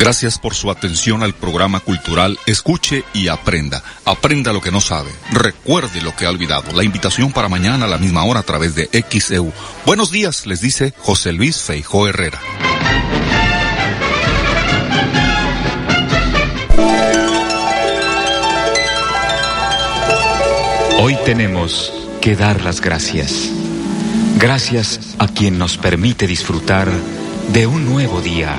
Gracias por su atención al programa cultural Escuche y Aprenda. Aprenda lo que no sabe. Recuerde lo que ha olvidado. La invitación para mañana a la misma hora a través de XEU. Buenos días, les dice José Luis Feijó Herrera. Hoy tenemos que dar las gracias. Gracias a quien nos permite disfrutar de un nuevo día.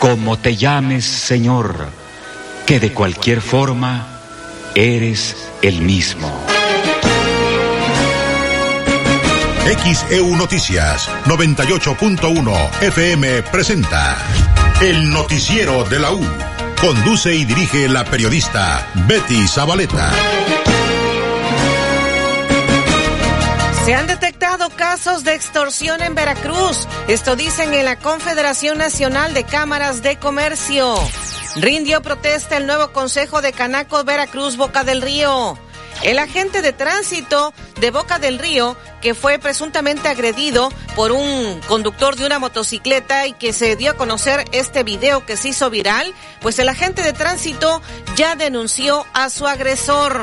como te llames Señor, que de cualquier forma eres el mismo. XEU Noticias 98.1 FM presenta El Noticiero de la U. Conduce y dirige la periodista Betty Zabaleta. Se han detectado casos de extorsión en Veracruz. Esto dicen en la Confederación Nacional de Cámaras de Comercio. Rindió protesta el nuevo Consejo de Canaco Veracruz Boca del Río. El agente de tránsito de Boca del Río, que fue presuntamente agredido por un conductor de una motocicleta y que se dio a conocer este video que se hizo viral, pues el agente de tránsito ya denunció a su agresor.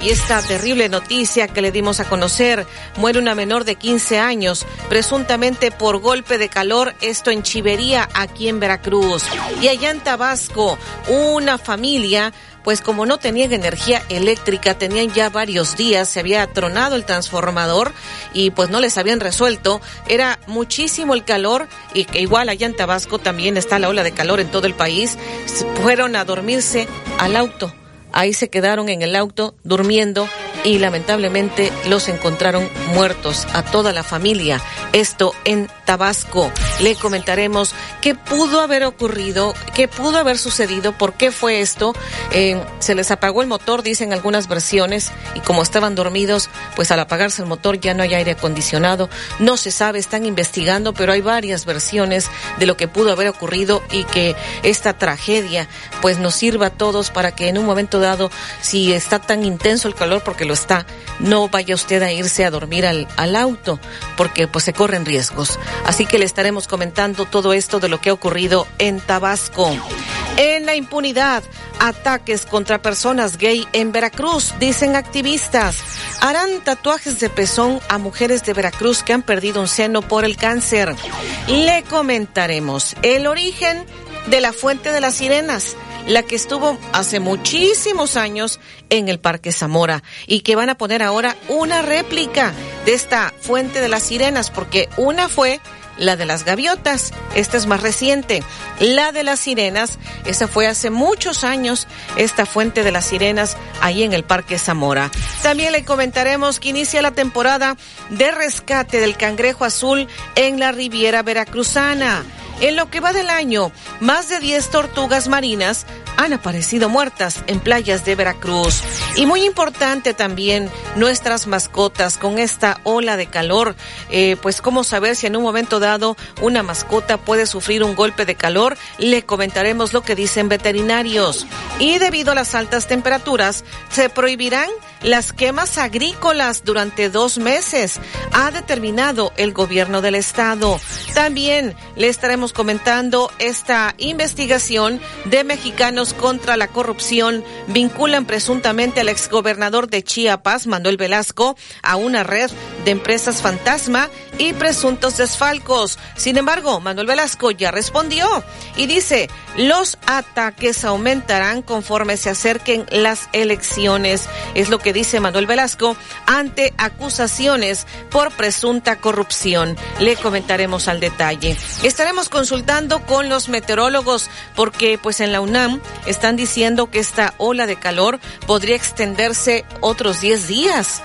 Y esta terrible noticia que le dimos a conocer, muere una menor de 15 años, presuntamente por golpe de calor, esto en Chivería, aquí en Veracruz. Y allá en Tabasco, una familia pues como no tenían energía eléctrica, tenían ya varios días, se había tronado el transformador y pues no les habían resuelto, era muchísimo el calor y que igual allá en Tabasco también está la ola de calor en todo el país, fueron a dormirse al auto Ahí se quedaron en el auto durmiendo y lamentablemente los encontraron muertos a toda la familia. Esto en Tabasco. Le comentaremos qué pudo haber ocurrido, qué pudo haber sucedido, por qué fue esto. Eh, se les apagó el motor, dicen algunas versiones, y como estaban dormidos, pues al apagarse el motor ya no hay aire acondicionado. No se sabe, están investigando, pero hay varias versiones de lo que pudo haber ocurrido y que esta tragedia pues nos sirva a todos para que en un momento dado, si está tan intenso el calor, porque lo está, no vaya usted a irse a dormir al, al auto, porque pues se corren riesgos. Así que le estaremos comentando todo esto de lo que ha ocurrido en Tabasco. En la impunidad, ataques contra personas gay en Veracruz, dicen activistas. Harán tatuajes de pezón a mujeres de Veracruz que han perdido un seno por el cáncer. Le comentaremos el origen de la Fuente de las Sirenas la que estuvo hace muchísimos años en el Parque Zamora y que van a poner ahora una réplica de esta fuente de las sirenas, porque una fue la de las gaviotas, esta es más reciente. La de las sirenas, esa fue hace muchos años, esta fuente de las sirenas ahí en el Parque Zamora. También le comentaremos que inicia la temporada de rescate del cangrejo azul en la Riviera Veracruzana. En lo que va del año, más de 10 tortugas marinas han aparecido muertas en playas de Veracruz. Y muy importante también nuestras mascotas con esta ola de calor, eh, pues cómo saber si en un momento dado una mascota puede sufrir un golpe de calor, le comentaremos lo que dicen veterinarios. Y debido a las altas temperaturas, se prohibirán las quemas agrícolas durante dos meses, ha determinado el gobierno del estado. También le estaremos comentando esta investigación de mexicanos contra la corrupción vinculan presuntamente al exgobernador de Chiapas, Manuel Velasco, a una red de empresas fantasma y presuntos desfalcos. Sin embargo, Manuel Velasco ya respondió y dice, los ataques aumentarán conforme se acerquen las elecciones. Es lo que dice Manuel Velasco ante acusaciones por presunta corrupción. Le comentaremos al detalle. Estaremos consultando con los meteorólogos porque pues en la UNAM están diciendo que esta ola de calor podría extenderse otros 10 días.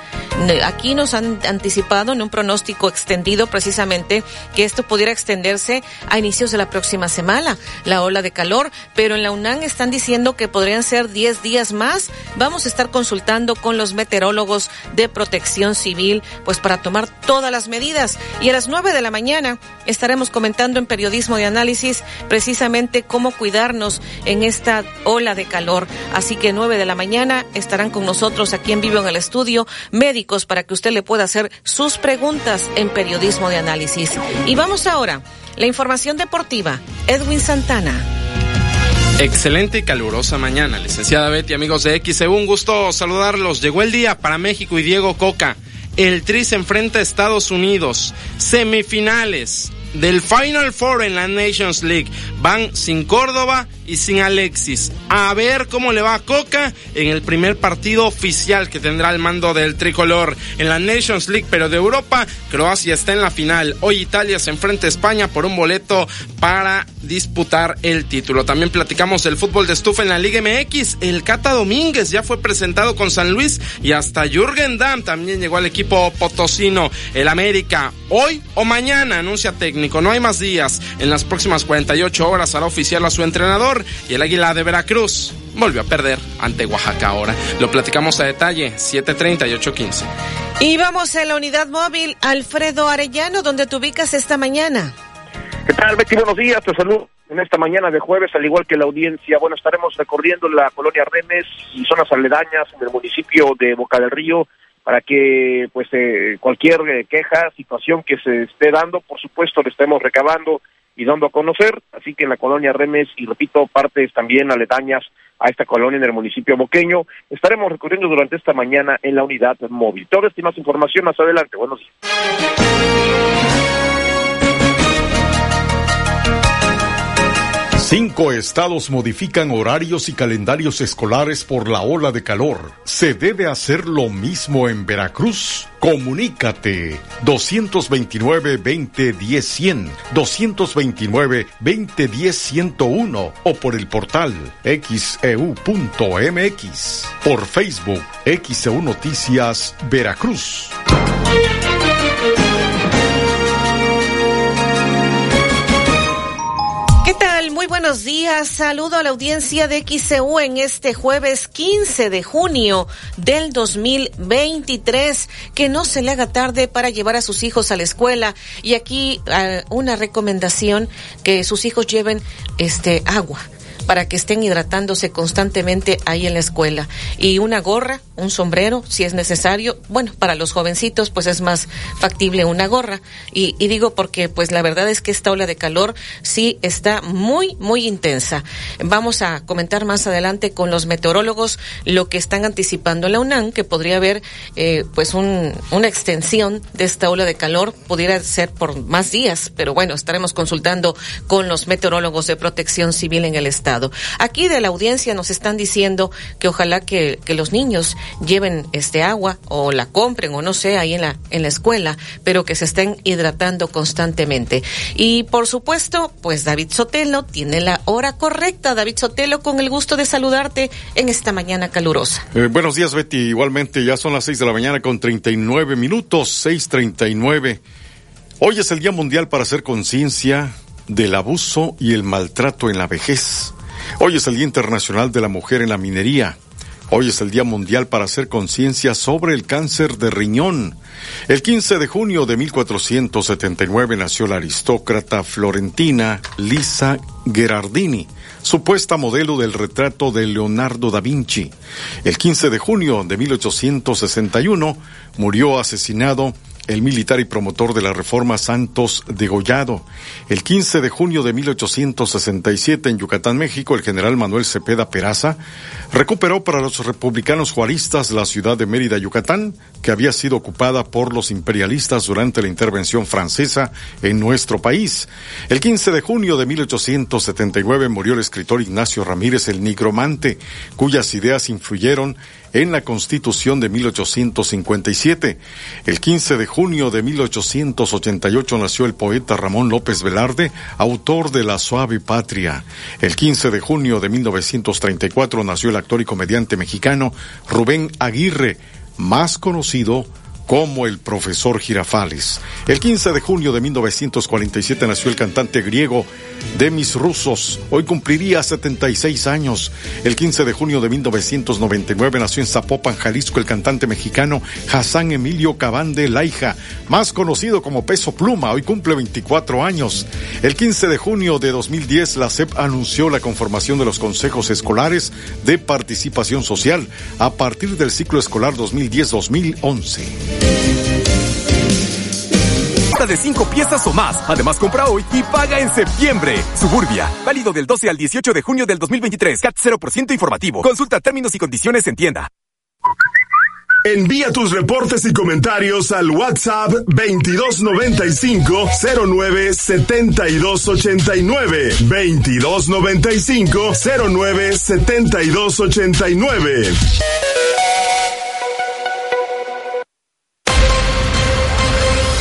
Aquí nos han anticipado en un pronóstico extendido precisamente que esto pudiera extenderse a inicios de la próxima semana, la ola de calor, pero en la UNAM están diciendo que podrían ser 10 días más. Vamos a estar consultando con los meteorólogos de protección civil, pues para tomar todas las medidas. Y a las 9 de la mañana estaremos comentando en periodismo de análisis precisamente cómo cuidarnos en esta ola de calor. Así que 9 de la mañana estarán con nosotros aquí en vivo en el estudio médicos para que usted le pueda hacer sus preguntas en periodismo de análisis. Y vamos ahora, la información deportiva. Edwin Santana. Excelente y calurosa mañana, licenciada Betty, amigos de XE, un gusto saludarlos. Llegó el día para México y Diego Coca. El Tri se enfrenta a Estados Unidos. Semifinales del Final Four en la Nations League. Van sin Córdoba y sin Alexis. A ver cómo le va Coca en el primer partido oficial que tendrá el mando del tricolor en la Nations League, pero de Europa, Croacia está en la final. Hoy Italia se enfrenta a España por un boleto para disputar el título. También platicamos del fútbol de estufa en la Liga MX. El Cata Domínguez ya fue presentado con San Luis y hasta Jürgen Damm también llegó al equipo potosino. El América, hoy o mañana, anuncia técnico. No hay más días. En las próximas 48 horas hará oficial a su entrenador y el Águila de Veracruz volvió a perder ante Oaxaca ahora. Lo platicamos a detalle, 7.30 y 8.15. Y vamos a la unidad móvil Alfredo Arellano, donde te ubicas esta mañana. ¿Qué tal, Betty? Buenos días, te saludo en esta mañana de jueves, al igual que la audiencia. Bueno, estaremos recorriendo la colonia Remes y zonas aledañas en el municipio de Boca del Río para que pues eh, cualquier eh, queja, situación que se esté dando, por supuesto, le estemos recabando y dando a conocer. Así que en la colonia Remes, y repito, partes también aledañas a esta colonia en el municipio boqueño, estaremos recorriendo durante esta mañana en la unidad móvil. Toda esta más información más adelante. Buenos días. Cinco estados modifican horarios y calendarios escolares por la ola de calor. ¿Se debe hacer lo mismo en Veracruz? Comunícate 229-2010-100, 229-2010-101 o por el portal xeu.mx. E por Facebook, XEU Noticias Veracruz. Muy buenos días. Saludo a la audiencia de XCU en este jueves 15 de junio del 2023. Que no se le haga tarde para llevar a sus hijos a la escuela. Y aquí uh, una recomendación que sus hijos lleven este agua para que estén hidratándose constantemente ahí en la escuela. Y una gorra, un sombrero, si es necesario. Bueno, para los jovencitos, pues es más factible una gorra. Y, y digo porque, pues la verdad es que esta ola de calor sí está muy, muy intensa. Vamos a comentar más adelante con los meteorólogos lo que están anticipando la UNAM, que podría haber, eh, pues, un, una extensión de esta ola de calor. Pudiera ser por más días, pero bueno, estaremos consultando con los meteorólogos de protección civil en el estado. Aquí de la audiencia nos están diciendo que ojalá que, los niños lleven este agua o la compren o no sé ahí en la en la escuela, pero que se estén hidratando constantemente. Y por supuesto, pues David Sotelo tiene la hora correcta. David Sotelo, con el gusto de saludarte en esta mañana calurosa. Eh, buenos días, Betty. Igualmente, ya son las seis de la mañana con 39 minutos, seis treinta y nueve. Hoy es el Día Mundial para hacer conciencia del abuso y el maltrato en la vejez. Hoy es el Día Internacional de la Mujer en la Minería. Hoy es el Día Mundial para hacer conciencia sobre el cáncer de riñón. El 15 de junio de 1479 nació la aristócrata florentina Lisa Gherardini, supuesta modelo del retrato de Leonardo da Vinci. El 15 de junio de 1861 murió asesinado el militar y promotor de la reforma Santos Degollado. El 15 de junio de 1867 en Yucatán, México, el general Manuel Cepeda Peraza recuperó para los republicanos juaristas la ciudad de Mérida, Yucatán, que había sido ocupada por los imperialistas durante la intervención francesa en nuestro país. El 15 de junio de 1879 murió el escritor Ignacio Ramírez el Nigromante, cuyas ideas influyeron la Constitución de 1857. El 15 de junio de 1888 nació el poeta Ramón López Velarde, autor de La Suave Patria. El 15 de junio de 1934 nació el actor y comediante mexicano Rubén Aguirre, más conocido el profesor Girafales. El 15 de junio de 1947 nació el cantante griego Demis Rusos. Hoy cumpliría 76 años. El 15 de junio de 1999 nació en Zapopan, Jalisco, el cantante mexicano Hassan Emilio Cabande Laija, más conocido como Peso Pluma. Hoy cumple 24 años. El 15 de junio de 2010 la SEP anunció la conformación de los consejos escolares de participación social a partir del ciclo escolar 2010-2011 de cinco piezas o más. Además, compra hoy y paga en septiembre. Suburbia. Válido del 12 al 18 de junio del 2023. CAT 0% informativo. Consulta términos y condiciones en tienda. Envía tus reportes y comentarios al WhatsApp 2295 09 7289. 2295 09 7289.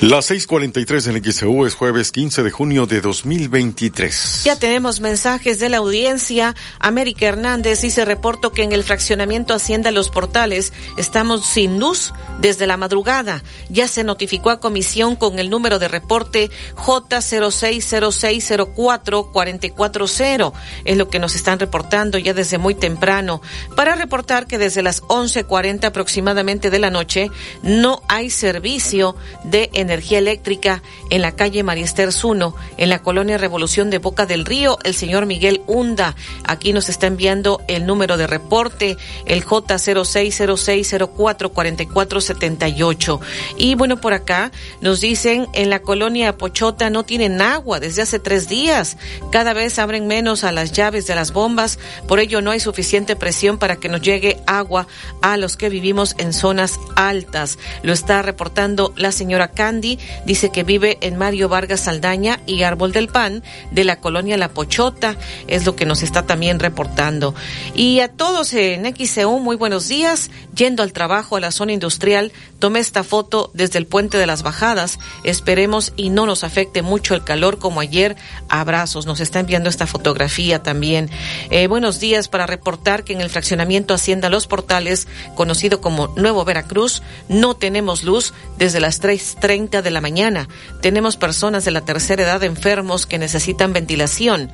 Las 6:43 en XEU es jueves 15 de junio de 2023. Ya tenemos mensajes de la audiencia. América Hernández dice reporto que en el fraccionamiento Hacienda Los Portales estamos sin luz desde la madrugada. Ya se notificó a comisión con el número de reporte J0606044440. Es lo que nos están reportando ya desde muy temprano para reportar que desde las 11:40 aproximadamente de la noche no hay servicio de energía energía eléctrica en la calle Mariester Zuno, en la colonia Revolución de Boca del Río, el señor Miguel Hunda. Aquí nos está enviando el número de reporte, el J0606044478. Y bueno, por acá nos dicen en la colonia Pochota no tienen agua desde hace tres días. Cada vez abren menos a las llaves de las bombas, por ello no hay suficiente presión para que nos llegue agua a los que vivimos en zonas altas. Lo está reportando la señora Can dice que vive en Mario Vargas Saldaña y Árbol del Pan de la colonia La Pochota, es lo que nos está también reportando. Y a todos en XEU, muy buenos días. Yendo al trabajo a la zona industrial, tomé esta foto desde el puente de las bajadas. Esperemos y no nos afecte mucho el calor como ayer. Abrazos, nos está enviando esta fotografía también. Eh, buenos días para reportar que en el fraccionamiento Hacienda Los Portales, conocido como Nuevo Veracruz, no tenemos luz desde las 3.30 de la mañana. Tenemos personas de la tercera edad enfermos que necesitan ventilación.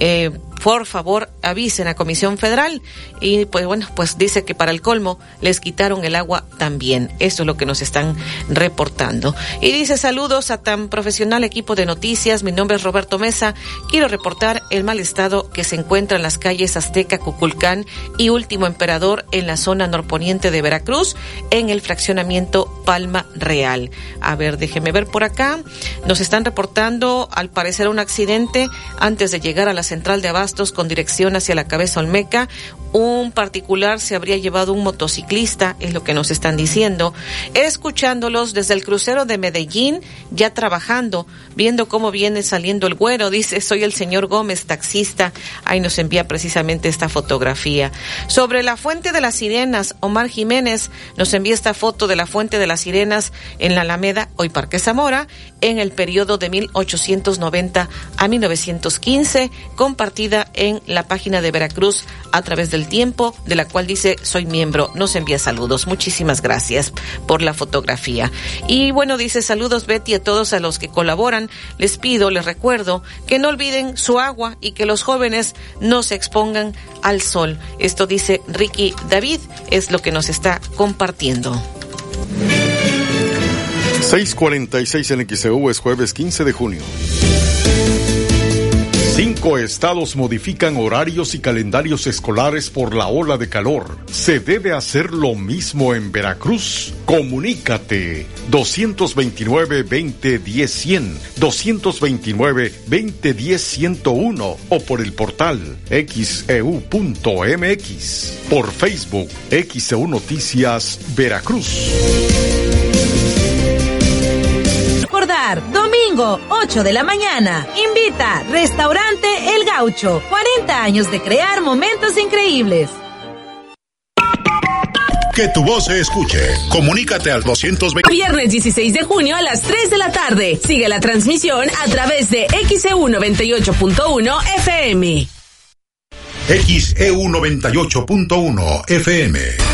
Eh, por favor, avisen a Comisión Federal. Y pues bueno, pues dice que para el colmo les quitaron el agua también. Esto es lo que nos están reportando. Y dice saludos a tan profesional equipo de noticias. Mi nombre es Roberto Mesa. Quiero reportar el mal estado que se encuentra en las calles Azteca, Cuculcán y Último Emperador en la zona norponiente de Veracruz, en el fraccionamiento Palma Real. A ver, déjeme ver por acá. Nos están reportando, al parecer, un accidente antes de llegar a la central de abastos con dirección hacia la cabeza Olmeca. Un particular se habría llevado un motociclista, es lo que nos están diciendo. Escuchándolos desde el crucero de Medellín, ya trabajando, viendo cómo viene saliendo el güero. Dice, soy el señor Gómez, taxista. Ahí nos envía precisamente esta fotografía. Sobre la fuente de las sirenas, Omar Jiménez nos envía esta foto de la fuente de las sirenas en la Alameda hoy Parque Zamora, en el periodo de 1890 a 1915, compartida en la página de Veracruz a través del tiempo, de la cual dice soy miembro. Nos envía saludos. Muchísimas gracias por la fotografía. Y bueno, dice saludos Betty a todos a los que colaboran. Les pido, les recuerdo que no olviden su agua y que los jóvenes no se expongan al sol. Esto dice Ricky David, es lo que nos está compartiendo. 646 en XEU es jueves 15 de junio. Cinco estados modifican horarios y calendarios escolares por la ola de calor. ¿Se debe hacer lo mismo en Veracruz? Comunícate 229-2010-100, 229-2010-101 o por el portal xeu.mx. Por Facebook, XEU Noticias Veracruz. Domingo, 8 de la mañana. Invita, Restaurante El Gaucho. 40 años de crear momentos increíbles. Que tu voz se escuche. Comunícate al 220. Viernes 16 de junio a las 3 de la tarde. Sigue la transmisión a través de XEU 98.1 FM. XEU 98.1 FM.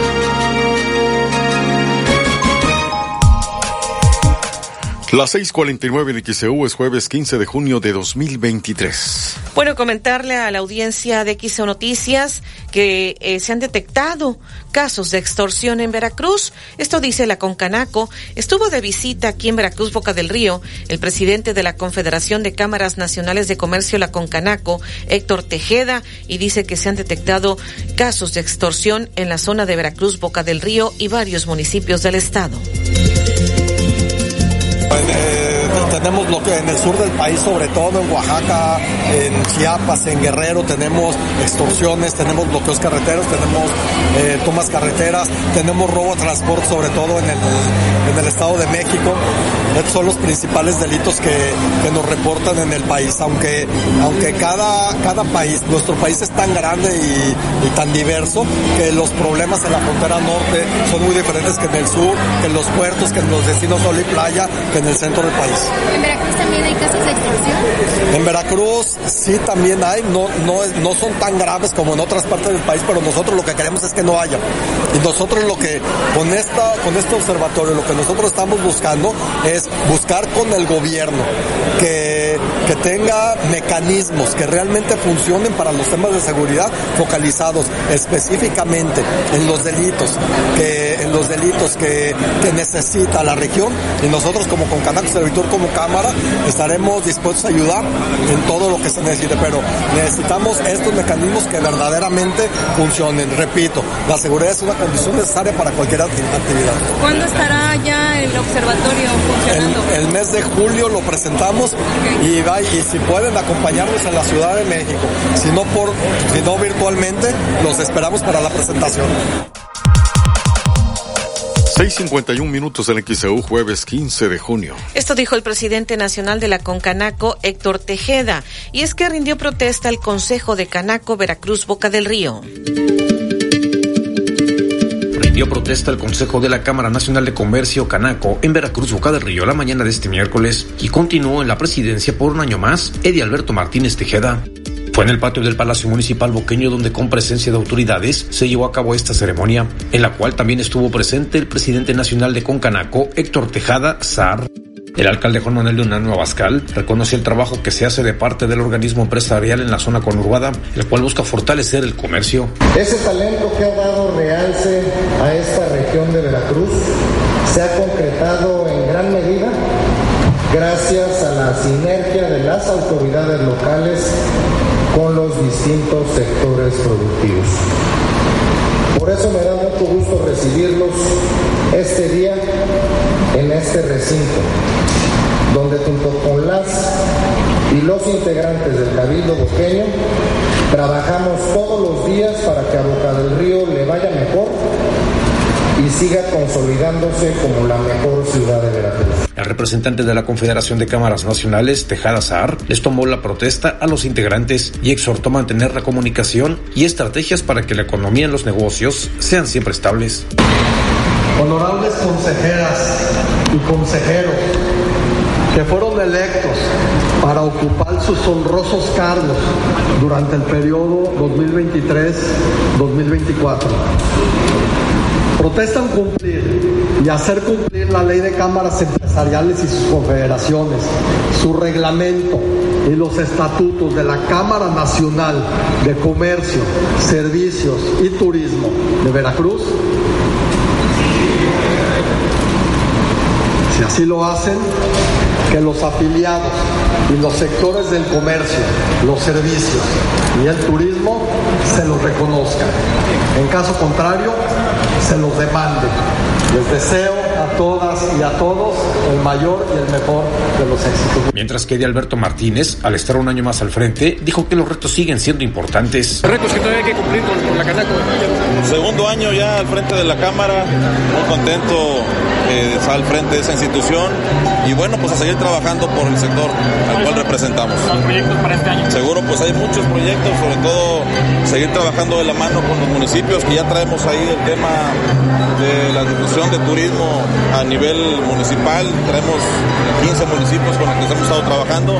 Las 6:49 de XEU es jueves 15 de junio de 2023. Bueno, comentarle a la audiencia de XEU Noticias que eh, se han detectado casos de extorsión en Veracruz. Esto dice la Concanaco. Estuvo de visita aquí en Veracruz, Boca del Río, el presidente de la Confederación de Cámaras Nacionales de Comercio, la Concanaco, Héctor Tejeda, y dice que se han detectado casos de extorsión en la zona de Veracruz, Boca del Río y varios municipios del estado. Eh, tenemos lo en el sur del país, sobre todo en Oaxaca, en Chiapas, en Guerrero, tenemos extorsiones, tenemos bloqueos carreteros, tenemos eh, tomas carreteras, tenemos robo a transporte, sobre todo en el, en el Estado de México. Estos son los principales delitos que, que nos reportan en el país, aunque, aunque cada, cada país, nuestro país es tan grande y, y tan diverso que los problemas en la frontera norte son muy diferentes que en el sur, que en los puertos, que en los destinos sol y playa, que en el centro del país. ¿En Veracruz también hay casos de? En Veracruz sí también hay, no, no, no son tan graves como en otras partes del país, pero nosotros lo que queremos es que no haya. Y nosotros lo que, con esta, con este observatorio, lo que nosotros estamos buscando es buscar con el gobierno que, que tenga mecanismos que realmente funcionen para los temas de seguridad focalizados específicamente en los delitos, que, en los delitos que, necesita la región y nosotros como con Canaco Servitur como Cámara estaremos dispuestos a ayudar en todo lo que se necesite, pero necesitamos estos mecanismos que verdaderamente funcionen. Repito, la seguridad es una condición necesaria para cualquier actividad. ¿Cuándo estará ya el observatorio funcionando? El, el mes de julio lo presentamos okay. y, va, y si pueden acompañarnos en la Ciudad de México, si no, por, si no virtualmente, los esperamos para la presentación. 6.51 minutos en XEU, jueves 15 de junio. Esto dijo el presidente nacional de la Concanaco, Héctor Tejeda, y es que rindió protesta al Consejo de Canaco, Veracruz, Boca del Río. Rindió protesta el Consejo de la Cámara Nacional de Comercio, Canaco, en Veracruz, Boca del Río, la mañana de este miércoles, y continuó en la presidencia por un año más, Eddie Alberto Martínez Tejeda. Fue en el patio del Palacio Municipal Boqueño donde con presencia de autoridades se llevó a cabo esta ceremonia, en la cual también estuvo presente el presidente nacional de Concanaco, Héctor Tejada Sar. El alcalde Juan Manuel Leonardo Abascal reconoce el trabajo que se hace de parte del organismo empresarial en la zona conurbada, el cual busca fortalecer el comercio. Ese talento que ha dado realce a esta región de Veracruz se ha concretado en gran medida gracias a la sinergia de las autoridades locales con los distintos sectores productivos. Por eso me da mucho gusto recibirlos este día en este recinto, donde junto con las y los integrantes del Cabildo Boqueño trabajamos todos los días para que a Boca del Río le vaya mejor y siga consolidándose como la mejor ciudad de Veracruz. El representante de la Confederación de Cámaras Nacionales, Tejada Saar, les tomó la protesta a los integrantes y exhortó a mantener la comunicación y estrategias para que la economía y los negocios sean siempre estables. Honorables consejeras y consejeros que fueron electos para ocupar sus honrosos cargos durante el periodo 2023-2024. Protestan cumplir y hacer cumplir la ley de cámaras empresariales y sus confederaciones, su reglamento y los estatutos de la Cámara Nacional de Comercio, Servicios y Turismo de Veracruz Si así lo hacen, que los afiliados y los sectores del comercio, los servicios y el turismo se los reconozcan. En caso contrario, se los demande. Les deseo a todas y a todos el mayor y el mejor de los éxitos. Mientras que de Alberto Martínez, al estar un año más al frente, dijo que los retos siguen siendo importantes. Retos que todavía hay que cumplir con, con la Canaco. Segundo año ya al frente de la Cámara, muy contento que está al frente de esa institución y bueno, pues a seguir trabajando por el sector al cual representamos. ¿Los proyectos para este año? Seguro, pues hay muchos proyectos, sobre todo seguir trabajando de la mano con los municipios, que ya traemos ahí el tema de la difusión de turismo a nivel municipal. Tenemos 15 municipios con los que hemos estado trabajando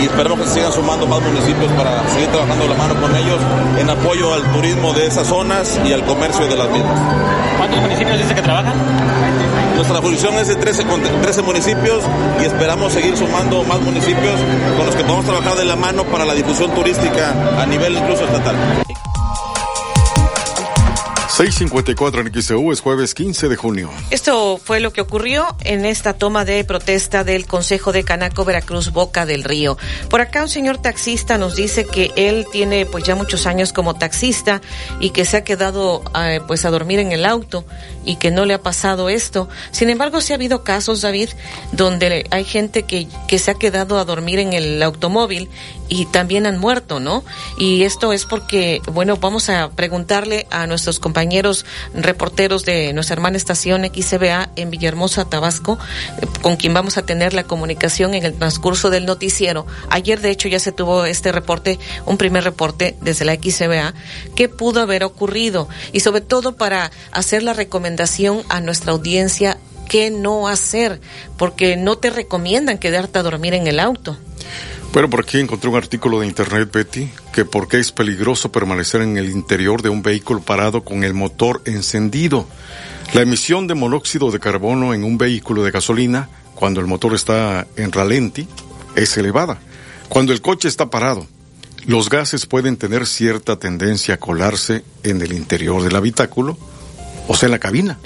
y esperemos que se sigan sumando más municipios para seguir trabajando de la mano con ellos en apoyo al turismo de esas zonas y al comercio de las mismas. ¿Cuántos municipios dice que trabajan? Nuestra jurisdicción es de 13, con 13 municipios y esperamos seguir sumando más municipios con los que podamos trabajar de la mano para la difusión turística a nivel incluso estatal. 654 en XEU es jueves 15 de junio. Esto fue lo que ocurrió en esta toma de protesta del Consejo de Canaco Veracruz Boca del Río. Por acá un señor taxista nos dice que él tiene pues ya muchos años como taxista y que se ha quedado eh, pues a dormir en el auto y que no le ha pasado esto. Sin embargo, sí ha habido casos, David, donde hay gente que, que se ha quedado a dormir en el automóvil y también han muerto, ¿no? Y esto es porque, bueno, vamos a preguntarle a nuestros compañeros reporteros de nuestra hermana estación XCBA en Villahermosa, Tabasco, eh, con quien vamos a tener la comunicación en el transcurso del noticiero. Ayer, de hecho, ya se tuvo este reporte, un primer reporte desde la XCBA, qué pudo haber ocurrido y sobre todo para hacer la recomendación a nuestra audiencia qué no hacer, porque no te recomiendan quedarte a dormir en el auto. Bueno, por aquí encontré un artículo de internet, Betty, que por qué es peligroso permanecer en el interior de un vehículo parado con el motor encendido. La emisión de monóxido de carbono en un vehículo de gasolina, cuando el motor está en ralenti, es elevada. Cuando el coche está parado, los gases pueden tener cierta tendencia a colarse en el interior del habitáculo, o sea, en la cabina.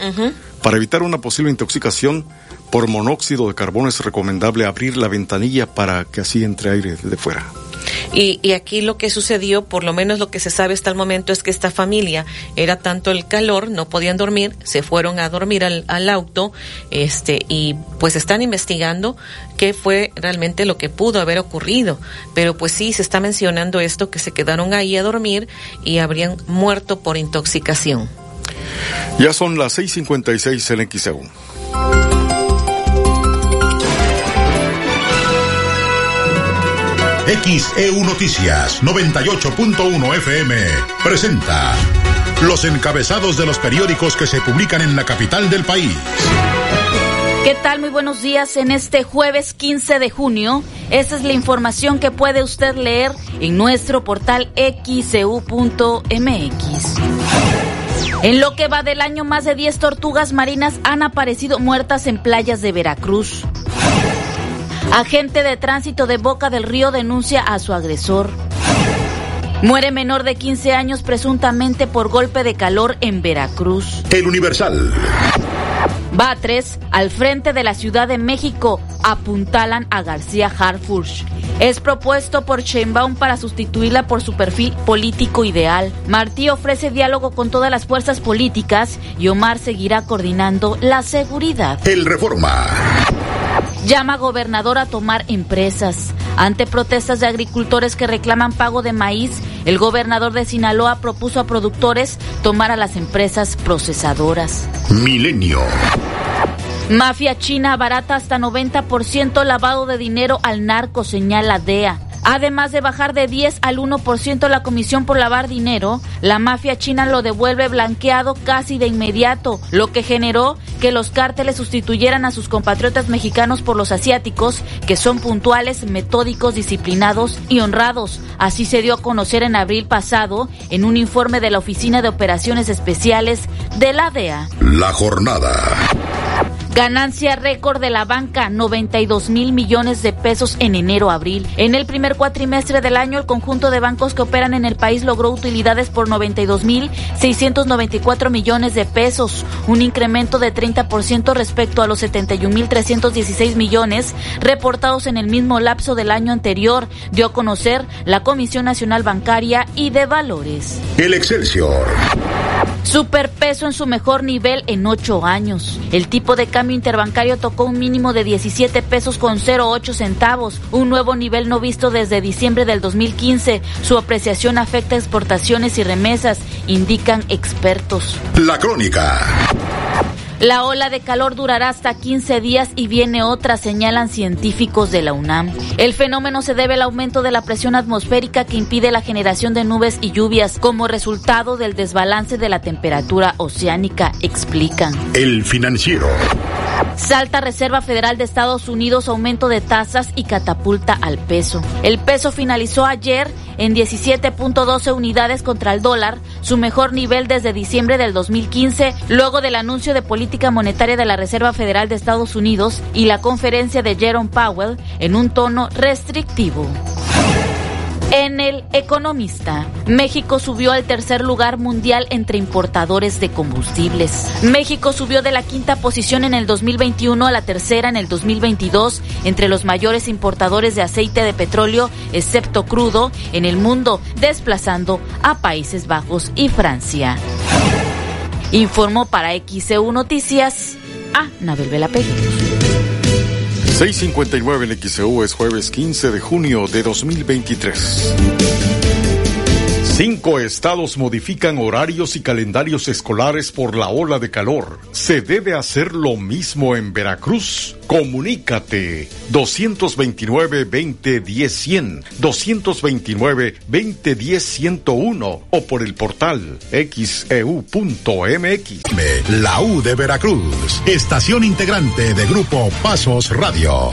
Para evitar una posible intoxicación por monóxido de carbono es recomendable abrir la ventanilla para que así entre aire de fuera. Y, y, aquí lo que sucedió, por lo menos lo que se sabe hasta el momento, es que esta familia era tanto el calor, no podían dormir, se fueron a dormir al, al auto, este, y pues están investigando qué fue realmente lo que pudo haber ocurrido. Pero pues sí, se está mencionando esto, que se quedaron ahí a dormir y habrían muerto por intoxicación. Ya son las 6:56 en XEU. XEU Noticias 98.1 FM presenta los encabezados de los periódicos que se publican en la capital del país. ¿Qué tal? Muy buenos días en este jueves 15 de junio. Esta es la información que puede usted leer en nuestro portal xeu.mx. En lo que va del año, más de 10 tortugas marinas han aparecido muertas en playas de Veracruz. Agente de tránsito de Boca del Río denuncia a su agresor. Muere menor de 15 años presuntamente por golpe de calor en Veracruz. El Universal. Batres, al frente de la Ciudad de México, apuntalan a García Harfuch. Es propuesto por Sheinbaum para sustituirla por su perfil político ideal. Martí ofrece diálogo con todas las fuerzas políticas y Omar seguirá coordinando la seguridad. El Reforma. Llama gobernador a tomar empresas. Ante protestas de agricultores que reclaman pago de maíz, el gobernador de Sinaloa propuso a productores tomar a las empresas procesadoras. Milenio. Mafia china barata hasta 90% lavado de dinero al narco, señala DEA. Además de bajar de 10 al 1% la comisión por lavar dinero, la mafia china lo devuelve blanqueado casi de inmediato, lo que generó que los cárteles sustituyeran a sus compatriotas mexicanos por los asiáticos, que son puntuales, metódicos, disciplinados y honrados. Así se dio a conocer en abril pasado en un informe de la Oficina de Operaciones Especiales de la DEA. La jornada. Ganancia récord de la banca, 92 mil millones de pesos en enero-abril. En el primer cuatrimestre del año, el conjunto de bancos que operan en el país logró utilidades por 92 mil 694 millones de pesos, un incremento de 30% respecto a los 71 mil 316 millones reportados en el mismo lapso del año anterior, dio a conocer la Comisión Nacional Bancaria y de Valores. El Excelsior. Superpeso en su mejor nivel en ocho años. El tipo de cambio interbancario tocó un mínimo de 17 pesos con 08 centavos, un nuevo nivel no visto desde diciembre del 2015. Su apreciación afecta exportaciones y remesas, indican expertos. La crónica. La ola de calor durará hasta 15 días y viene otra, señalan científicos de la UNAM. El fenómeno se debe al aumento de la presión atmosférica que impide la generación de nubes y lluvias como resultado del desbalance de la temperatura oceánica, explican. El financiero. Salta Reserva Federal de Estados Unidos aumento de tasas y catapulta al peso. El peso finalizó ayer en 17.12 unidades contra el dólar, su mejor nivel desde diciembre del 2015, luego del anuncio de política monetaria de la Reserva Federal de Estados Unidos y la conferencia de Jerome Powell en un tono restrictivo. En el Economista, México subió al tercer lugar mundial entre importadores de combustibles. México subió de la quinta posición en el 2021 a la tercera en el 2022 entre los mayores importadores de aceite de petróleo, excepto crudo, en el mundo, desplazando a Países Bajos y Francia. Informó para XEU Noticias a Nabel Velapegui. 659 en XEU es jueves 15 de junio de 2023. Cinco estados modifican horarios y calendarios escolares por la ola de calor. ¿Se debe hacer lo mismo en Veracruz? Comunícate 229-2010-100, 229-2010-101 o por el portal xeu.mx. La U de Veracruz, estación integrante de Grupo Pasos Radio.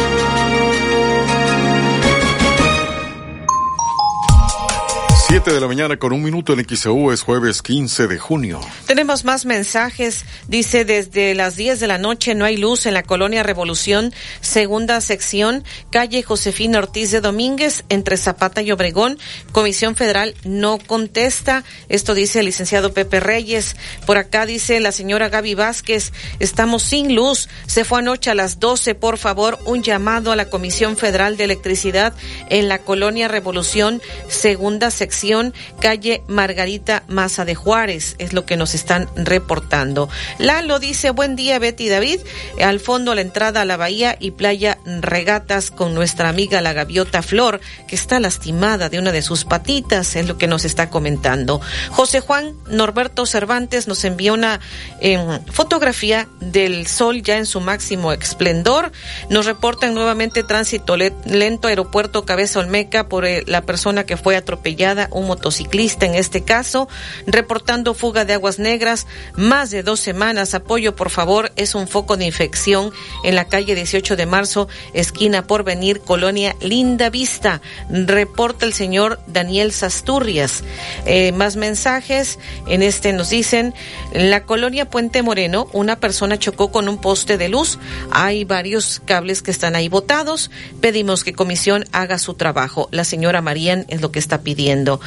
De la mañana con un minuto en XEU es jueves 15 de junio. Tenemos más mensajes. Dice, desde las 10 de la noche no hay luz en la colonia Revolución, segunda sección, calle Josefina Ortiz de Domínguez, entre Zapata y Obregón. Comisión Federal no contesta. Esto dice el licenciado Pepe Reyes. Por acá dice la señora Gaby Vázquez, estamos sin luz. Se fue anoche a las 12. Por favor, un llamado a la Comisión Federal de Electricidad en la colonia Revolución, segunda sección calle Margarita Maza de Juárez, es lo que nos están reportando. Lalo dice, buen día Betty David, al fondo la entrada a la bahía y playa Regatas con nuestra amiga la gaviota Flor, que está lastimada de una de sus patitas, es lo que nos está comentando. José Juan Norberto Cervantes nos envió una eh, fotografía del sol ya en su máximo esplendor. Nos reportan nuevamente tránsito lento aeropuerto Cabeza Olmeca por eh, la persona que fue atropellada motociclista en este caso, reportando fuga de aguas negras, más de dos semanas. Apoyo, por favor, es un foco de infección en la calle 18 de marzo, esquina por venir, colonia Linda Vista. Reporta el señor Daniel Sasturrias. Eh, más mensajes, en este nos dicen, en la colonia Puente Moreno, una persona chocó con un poste de luz. Hay varios cables que están ahí botados. Pedimos que comisión haga su trabajo. La señora Marían es lo que está pidiendo.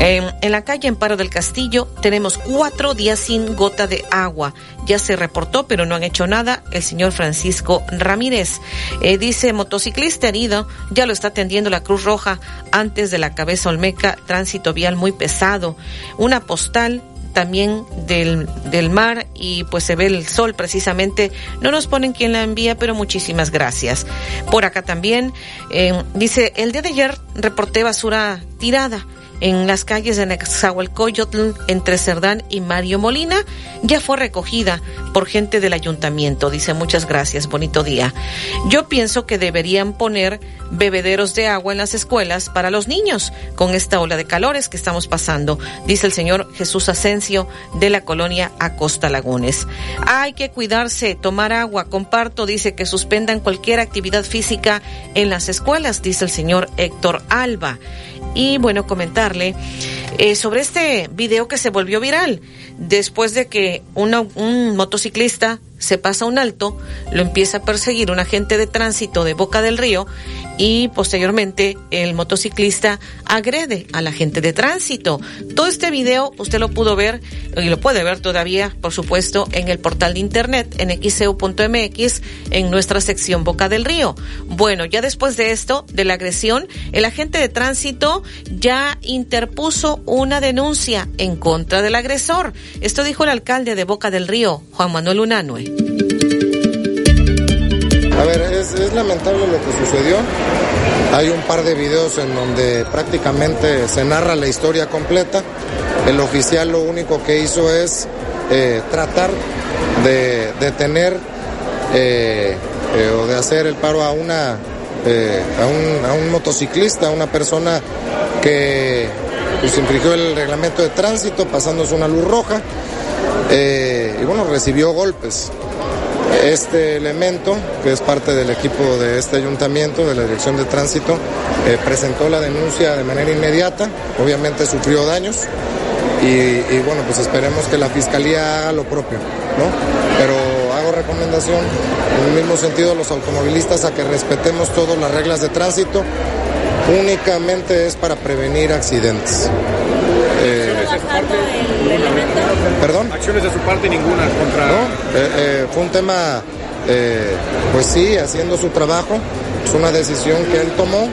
En la calle Emparo del Castillo tenemos cuatro días sin gota de agua. Ya se reportó, pero no han hecho nada. El señor Francisco Ramírez eh, dice motociclista herido, ya lo está atendiendo la Cruz Roja antes de la cabeza Olmeca, tránsito vial muy pesado. Una postal también del, del mar y pues se ve el sol precisamente. No nos ponen quién la envía, pero muchísimas gracias. Por acá también eh, dice, el día de ayer reporté basura tirada en las calles de Nexahualcoyotl entre Cerdán y Mario Molina ya fue recogida por gente del ayuntamiento. Dice muchas gracias, bonito día. Yo pienso que deberían poner bebederos de agua en las escuelas para los niños con esta ola de calores que estamos pasando, dice el señor Jesús Asensio de la colonia Acosta Lagunes. Hay que cuidarse, tomar agua, comparto, dice que suspendan cualquier actividad física en las escuelas, dice el señor Héctor Alba. Y bueno, eh, sobre este video que se volvió viral después de que un motociclista se pasa un alto, lo empieza a perseguir un agente de tránsito de Boca del Río y posteriormente el motociclista agrede al agente de tránsito. Todo este video usted lo pudo ver y lo puede ver todavía, por supuesto, en el portal de internet en xeu.mx en nuestra sección Boca del Río. Bueno, ya después de esto, de la agresión, el agente de tránsito ya interpuso una denuncia en contra del agresor. Esto dijo el alcalde de Boca del Río, Juan Manuel Unanue. A ver, es, lamentable lo que sucedió. Hay un par de videos en donde prácticamente se narra la historia completa. El oficial lo único que hizo es eh, tratar de detener eh, eh, o de hacer el paro a una a un, a, un, motociclista, a una persona que pues, infringió el reglamento de tránsito pasándose una luz roja y bueno, recibió golpes. Este elemento, que es parte del equipo de este ayuntamiento, de la Dirección de Tránsito, eh, presentó la denuncia de manera inmediata, obviamente sufrió daños y, bueno, pues esperemos que la Fiscalía haga lo propio, ¿no? Pero hago recomendación en el mismo sentido a los automovilistas a que respetemos todas las reglas de tránsito, únicamente es para prevenir accidentes. Eh, ¿De su parte, ¿Perdón? Acciones de su parte ninguna contra... No, eh, eh, fue un tema, eh, pues sí, haciendo su trabajo, es una decisión que él tomó.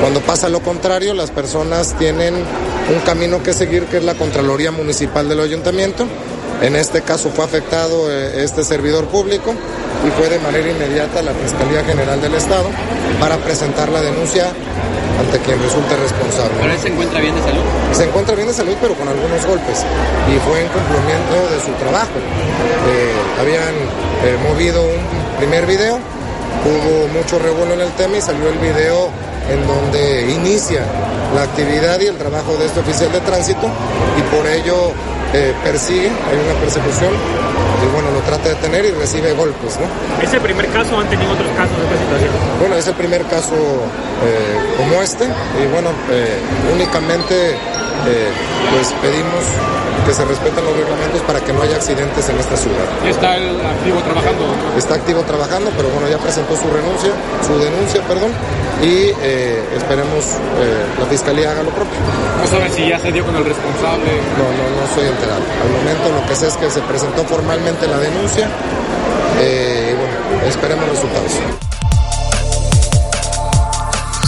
Cuando pasa lo contrario, las personas tienen un camino que seguir, que es la Contraloría Municipal del Ayuntamiento. En este caso fue afectado este servidor público y fue de manera inmediata a la Fiscalía General del Estado para presentar la denuncia ante quien resulte responsable. ¿Pero él se encuentra bien de salud? Se encuentra bien de salud, pero con algunos golpes. Y fue en cumplimiento de su trabajo. Eh, habían eh, movido un primer video, hubo mucho revuelo en el tema y salió el video en donde inicia la actividad y el trabajo de este oficial de tránsito y por ello eh, persigue, hay una persecución y bueno, lo trata de detener y recibe golpes, ¿no? ¿Es el primer caso o han tenido otros casos de esta situación? Bueno, es el primer caso eh, como este y bueno, eh, únicamente eh, pues pedimos que se respeten los reglamentos para que no haya accidentes en esta ciudad. ¿Está activo trabajando? Está activo trabajando, pero bueno, ya presentó su renuncia, su denuncia, perdón, y eh, esperemos eh, la fiscalía haga lo propio. ¿No sabe si ya se dio con el responsable? No, no, no soy enterado. Al momento lo que sé es que se presentó formalmente la denuncia y bueno, esperemos resultados.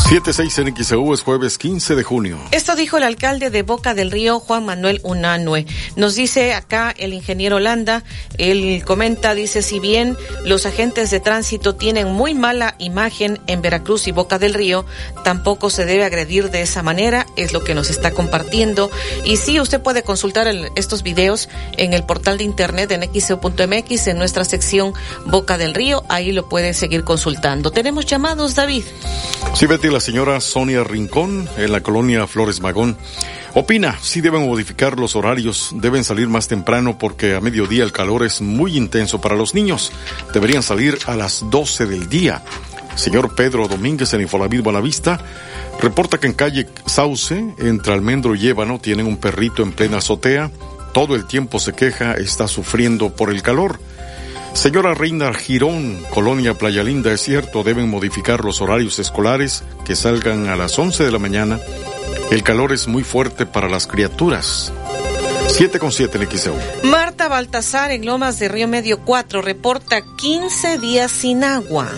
76 en XEU es jueves 15 de junio. Esto dijo el alcalde de Boca del Río, Juan Manuel Unanue. Nos dice acá el ingeniero Holanda, él comenta, dice, si bien los agentes de tránsito tienen muy mala imagen en Veracruz y Boca del Río, tampoco se debe agredir de esa manera, es lo que nos está compartiendo. Y sí, usted puede consultar el, estos videos en el portal de internet en xeu.mx, en nuestra sección Boca del Río, ahí lo puede seguir consultando. Tenemos llamados, David. Sí, Betty, la señora Sonia Rincón, en la colonia Flores Magón, opina si deben modificar los horarios, deben salir más temprano porque a mediodía el calor es muy intenso para los niños. Deberían salir a las 12 del día. Señor Pedro Domínguez en Infolavit Buenavista reporta que en calle Sauce, entre Almendro y Ébano, tienen un perrito en plena azotea. Todo el tiempo se queja, está sufriendo por el calor. Señora Reina Girón, Colonia Playa Linda, es cierto, deben modificar los horarios escolares que salgan a las 11 de la mañana. El calor es muy fuerte para las criaturas. 7 con 7 en XEU. Marta Baltasar en Lomas de Río Medio 4 reporta 15 días sin agua.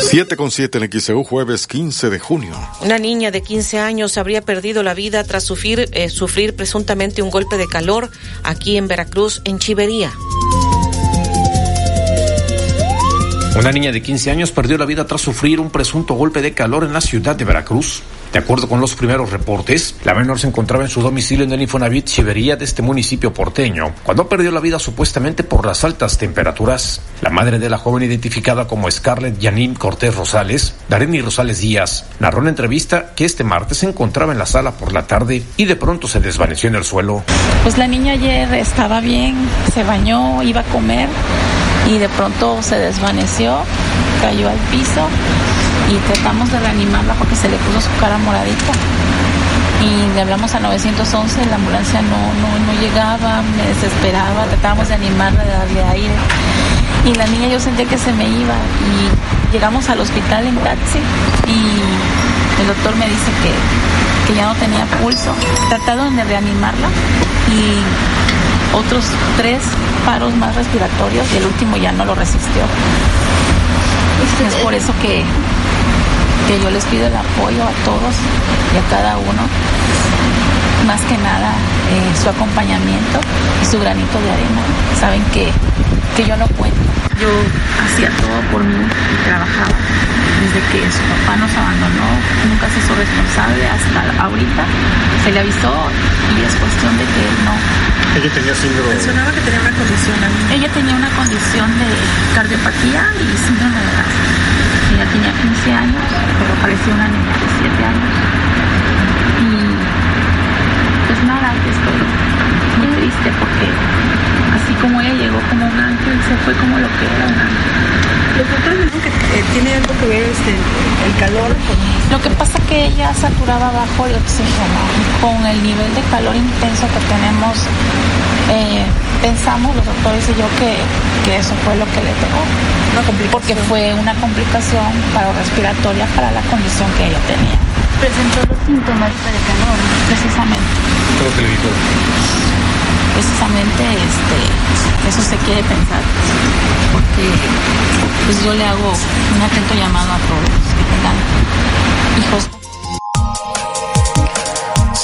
7 con 7 en XEU, jueves 15 de junio. Una niña de 15 años habría perdido la vida tras sufrir, eh, sufrir presuntamente un golpe de calor aquí en Veracruz, en Chivería. Una niña de 15 años perdió la vida tras sufrir un presunto golpe de calor en la ciudad de Veracruz. De acuerdo con los primeros reportes, la menor se encontraba en su domicilio en el Infonavit Chivería de este municipio porteño, cuando perdió la vida supuestamente por las altas temperaturas. La madre de la joven identificada como Scarlett Janine Cortés Rosales, Dareni Rosales Díaz, narró en entrevista que este martes se encontraba en la sala por la tarde y de pronto se desvaneció en el suelo. Pues la niña ayer estaba bien, se bañó, iba a comer y de pronto se desvaneció, cayó al piso y tratamos de reanimarla porque se le puso su cara moradita. Y le hablamos a 911, la ambulancia no, no, no llegaba, me desesperaba, tratábamos de animarla, de darle aire. Y la niña yo sentía que se me iba y llegamos al hospital en taxi y el doctor me dice que, que ya no tenía pulso. Trataron de reanimarla y otros tres paros más respiratorios y el último ya no lo resistió. Es por eso que, que yo les pido el apoyo a todos y a cada uno, más que nada eh, su acompañamiento y su granito de arena. Saben que, que yo no cuento. Yo hacía todo por mí y trabajaba desde que su papá nos abandonó, nunca se hizo responsable hasta ahorita. Se le avisó y es cuestión de que él no, Ella tenía síndrome. Mencionaba que tenía una condición. Ella tenía una condición de cardiopatía y síndrome de Down. Ella tenía 15 años, pero parecía una niña de 7 años. Y pues nada, estoy porque así como ella llegó como un ángel, se fue como lo que era un ángel. Los doctores dicen que eh, tiene algo que ver este, el calor con... Lo que pasa que ella saturaba bajo el oxígeno y con el nivel de calor intenso que tenemos, eh, pensamos los doctores y yo que, que eso fue lo que le pegó. Porque fue una complicación respiratoria para la condición que ella tenía. Presentó los síntomas de calor, precisamente. Creo que le dijo. Precisamente este, eso se quiere pensar. Porque pues yo le hago un atento llamado a todos que tengan hijos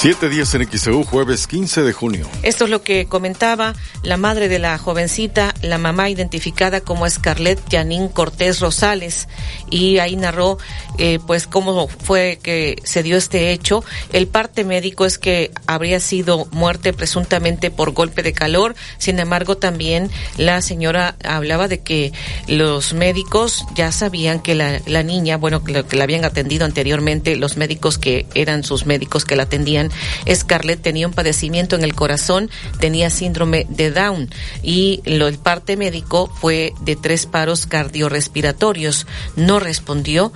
7 días en XEU, jueves 15 de junio. Esto es lo que comentaba la madre de la jovencita, la mamá identificada como Scarlett Janine Cortés Rosales, y ahí narró eh, pues cómo fue que se dio este hecho. El parte médico es que habría sido muerte presuntamente por golpe de calor, sin embargo también la señora hablaba de que los médicos ya sabían que la, la niña, bueno, que, que la habían atendido anteriormente, los médicos que eran sus médicos que la atendían, Scarlett tenía un padecimiento en el corazón, tenía síndrome de Down y el parte médico fue de tres paros cardiorrespiratorios. No respondió.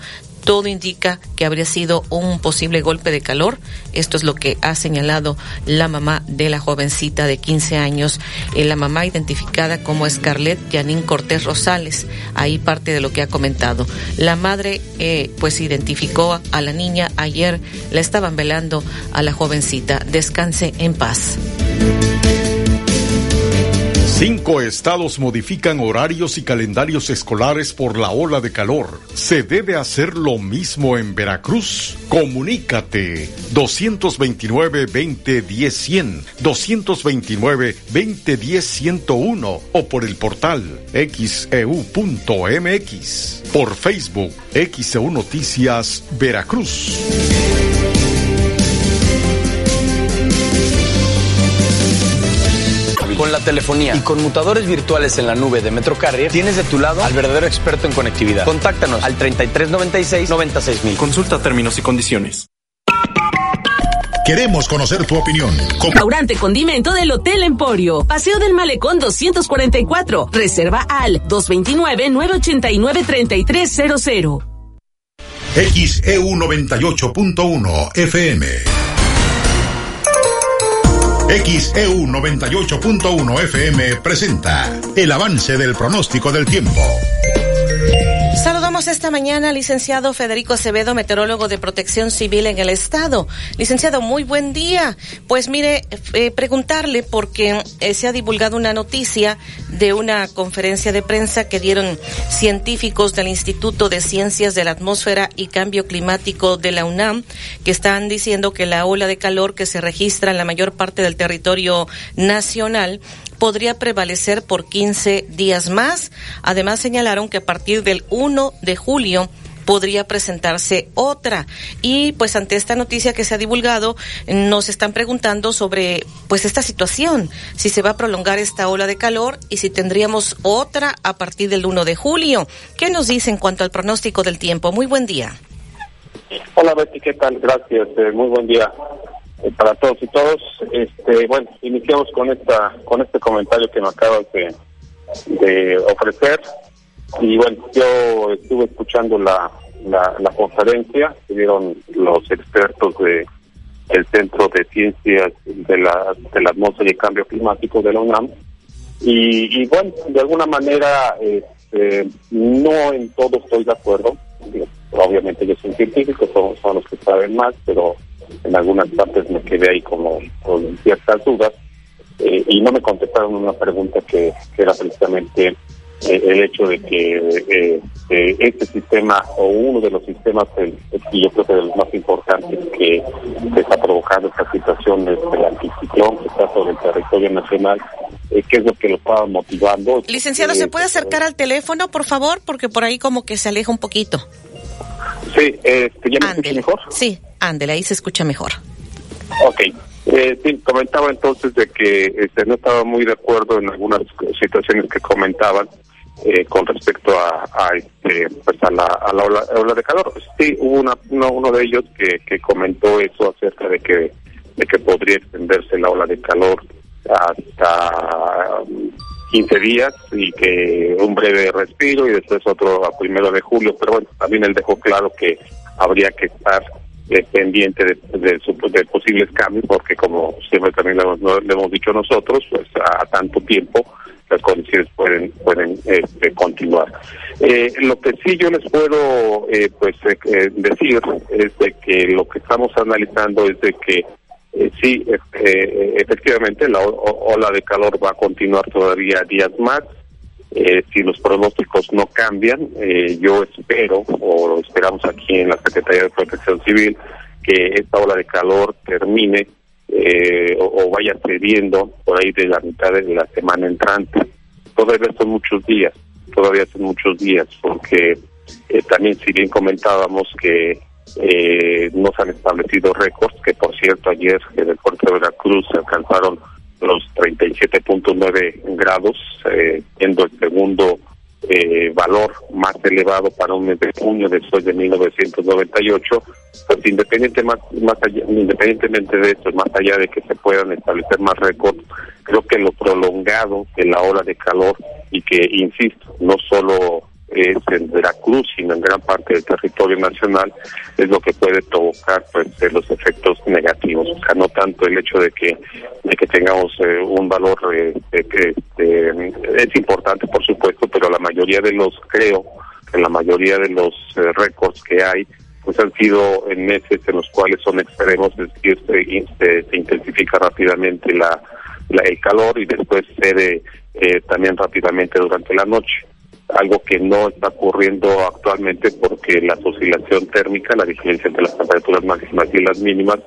Todo indica que habría sido un posible golpe de calor. Esto es lo que ha señalado la mamá de la jovencita de 15 años, eh, la mamá identificada como Scarlett Janine Cortés Rosales. Ahí parte de lo que ha comentado. La madre, eh, pues, identificó a la niña ayer, la estaban velando a la jovencita. Descanse en paz. Cinco estados modifican horarios y calendarios escolares por la ola de calor. ¿Se debe hacer lo mismo en Veracruz? Comunícate 229-2010-100, 229-2010-101 o por el portal xeu.mx. Por Facebook, XEU Noticias Veracruz. Con la telefonía y conmutadores virtuales en la nube de Metrocarrier, tienes de tu lado al verdadero experto en conectividad. Contáctanos al 3396-96000. Consulta términos y condiciones. Queremos conocer tu opinión. Restaurante Condimento del Hotel Emporio. Paseo del Malecón 244. Reserva al 229-989-3300. XEU 98.1 FM. XEU 98.1 FM presenta el avance del pronóstico del tiempo. Saludamos esta mañana al licenciado Federico Acevedo, meteorólogo de protección civil en el estado. Licenciado, muy buen día. Pues mire, eh, preguntarle porque eh, se ha divulgado una noticia de una conferencia de prensa que dieron científicos del Instituto de Ciencias de la Atmósfera y Cambio Climático de la UNAM, que están diciendo que la ola de calor que se registra en la mayor parte del territorio nacional podría prevalecer por 15 días más. Además señalaron que a partir del 1 de julio podría presentarse otra. Y pues ante esta noticia que se ha divulgado, nos están preguntando sobre pues esta situación, si se va a prolongar esta ola de calor y si tendríamos otra a partir del 1 de julio. ¿Qué nos dice en cuanto al pronóstico del tiempo? Muy buen día. Hola Betty, ¿qué tal? Gracias, eh, muy buen día para todos y todos. Este, bueno, iniciamos con esta, con este comentario que me acabas de, de ofrecer. Y bueno, yo estuve escuchando la, la, conferencia que dieron los expertos de el Centro de Ciencias de la, de la Atmósfera y el Cambio Climático de la UNAM. Y, y bueno, de alguna manera, este, no en todo estoy de acuerdo. Obviamente ellos son científicos, son, son los que saben más, pero en algunas partes me quedé ahí como con ciertas dudas eh, y no me contestaron una pregunta que, era precisamente eh, el hecho de que eh, este sistema o uno de los sistemas y yo creo que de los más importantes que, está provocando esta situación es el anticiclón que está sobre el territorio nacional qué es lo que lo estaba motivando. Licenciado se puede acercar al teléfono por favor porque por ahí como que se aleja un poquito sí este, ¿ya me escucha mejor? sí ándele ahí se escucha mejor Ok. Eh, sí, comentaba entonces de que este, no estaba muy de acuerdo en algunas situaciones que comentaban eh, con respecto a, a, este, pues a, la, a la ola, de calor. Sí, hubo una, uno, de ellos que, que comentó eso acerca de que, de que podría extenderse la ola de calor hasta 15 días y que un breve respiro y después otro a primero de julio, pero bueno, también él dejó claro que habría que estar pendiente de, de, posibles cambios, porque como siempre también le hemos, dicho nosotros, pues a, tanto tiempo las condiciones pueden pueden este, continuar. Eh, lo que sí yo les puedo eh, pues eh, decir es de que lo que estamos analizando es de que sí, efectivamente la ola de calor va a continuar todavía días más. si los pronósticos no cambian, yo espero, o esperamos aquí en la Secretaría de Protección Civil, que esta ola de calor termine eh, o, vaya cediendo por ahí de la mitad de la semana entrante. Todavía son muchos días, todavía son muchos días, porque eh, también si bien comentábamos que eh, no se han establecido récords, que por cierto ayer en el puerto de Veracruz se alcanzaron los 37.9 grados, siendo el segundo eh, valor más elevado para un mes de junio después de 1998, pues independiente más, más independientemente de esto, más allá de que se puedan establecer más récords, creo que lo prolongado de la ola de calor y que, insisto, no solo es en Veracruz, sino en gran parte del territorio nacional, es lo que puede provocar pues los efectos negativos. O sea, no tanto el hecho de que de que tengamos eh, un valor eh, que es importante, por supuesto, pero la mayoría de los, creo, en la mayoría de los eh, récords que hay, pues han sido en meses en los cuales son extremos, es decir, se, intensifica rápidamente la, el calor y después cede también rápidamente durante la noche algo que no está ocurriendo actualmente porque la oscilación térmica, la diferencia entre las temperaturas máximas y las mínimas,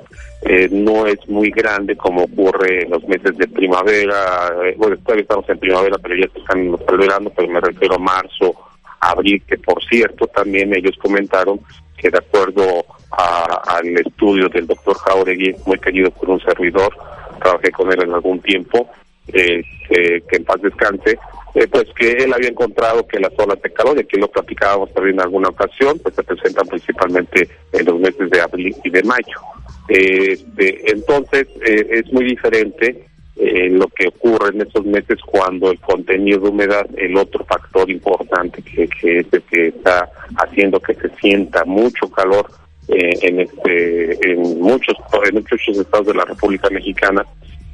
eh, no es muy grande como ocurre en los meses de primavera. Eh, bueno, todavía estamos en primavera, pero ya están el verano, pero me refiero a marzo, abril, que por cierto también ellos comentaron que de acuerdo al estudio del doctor Jauregui, muy querido por un servidor, trabajé con él en algún tiempo, eh, que en paz descanse, eh, pues que él había encontrado que las olas de calor, y aquí lo platicábamos también en alguna ocasión, pues se presentan principalmente en los meses de abril y de mayo. Eh, entonces eh, es muy diferente lo que ocurre en estos meses cuando el contenido de humedad, el otro factor importante que, es el que está haciendo que se sienta mucho calor en este en muchos en muchos estados de la República Mexicana,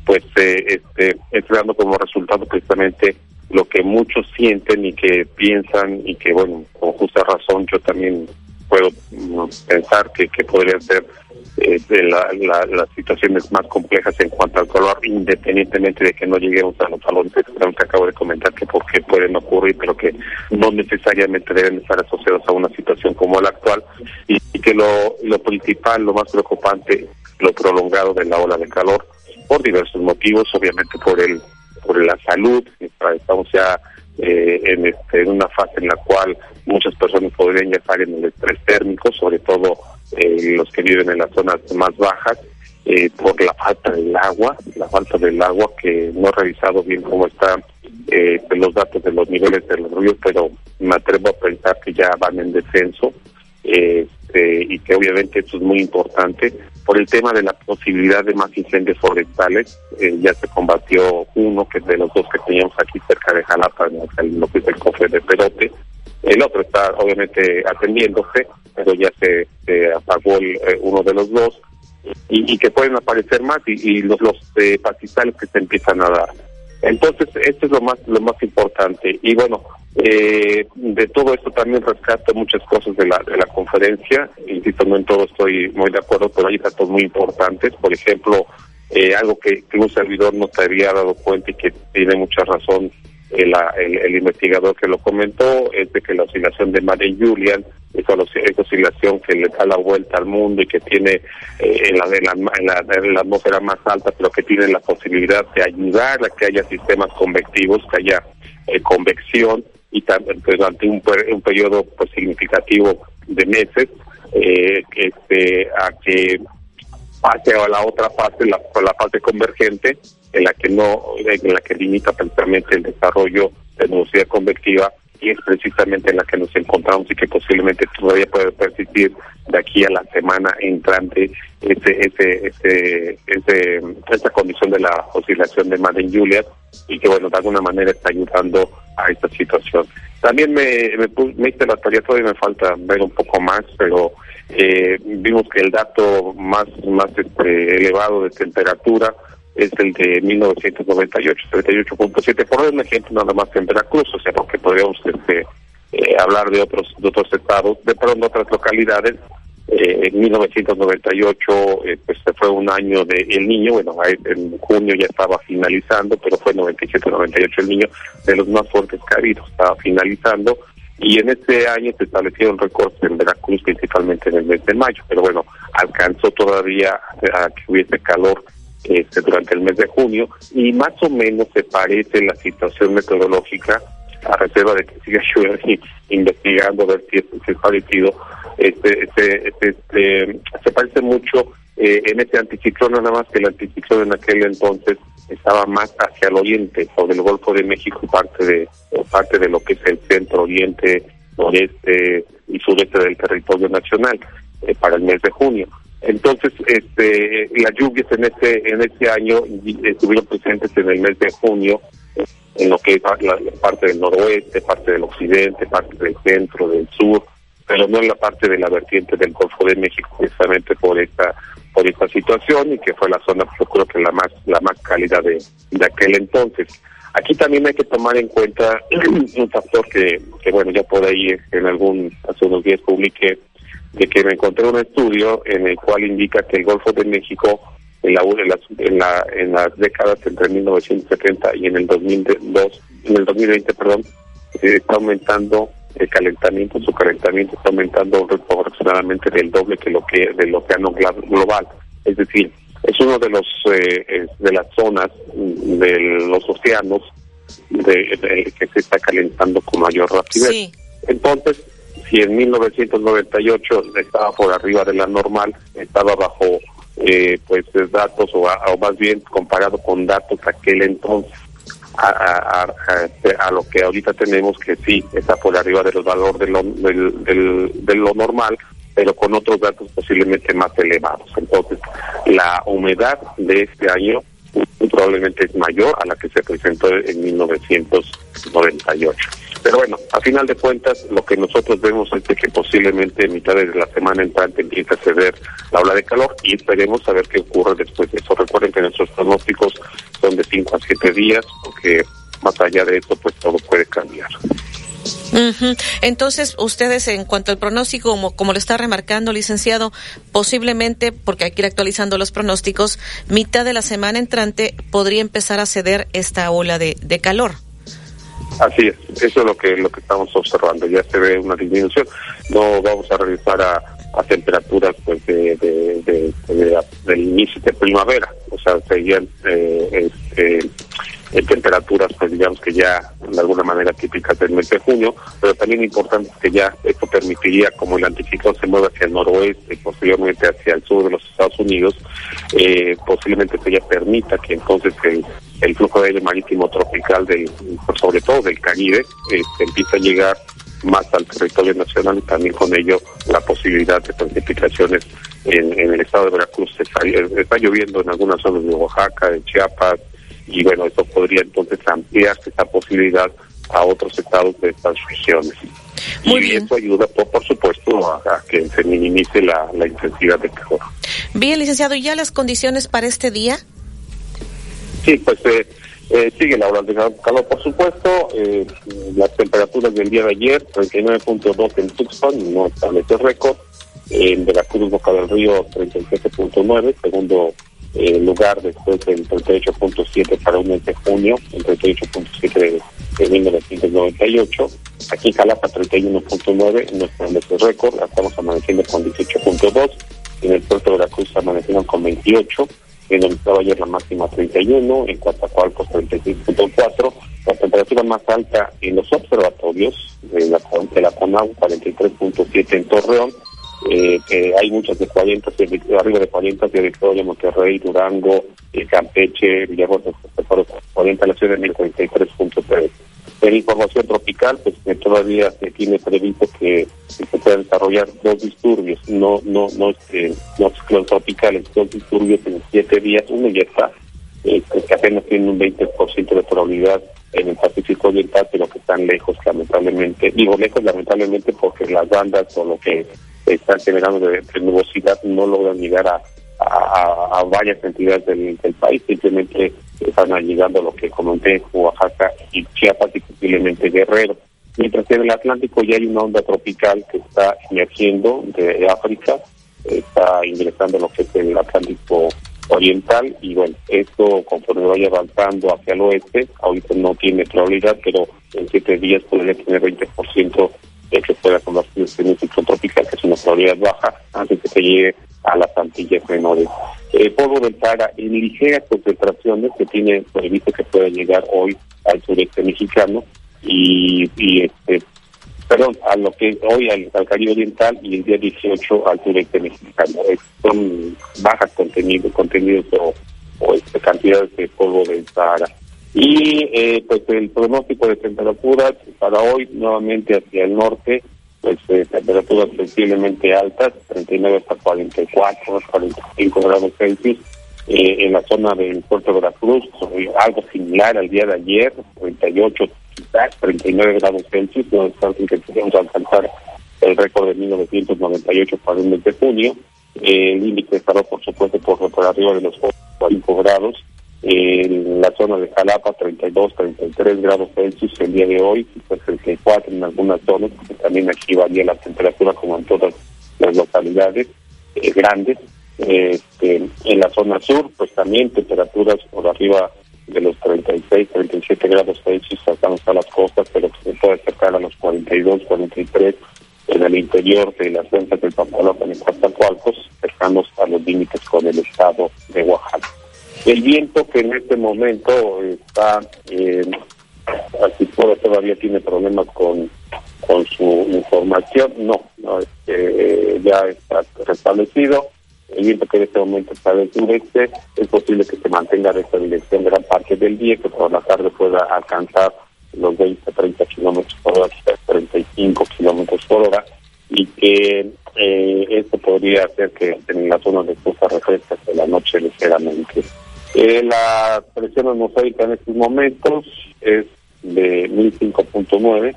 pues este, está dando como resultado precisamente lo que muchos sienten y que piensan y que, bueno, con justa razón yo también puedo mm, pensar que, que podría ser eh, de la- la- las situaciones más complejas en cuanto al color, independientemente de que no lleguemos a los valores que acabo de comentar, que porque pueden ocurrir, pero que no necesariamente deben estar asociados a una situación como la actual, y, y que lo, lo principal, lo más preocupante, lo prolongado de la ola de calor, por diversos motivos, obviamente por el por la salud, estamos ya eh, en, este, en una fase en la cual muchas personas podrían ya estar en el estrés térmico, sobre todo eh, los que viven en las zonas más bajas, eh, por la falta del agua, la falta del agua, que no he revisado bien cómo están eh, los datos de los niveles de los ríos, pero me atrevo a pensar que ya van en descenso este, y que obviamente eso es muy importante. Por el tema de la posibilidad de más incendios forestales, eh, ya se combatió uno, que es de los dos que teníamos aquí cerca de Jalapa, en lo que es el cofre de Perote. El otro está obviamente atendiéndose, pero ya se, apagó el, eh, uno de los dos y, que pueden aparecer más y, y los, los eh, pastizales que se empiezan a dar. Entonces, esto es lo más lo más importante. Y bueno, eh, de todo esto también rescato muchas cosas de la, de la conferencia. Insisto, no en todo estoy muy de acuerdo, pero hay datos muy importantes. Por ejemplo, eh, algo que, un servidor no te había dado cuenta y que tiene mucha razón el, el, el investigador que lo comentó, es de que la oscilación de Mare Julian esa, esa oscilación que le da la vuelta al mundo y que tiene eh, en, la, en, la, en, la, atmósfera más alta, pero que tiene la posibilidad de ayudar a que haya sistemas convectivos, que haya eh, convección y también pues, durante un, un periodo pues, significativo de meses, eh, este, a que pase a la otra fase, la, la fase convergente, en la que no, en la que limita precisamente el desarrollo de velocidad convectiva y es precisamente en la que nos encontramos y que posiblemente todavía puede persistir de aquí a la semana entrante ese, ese, ese, ese, condición de la oscilación de Madden Juliet y que bueno de alguna manera está ayudando a esta situación. También me, me, me hice la tarea, todavía me falta ver un poco más, pero eh, vimos que el dato más, más este, elevado de temperatura es el de 1998, 38.7, por un ejemplo nada más en Veracruz, o sea, porque podríamos este, eh, hablar de otros de otros estados, de pronto otras localidades. Eh, en 1998 eh, pues fue un año de El Niño, bueno, en junio ya estaba finalizando, pero fue 97-98 El Niño, de los más fuertes que estaba finalizando, y en ese año se establecieron récords en Veracruz, principalmente en el mes de mayo, pero bueno, alcanzó todavía a que hubiese calor este, durante el mes de junio y más o menos se parece la situación meteorológica a reserva de que siga yo investigando a ver si es, si es parecido este, este, este, este, se parece mucho eh, en este anticiclón nada más que el anticiclón en aquel entonces estaba más hacia el oriente sobre el Golfo de México parte de parte de lo que es el centro oriente noreste y sureste del territorio nacional eh, para el mes de junio entonces, este, las lluvias en este en este año estuvieron presentes en el mes de junio, en lo que es la, parte del noroeste, parte del occidente, parte del centro, del sur, pero no en la parte de la vertiente del Golfo de México, precisamente por esta por esta situación y que fue la zona, yo creo que la más la más cálida de, de aquel entonces. Aquí también hay que tomar en cuenta un factor que, que bueno, ya por ahí en algún hace unos días publiqué de que me encontré un estudio en el cual indica que el Golfo de México en, la, en, las, en, la, en las décadas entre 1970 y en el 2002, en el 2020, perdón, eh, está aumentando el calentamiento, su calentamiento está aumentando aproximadamente del doble que lo que del océano global. Es decir, es uno de los eh, de las zonas de los océanos de, de, que se está calentando con mayor rapidez. Sí. Entonces, si en 1998 estaba por arriba de la normal, estaba bajo eh, pues datos o, o, más bien comparado con datos aquel entonces. A, a, a, a, lo que ahorita tenemos que sí está por arriba de los valores de lo, del, del, de lo normal pero con otros datos posiblemente más elevados. Entonces la humedad de este año probablemente es mayor a la que se presentó en 1998 pero bueno, a final de cuentas, lo que nosotros vemos es que posiblemente en mitad de la semana entrante empiece a ceder la ola de calor y esperemos saber qué ocurre después de eso. Recuerden que nuestros pronósticos son de 5 a 7 días, porque más allá de eso, pues todo puede cambiar. Ujú. Entonces, ustedes, en cuanto al pronóstico, como, como lo está remarcando, licenciado, posiblemente, porque hay que ir actualizando los pronósticos, mitad de la semana entrante podría empezar a ceder esta ola de, de calor. Así es, eso es lo que lo que estamos observando. Ya se ve una disminución. No vamos a regresar a, a temperaturas pues de, de, de- de- del inicio de primavera. O sea, seguían eh, este, temperaturas, pues digamos que ya de alguna manera típicas del mes de junio, pero también importante que ya esto permitiría, como el anticiclón se mueve hacia el noroeste y posteriormente hacia el sur de los Estados Unidos, eh, posiblemente esto ya permita que entonces el, el flujo de aire marítimo tropical, del, pues, sobre todo del Caribe, este, empiece a llegar más al territorio nacional y también con ello la posibilidad de precipitaciones en, en el estado de Veracruz. Está, está lloviendo en algunas zonas de Oaxaca, de Chiapas, y bueno, eso podría entonces ampliarse esa posibilidad a otros estados de estas regiones. y eso ayuda, por, por supuesto, a, a que se minimice la, la intensidad de calor. Bien, licenciado, ¿y ya las condiciones para este día? Sí, pues eh, eh, sigue la ola de calor, por supuesto. Eh, las temperaturas del día de ayer, 39.2 en Tucson, no establece récord. En Veracruz, Boca del Río, 37.9, segundo eh, lugar después del 38.7 para un mes de junio, el 38.7 de, de 1998. Aquí en Jalapa, 31.9, no establece récord, estamos amaneciendo con 18.2. En el puerto de Veracruz amanecieron con 28 en estaba ayer la máxima 31, en Coatzacoalcos 36.4, la temperatura más alta en los observatorios de la, de la CONAU 43.7 en Torreón, eh, que hay muchas de 40, de- arriba de 40 de Victoria, Monterrey, Durango, eh, Campeche, Villahermosa, 40, la Ciudad de México 43.3. En información tropical, pues que todavía se tiene previsto que, se puedan desarrollar dos disturbios, no no no este, no tropicales, dos disturbios en siete días, uno ya está, eh, que apenas tiene un 20% de probabilidad en el Pacífico Oriental, pero que están lejos, lamentablemente. Digo lejos, lamentablemente, porque las bandas o lo que están generando de, de nubosidad no logran llegar a, a, varias entidades del, del país, simplemente están llegando a lo que comenté, Oaxaca y Chiapas y posiblemente Guerrero. Mientras que en el Atlántico ya hay una onda tropical que está emergiendo de África, está ingresando a lo que es el Atlántico Oriental y bueno, esto conforme vaya avanzando hacia el oeste, ahorita no tiene probabilidad, pero en siete días podría tener 20% que pueda convertirse en un ciclón tropical, que es una probabilidad baja, antes que llegue a las Antillas menores. El polvo del Sahara en ligeras concentraciones que tiene previsto que pueda llegar hoy al sureste mexicano y, y este, perdón, a lo que hoy al, al Caribe Oriental y el día 18 al sureste mexicano. Son bajas contenidos, contenidos o, o este, cantidades de polvo del Sahara. Y eh, pues el pronóstico de temperaturas para hoy nuevamente hacia el norte, pues eh, temperaturas sensiblemente altas, 39 hasta 44, 45 grados Celsius. Eh, en la zona del puerto de Veracruz, algo similar al día de ayer, 38, quizás 39 grados Celsius, no descarten que podemos alcanzar el récord de 1998 para el mes de junio. Eh, el índice estará, por supuesto, por, por arriba de los 45 grados. En la zona de Jalapa, 32, 33 grados Celsius el día de hoy, quizás 34 en algunas zonas, porque también aquí varía la temperatura como en todas las localidades eh, grandes. Este, en la zona sur, pues también temperaturas por arriba de los 36, 37 grados Celsius cercanos a las costas, pero se puede acercar a los 42, 43 en el interior de las cuencas del Papaloca en Coatzacoalcos, cercanos a los límites con el estado de Oaxaca. El viento que en este momento está, eh, todo todavía tiene problemas con, con su información, no, no este, ya está restablecido. El viento que en este momento está del sureste, es posible que se mantenga de esta dirección gran parte del día, que por la tarde pueda alcanzar los 20, 30 kilómetros por hora, quizás 35 kilómetros por hora, y que eh, esto podría hacer que en la zona de costa refresque de la noche ligeramente. Eh, la presión atmosférica en estos momentos es de 1005.9,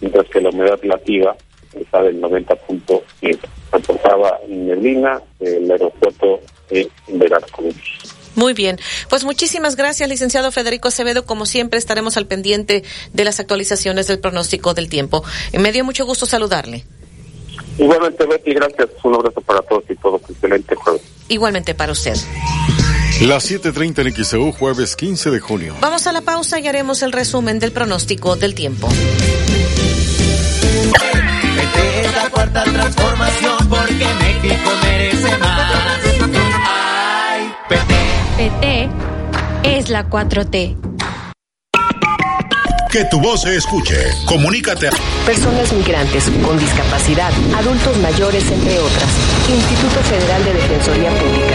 mientras que la humedad relativa está del 90.7. Reportaba Neblina, el aeropuerto de Veracruz. Muy bien. Pues muchísimas gracias, licenciado Federico Acevedo. Como siempre, estaremos al pendiente de las actualizaciones del pronóstico del tiempo. Me dio mucho gusto saludarle. Igualmente, Betty, gracias. Un abrazo para todos y todos. Excelente jueves. Igualmente para usted. Las 7.30 en XEU, jueves 15 de junio. Vamos a la pausa y haremos el resumen del pronóstico del tiempo. PT es la cuarta transformación porque México merece más. Ay, PT. PT es la 4T. Que tu voz se escuche. Comunícate. a- Personas migrantes con discapacidad, adultos mayores, entre otras. Instituto Federal de Defensoría Pública,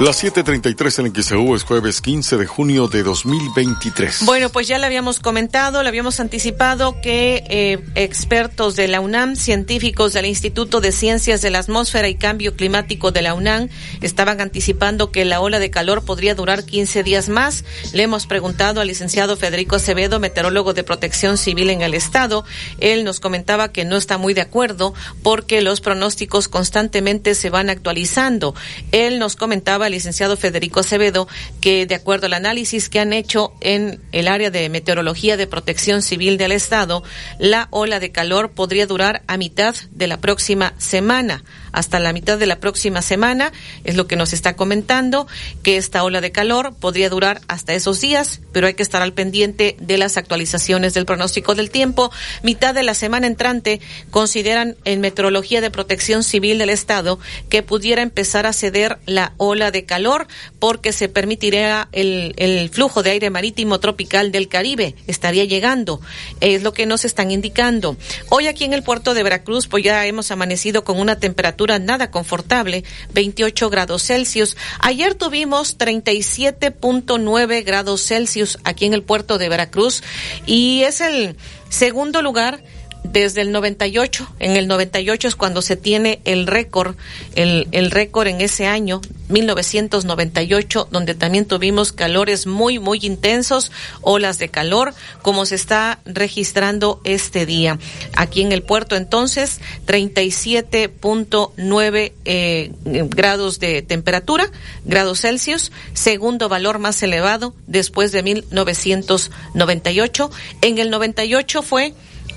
Las 7.33 en XEU es jueves 15 de junio de 2023. Bueno, pues ya le habíamos comentado, le habíamos anticipado que eh, expertos de la UNAM, científicos del Instituto de Ciencias de la Atmósfera y Cambio Climático de la UNAM, estaban anticipando que la ola de calor podría durar 15 días más. Le hemos preguntado al licenciado Federico Acevedo, meteorólogo de protección civil en el Estado. Él nos comentaba que no está muy de acuerdo porque los pronósticos constantemente se van actualizando. Él nos comentaba, licenciado Federico Acevedo, que de acuerdo al análisis que han hecho en el área de meteorología de protección civil del Estado, la ola de calor podría durar a mitad de la próxima semana. Hasta la mitad de la próxima semana es lo que nos está comentando, que esta ola de calor podría durar hasta esos días, pero hay que estar al pendiente de las actualizaciones del pronóstico del tiempo. Mitad de la semana entrante consideran en Meteorología de Protección Civil del Estado que pudiera empezar a ceder la ola de calor porque se permitiría el, el flujo de aire marítimo tropical del Caribe, estaría llegando, es lo que nos están indicando. Hoy aquí en el puerto de Veracruz, pues ya hemos amanecido con una temperatura nada confortable, 28 grados Celsius. Ayer tuvimos 37.9 grados Celsius aquí en el puerto de Veracruz y es el segundo lugar desde el 98. En el 98 es cuando se tiene el récord, el, récord en ese año, 1998, donde también tuvimos calores muy, muy intensos, olas de calor, como se está registrando este día. Aquí en el puerto, entonces, 37.9 eh, grados de temperatura, grados Celsius, segundo valor más elevado después de 1998. En el 98 fue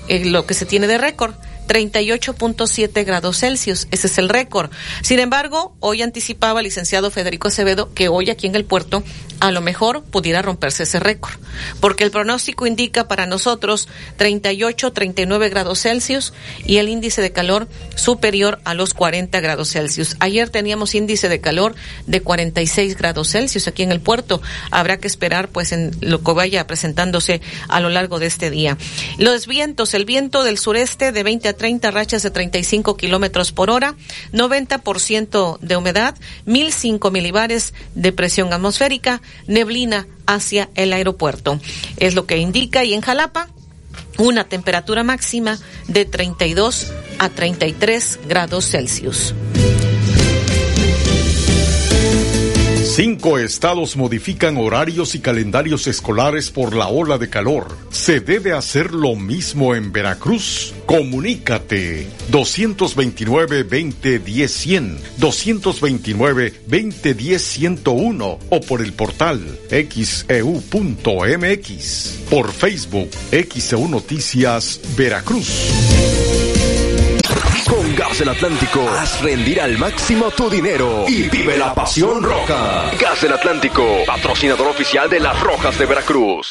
eh, lo que se tiene de récord. 38.7 grados Celsius, ese es el récord. Sin embargo, hoy anticipaba el licenciado Federico Acevedo que hoy aquí en el puerto a lo mejor pudiera romperse ese récord, porque el pronóstico indica para nosotros 38, 39 grados Celsius y el índice de calor superior a los 40 grados Celsius. Ayer teníamos índice de calor de 46 grados Celsius aquí en el puerto. Habrá que esperar pues en lo que vaya presentándose a lo largo de este día. Los vientos, el viento del sureste de 20 a 30 rachas de 35 kilómetros por hora, 90% de humedad, 1005 milibares de presión atmosférica, neblina hacia el aeropuerto. Es lo que indica y en Jalapa una temperatura máxima de 32 a 33 grados Celsius. Cinco estados modifican horarios y calendarios escolares por la ola de calor. ¿Se debe hacer lo mismo en Veracruz? Comunícate 229-2010-100, 229-2010-101 o por el portal xeu.mx. Por Facebook, XEU Noticias Veracruz. Con Gas del Atlántico, haz rendir al máximo tu dinero y vive la pasión roja. Gas del Atlántico, patrocinador oficial de las Rojas de Veracruz.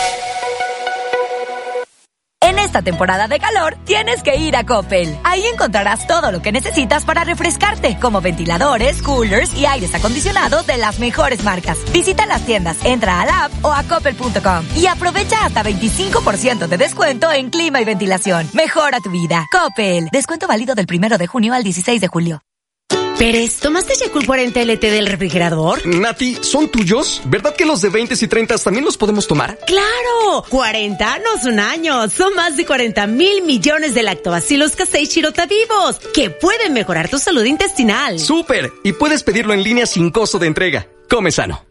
Esta temporada de calor, tienes que ir a Coppel. Ahí encontrarás todo lo que necesitas para refrescarte, como ventiladores, coolers y aires acondicionados de las mejores marcas. Visita las tiendas, entra a la app o a coppel.com y aprovecha hasta 25% de descuento en clima y ventilación. Mejora tu vida. Coppel. Descuento válido del primero de junio al 16 de julio. Pérez, ¿tomaste Yakult 40 LT del refrigerador? Nati, ¿son tuyos? ¿Verdad que los de 20 y 30 también los podemos tomar? ¡Claro! 40 no son años, son más de 40 mil millones de lactobacilos casei shirota vivos que pueden mejorar tu salud intestinal. ¡Súper! Y puedes pedirlo en línea sin costo de entrega. Come sano.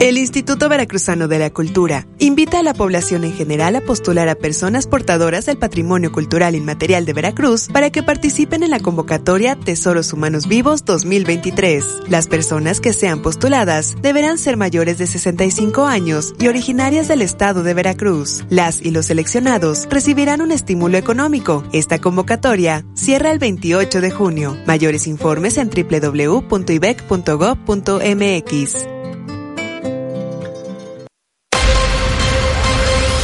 El Instituto Veracruzano de la Cultura invita a la población en general a postular a personas portadoras del patrimonio cultural inmaterial de Veracruz para que participen en la convocatoria Tesoros Humanos Vivos 2023. Las personas que sean postuladas deberán ser mayores de 65 años y originarias del estado de Veracruz. Las y los seleccionados recibirán un estímulo económico. Esta convocatoria cierra el 28 de junio. Mayores informes en www.ibec.gov.mx.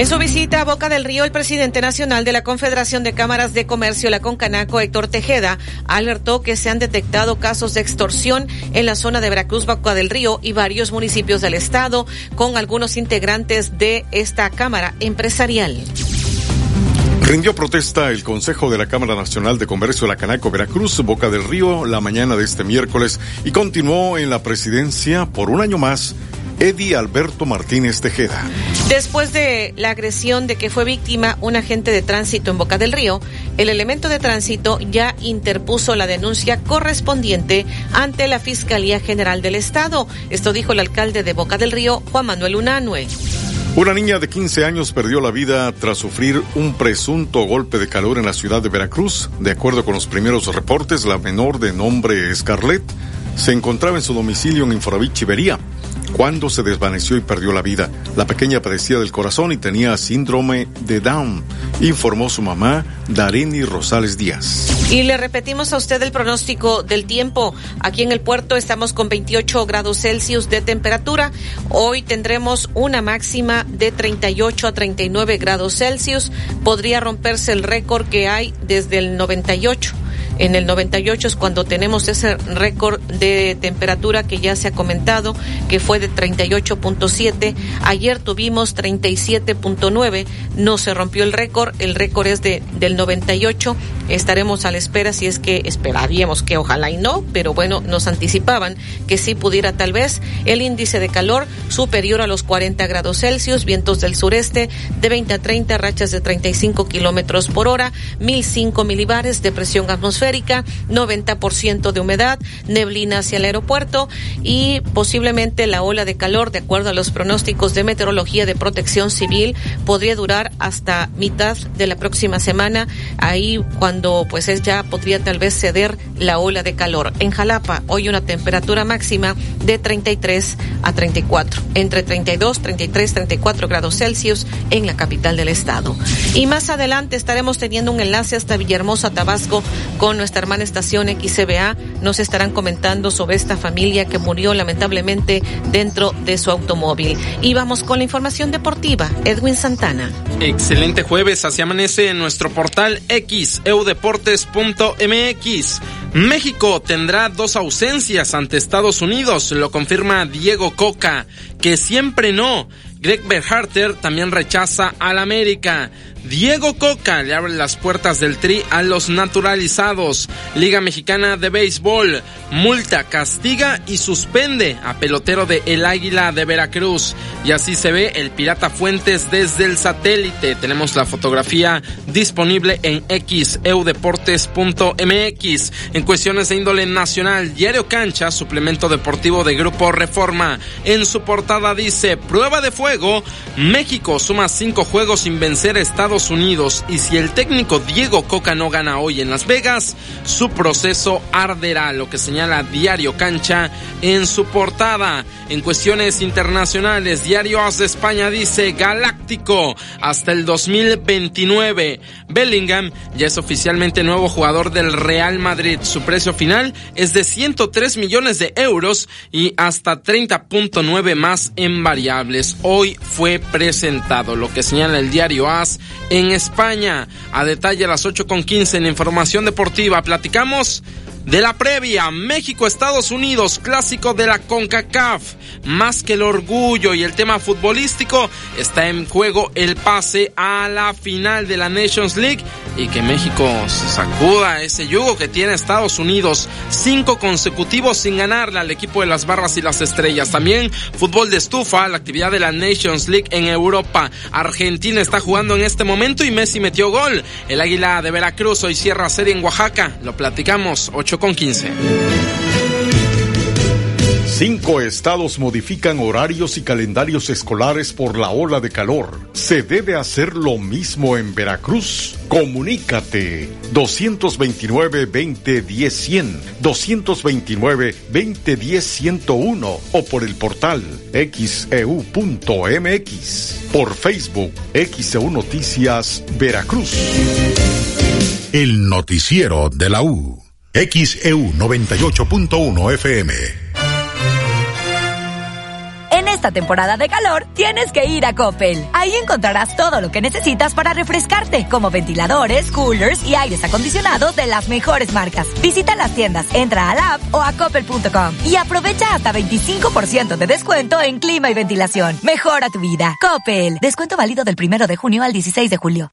En su visita a Boca del Río, el presidente nacional de la Confederación de Cámaras de Comercio, la Concanaco, Héctor Tejeda, alertó que se han detectado casos de extorsión en la zona de Veracruz, Boca del Río y varios municipios del estado con algunos integrantes de esta Cámara Empresarial. Rindió protesta el Consejo de la Cámara Nacional de Comercio la Canaco Veracruz, Boca del Río, la mañana de este miércoles y continuó en la presidencia por un año más Eddie Alberto Martínez Tejeda. Después de la agresión de que fue víctima un agente de tránsito en Boca del Río, el elemento de tránsito ya interpuso la denuncia correspondiente ante la Fiscalía General del Estado. Esto dijo el alcalde de Boca del Río, Juan Manuel Unanue. Una niña de 15 años perdió la vida tras sufrir un presunto golpe de calor en la ciudad de Veracruz. De acuerdo con los primeros reportes, la menor de nombre Scarlett se encontraba en su domicilio en Infonavit Chivería cuando se desvaneció y perdió la vida. La pequeña padecía del corazón y tenía síndrome de Down, informó su mamá, Darini Rosales Díaz. Y le repetimos a usted el pronóstico del tiempo. Aquí en el puerto estamos con 28 grados Celsius de temperatura. Hoy tendremos una máxima de 38 a 39 grados Celsius. Podría romperse el récord que hay desde el 98 en el 98 es cuando tenemos ese récord de temperatura que ya se ha comentado, que fue de 38.7. Ayer tuvimos 37.9. No se rompió el récord. El récord es de, del 98. Estaremos a la espera si es que esperaríamos que ojalá y no, pero bueno, nos anticipaban que sí pudiera tal vez el índice de calor superior a los 40 grados Celsius, vientos del sureste de 20 a 30, rachas de 35 kilómetros por hora, 1005 milibares de presión atmosférica, 90% de humedad, neblina hacia el aeropuerto y posiblemente la ola de calor, de acuerdo a los pronósticos de meteorología de protección civil, podría durar hasta mitad de la próxima semana. Ahí cuando pues es ya podría tal vez ceder la ola de calor. En Jalapa hoy una temperatura máxima de 33 a 34, entre 32, 33, 34 grados Celsius en la capital del estado. Y más adelante estaremos teniendo un enlace hasta Villahermosa, Tabasco, con nuestra hermana estación XCBA. Nos estarán comentando sobre esta familia que murió lamentablemente dentro de su automóvil. Y vamos con la información deportiva. Edwin Santana. Excelente jueves, así amanece en nuestro portal X, eudeportes.mx. México tendrá dos ausencias ante Estados Unidos, lo confirma Diego Coca, que siempre no. Greg Berharter también rechaza al América. Diego Coca le abre las puertas del tri a los naturalizados. Liga Mexicana de Béisbol multa, castiga y suspende a pelotero de El Águila de Veracruz. Y así se ve el Pirata Fuentes desde el satélite. Tenemos la fotografía disponible en xeudeportes.mx. En cuestiones de índole nacional, Diario Cancha, suplemento deportivo de Grupo Reforma. En su portada dice, prueba de fuego, México suma cinco juegos sin vencer a Estados Unidos y si el técnico Diego Coca no gana hoy en Las Vegas, su proceso arderá, lo que señala Diario Cancha en su portada. En cuestiones internacionales, Diario As de España dice Galáctico hasta el 2029. Bellingham ya es oficialmente nuevo jugador del Real Madrid. Su precio final es de 103 millones de euros y hasta 30.9 más en variables. Hoy fue presentado, lo que señala el diario AS en España. A detalle a las 8.15 en información deportiva platicamos de la previa, México-Estados Unidos, clásico de la CONCACAF. Más que el orgullo y el tema futbolístico, está en juego el pase a la final de la Nations League y que México sacuda ese yugo que tiene Estados Unidos. Cinco consecutivos sin ganarle al equipo de las barras y las estrellas. También fútbol de estufa, la actividad de la Nations League en Europa. Argentina está jugando en este momento y Messi metió gol. El Águila de Veracruz hoy cierra serie en Oaxaca. Lo platicamos. 8 con 15. Cinco estados modifican horarios y calendarios escolares por la ola de calor. ¿Se debe hacer lo mismo en Veracruz? Comunícate 229-2010-100, 229-2010-101 o por el portal xeu.mx, por Facebook XEU Noticias Veracruz. El noticiero de la U. XEU 98.1 FM. En esta temporada de calor tienes que ir a Coppel. Ahí encontrarás todo lo que necesitas para refrescarte, como ventiladores, coolers y aires acondicionados de las mejores marcas. Visita las tiendas, entra a la app o a coppel.com y aprovecha hasta 25% de descuento en clima y ventilación. Mejora tu vida. Coppel. Descuento válido del primero de junio al 16 de julio.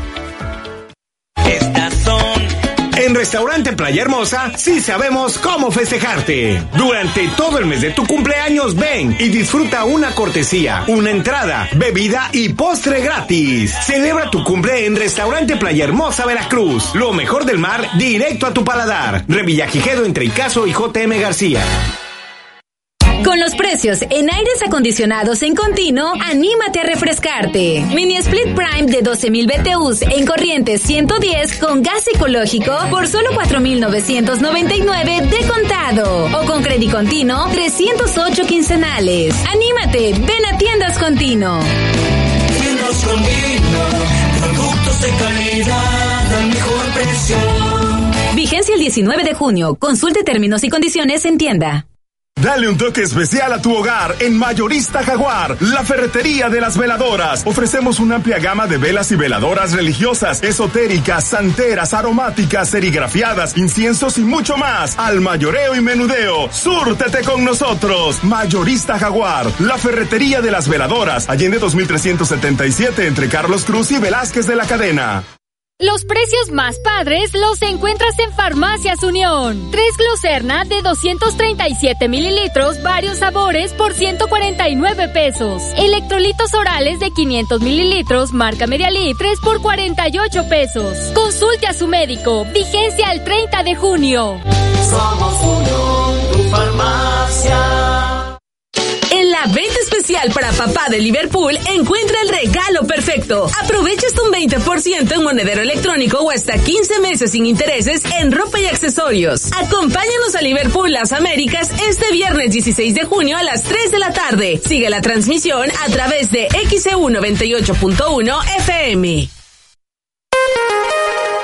En Restaurante Playa Hermosa sí sabemos cómo festejarte. Durante todo el mes de tu cumpleaños ven y disfruta una cortesía, una entrada, bebida y postre gratis. Celebra tu cumple en Restaurante Playa Hermosa Veracruz. Lo mejor del mar directo a tu paladar. Revillagigedo entre Icaso y JM García. Con los precios en aires acondicionados en continuo, anímate a refrescarte. Mini Split Prime de 12.000 BTUs en corriente 110 con gas ecológico por solo 4.999 de contado. O con crédito continuo 308 quincenales. Anímate, ven a tiendas continuo. Tiendas Continuo, productos de calidad al mejor precio. Vigencia el 19 de junio. Consulte términos y condiciones en tienda. Dale un toque especial a tu hogar en Mayorista Jaguar, la ferretería de las veladoras. Ofrecemos una amplia gama de velas y veladoras religiosas, esotéricas, santeras, aromáticas, serigrafiadas, inciensos y mucho más. Al mayoreo y menudeo, súrtete con nosotros. Mayorista Jaguar, la ferretería de las veladoras, Allende 2377 entre Carlos Cruz y Velázquez de la Cadena. Los precios más padres los encuentras en Farmacias Unión. Tres glucerna de 237 mililitros, varios sabores por 149 pesos. Electrolitos orales de 500 mililitros, marca Medialit, 3 por 48 pesos. Consulte a su médico. Vigencia al 30 de junio. Somos Unión, tu farmacia. En la venta especial para papá de Liverpool, encuentra el regalo perfecto. Aprovecha hasta un 20% en monedero electrónico o hasta 15 meses sin intereses en ropa y accesorios. Acompáñanos a Liverpool Las Américas este viernes 16 de junio a las 3 de la tarde. Sigue la transmisión a través de XEU 98.1 FM.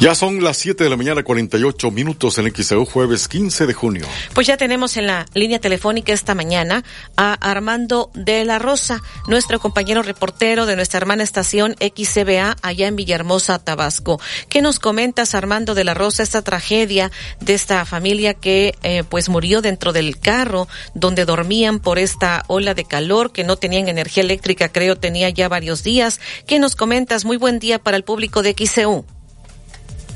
Ya son las 7 de la mañana, 48 minutos en XEU, jueves 15 de junio. Pues ya tenemos en la línea telefónica esta mañana a Armando de la Rosa, nuestro compañero reportero de nuestra hermana estación XCBA allá en Villahermosa, Tabasco. ¿Qué nos comentas, Armando de la Rosa, esta tragedia de esta familia que eh, pues murió dentro del carro donde dormían por esta ola de calor, que no tenían energía eléctrica, creo tenía ya varios días? ¿Qué nos comentas? Muy buen día para el público de XCU.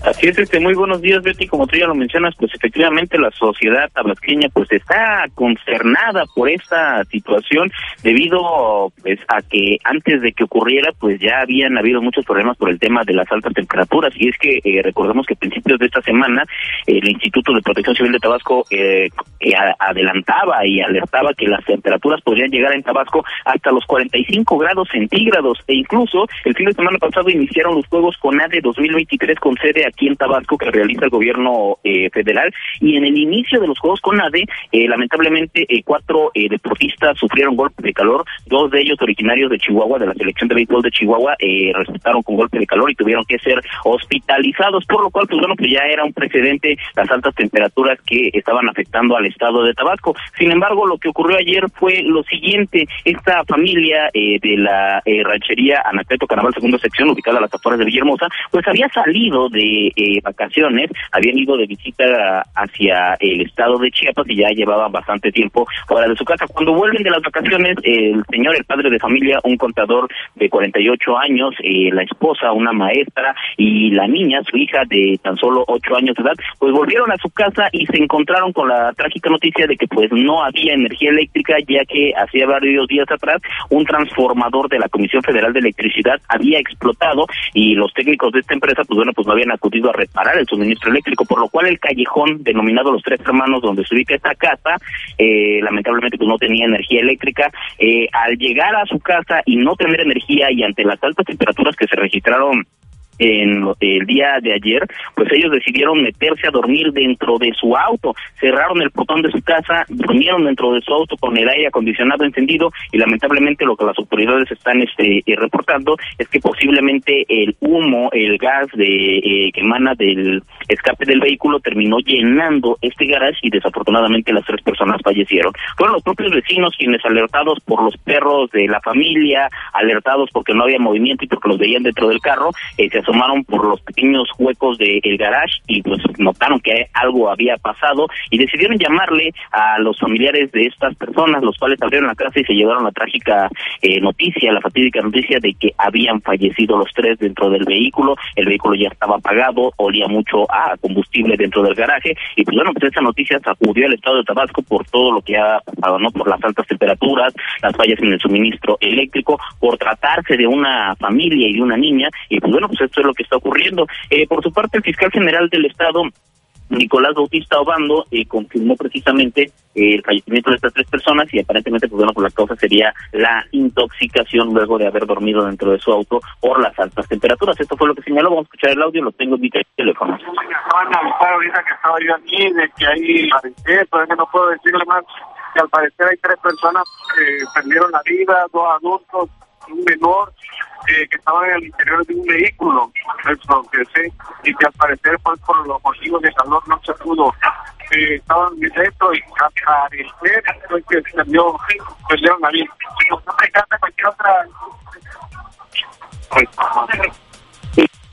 Así es, este, muy buenos días, Betty. Como tú ya lo mencionas, pues efectivamente la sociedad tabasqueña pues está concernada por esta situación debido pues a que antes de que ocurriera pues ya habían habido muchos problemas por el tema de las altas temperaturas y es que eh, recordemos que a principios de esta semana el Instituto de Protección Civil de Tabasco eh, eh, adelantaba y alertaba que las temperaturas podrían llegar en Tabasco hasta los 45 grados centígrados e incluso el fin de semana pasado iniciaron los Juegos con ADE 2023 con sede aquí en Tabasco que realiza el gobierno eh, federal. Y en el inicio de los Juegos con ADE, eh, lamentablemente eh, cuatro eh, deportistas sufrieron golpe de calor, dos de ellos originarios de Chihuahua, de la selección de béisbol de Chihuahua, eh, resultaron con golpe de calor y tuvieron que ser hospitalizados, por lo cual, pues bueno, pues ya era un precedente las altas temperaturas que estaban afectando al estado de Tabasco. Sin embargo, lo que ocurrió ayer fue lo siguiente, esta familia eh, de la ranchería Anacleto Carnaval segunda sección, ubicada a las afueras de Villahermosa, pues había salido de eh, vacaciones, habían ido de visita hacia el estado de Chiapas y ya llevaban bastante tiempo fuera de su casa. Cuando vuelven de las vacaciones, el señor, el padre de familia, un contador de 48 años, eh, la esposa, una maestra y la niña, su hija de tan solo 8 años de edad, pues volvieron a su casa y se encontraron con la trágica noticia de que pues no había energía eléctrica ya que hacía varios días atrás un transformador de la Comisión Federal de Electricidad había explotado y los técnicos de esta empresa pues bueno pues no habían acudido a reparar el suministro eléctrico por lo cual el callejón denominado los tres hermanos donde se ubica esta casa eh, lamentablemente pues no tenía energía eléctrica. Eh, al llegar a su casa y no tener energía y ante las altas temperaturas que se registraron en el día de ayer, pues ellos decidieron meterse a dormir dentro de su auto, cerraron el portón de su casa, durmieron dentro de su auto con el aire acondicionado encendido y lamentablemente lo que las autoridades están este eh, reportando es que posiblemente el humo, el gas de eh, que emana del escape del vehículo terminó llenando este garage y desafortunadamente las tres personas fallecieron. Fueron los propios vecinos quienes alertados por los perros de la familia, alertados porque no había movimiento y porque los veían dentro del carro, eh, se asomaron por los pequeños huecos del garage y pues notaron que algo había pasado y decidieron llamarle a los familiares de estas personas, los cuales abrieron la casa y se llevaron la trágica eh, noticia, la fatídica noticia de que habían fallecido los tres dentro del vehículo, el vehículo ya estaba apagado, olía mucho a combustible dentro del garaje y pues bueno, pues esa noticia sacudió al estado de Tabasco por todo lo que ha pasado, ¿no? Por las altas temperaturas, las fallas en el suministro eléctrico, por tratarse de una familia y de una niña y pues bueno, pues esto es lo que está ocurriendo. Eh, por su parte, el fiscal general del Estado, Nicolás Bautista Obando, eh, confirmó precisamente eh, el fallecimiento de estas tres personas y aparentemente, pues bueno, por la causa sería la intoxicación luego de haber dormido dentro de su auto por las altas temperaturas. Esto fue lo que señaló. Vamos a escuchar el audio, lo tengo en mi teléfono. De analizar ahorita que estaba yo aquí, de que hay parecer, todavía no puedo decirle más, que al parecer hay tres personas que perdieron la vida, dos adultos, un menor, eh, que estaban en el interior de un vehículo, y que al parecer pues, por los motivos de calor no se pudo. Eh, estaban dentro y al parecer fue que perdió, perdieron la vida. No se cualquier otra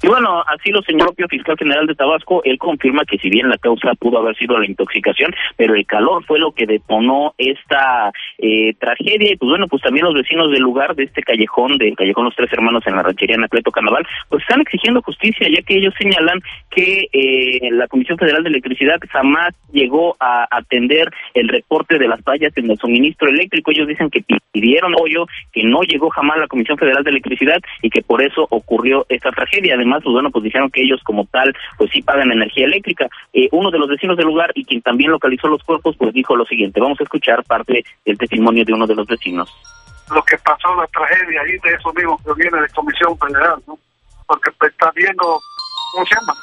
Y bueno, así lo señaló el fiscal general de Tabasco. Él confirma que si bien la causa pudo haber sido la intoxicación, pero el calor fue lo que detonó esta eh, tragedia. Y pues bueno, pues también los vecinos del lugar de este callejón, del callejón Los Tres Hermanos en la ranchería Anacleto Carnaval, pues están exigiendo justicia, ya que ellos señalan que eh, la Comisión Federal de Electricidad jamás llegó a atender el reporte de las fallas en el suministro eléctrico. Ellos dicen que pidieron hoyo, que no llegó jamás la Comisión Federal de Electricidad y que por eso ocurrió esta tragedia. Además, pues bueno, pues dijeron que ellos como tal, pues sí pagan energía eléctrica. Eh, uno de los vecinos del lugar y quien también localizó los cuerpos, pues dijo lo siguiente. Vamos a escuchar parte del testimonio de uno de los vecinos. Lo que pasó, la tragedia ahí de eso mismo que viene de Comisión Federal, ¿no? Porque pues, está viendo, ¿cómo se llama?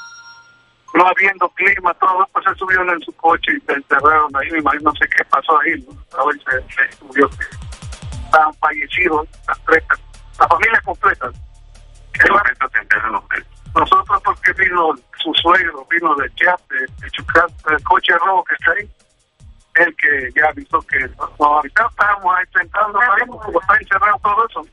No habiendo clima, todo, pues se subieron en su coche y se enterraron ahí, me imagino, no sé qué pasó ahí, ¿no? A se, se que estaban fallecidos, las tres, la familia completa. Nosotros porque vino su suegro, vino de Chiapas, de Chucat, el coche rojo que está ahí, el que ya avisó que nos avisaron, estábamos ahí sentados, ahí, como está encerrado todo eso.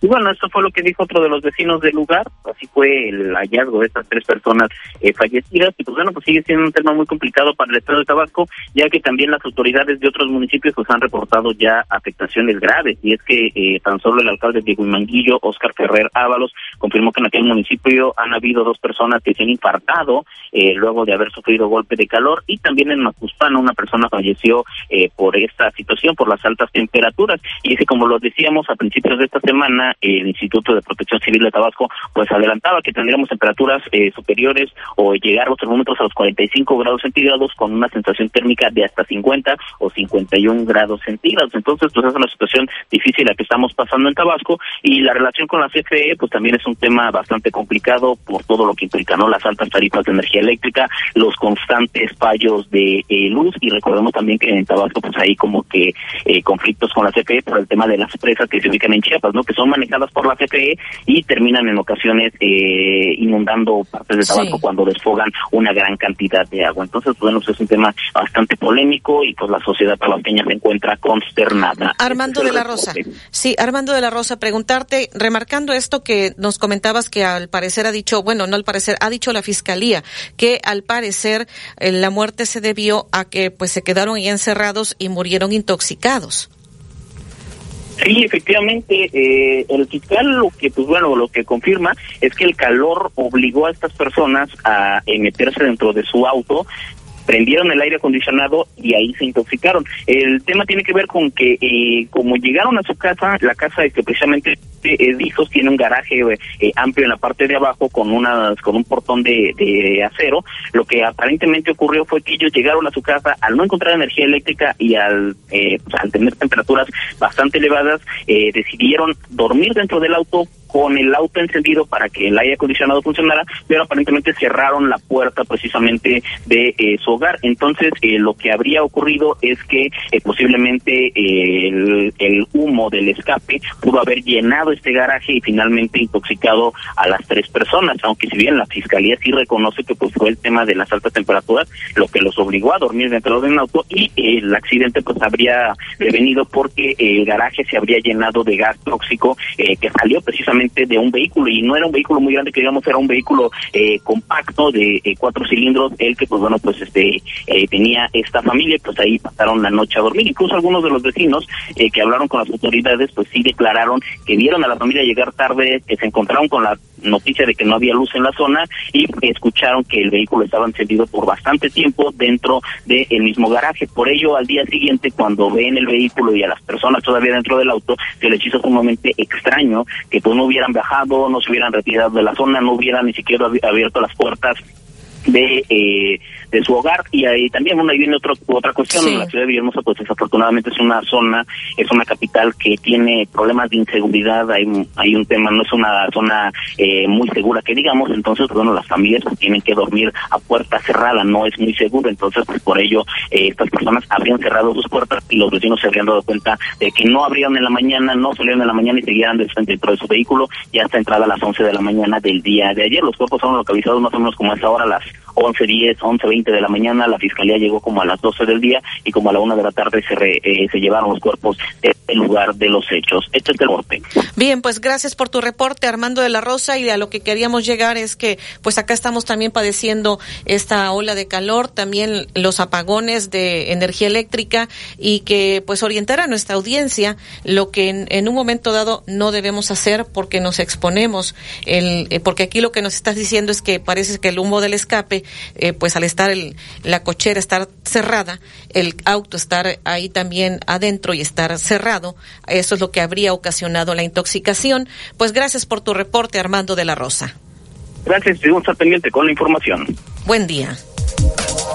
Y bueno, esto fue lo que dijo otro de los vecinos del lugar, así fue el hallazgo de estas tres personas eh, fallecidas, y pues bueno, pues sigue siendo un tema muy complicado para el Estado de Tabasco, ya que también las autoridades de otros municipios pues han reportado ya afectaciones graves, y es que eh, tan solo el alcalde Diego Manguillo, Oscar Ferrer Ábalos, confirmó que en aquel municipio han habido dos personas que se han infartado eh, luego de haber sufrido golpe de calor, y también en Macuspana una persona falleció eh, por esta situación, por las altas temperaturas, y es que como lo decíamos a principios de esta semana, el Instituto de Protección Civil de Tabasco pues adelantaba que tendríamos temperaturas eh, superiores o llegar los termómetros a los 45 grados centígrados con una sensación térmica de hasta 50 o 51 grados centígrados. Entonces, pues es una situación difícil la que estamos pasando en Tabasco y la relación con la CFE pues también es un tema bastante complicado por todo lo que implica, ¿no? Las altas tarifas de energía eléctrica, los constantes fallos de eh, luz y recordemos también que en Tabasco pues hay como que eh, conflictos con la CFE por el tema de las presas que se ubican en Chiapas, ¿no? Que son manejadas por la CFE y terminan en ocasiones eh, inundando partes de Tabasco Sí. cuando desfogan una gran cantidad de agua. Entonces, bueno, pues es un tema bastante polémico y pues la sociedad tabasqueña se encuentra consternada. Armando de la Rosa. Sí, Armando de la Rosa, preguntarte, remarcando esto que nos comentabas que al parecer ha dicho, bueno, no al parecer, ha dicho la fiscalía que al parecer eh, la muerte se debió a que pues se quedaron ahí encerrados y murieron intoxicados. Sí, efectivamente, eh, el fiscal lo que, pues bueno, lo que confirma es que el calor obligó a estas personas a eh, meterse dentro de su auto, prendieron el aire acondicionado y ahí se intoxicaron. El tema tiene que ver con que eh, como llegaron a su casa, la casa que precisamente es de hijos tiene un garaje eh, amplio en la parte de abajo con unas con un portón de, de acero. Lo que aparentemente ocurrió fue que ellos llegaron a su casa al no encontrar energía eléctrica y al eh, pues, al tener temperaturas bastante elevadas eh, decidieron dormir dentro del auto con el auto encendido para que el aire acondicionado funcionara, pero aparentemente cerraron la puerta precisamente de eh, su hogar. Entonces, eh, lo que habría ocurrido es que eh, posiblemente eh, el, el humo del escape pudo haber llenado este garaje y finalmente intoxicado a las tres personas, aunque si bien la fiscalía sí reconoce que pues fue el tema de las altas temperaturas lo que los obligó a dormir dentro de un auto y el accidente pues habría devenido porque el garaje se habría llenado de gas tóxico que salió precisamente de un vehículo y no era un vehículo muy grande que digamos era un vehículo eh, compacto de eh, cuatro cilindros el que pues bueno pues este eh, tenía esta familia pues ahí pasaron la noche a dormir incluso algunos de los vecinos que hablaron con las autoridades pues sí declararon que vieron a la familia llegar tarde que se encontraron con la noticia de que no había luz en la zona y escucharon que el vehículo estaba encendido por bastante tiempo dentro del mismo garaje. Por ello, al día siguiente, cuando ven el vehículo y a las personas todavía dentro del auto, se les hizo sumamente extraño que pues no hubieran bajado, no se hubieran retirado de la zona, no hubieran ni siquiera abi- abierto las puertas de eh, de su hogar y ahí también bueno ahí viene otro, otra cuestión Sí. la ciudad de Villahermosa pues desafortunadamente es una zona es una capital que tiene problemas de inseguridad hay un- hay un tema no es una zona eh, muy segura que digamos entonces bueno las familias pues, tienen que dormir a puerta cerrada no es muy seguro entonces pues por ello eh, estas personas habrían cerrado sus puertas y los vecinos se habrían dado cuenta de que no abrieron en la mañana no salieron en la mañana y seguían dentro de su vehículo ya hasta entrada a las 11 de la mañana del día de ayer los cuerpos fueron localizados más o menos como a esa hora a las 11.10, 11.20 de la mañana, la fiscalía llegó como a las 12 del día y como a la una de la tarde se, re- eh, se llevaron los cuerpos de el lugar de los hechos. Este es el norte. Bien, pues gracias por tu reporte, Armando de la Rosa, y a lo que queríamos llegar es que, pues acá estamos también padeciendo esta ola de calor, también los apagones de energía eléctrica y que, pues, orientar a nuestra audiencia lo que en, un momento dado no debemos hacer porque nos exponemos, el, eh, porque aquí lo que nos estás diciendo es que parece que el humo del escape, eh, pues al estar el, la cochera estar cerrada, el auto estar ahí también adentro y estar cerrado, eso es lo que habría ocasionado la intoxicación. Pues gracias por tu reporte, Armando de la Rosa. Gracias, seguimos pendiente con la información. Buen día.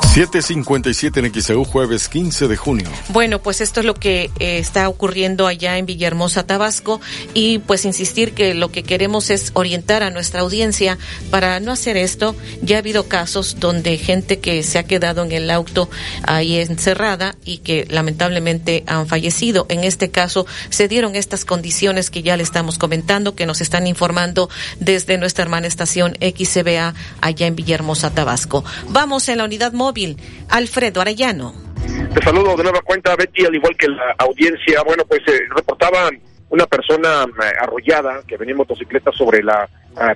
757 en XEU, jueves 15 de junio. Bueno, pues esto es lo que eh, está ocurriendo allá en Villahermosa, Tabasco, y pues insistir que lo que queremos es orientar a nuestra audiencia para no hacer esto. Ya ha habido casos donde gente que se ha quedado en el auto ahí encerrada y que lamentablemente han fallecido. En este caso se dieron estas condiciones que ya le estamos comentando, que nos están informando desde nuestra hermana estación XCBA allá en Villahermosa, Tabasco. Vamos en la unidad móvil Alfredo Arellano. Te saludo de nueva cuenta, Betty, al igual que la audiencia. Bueno, pues eh, reportaba una persona eh, arrollada que venía en motocicleta sobre la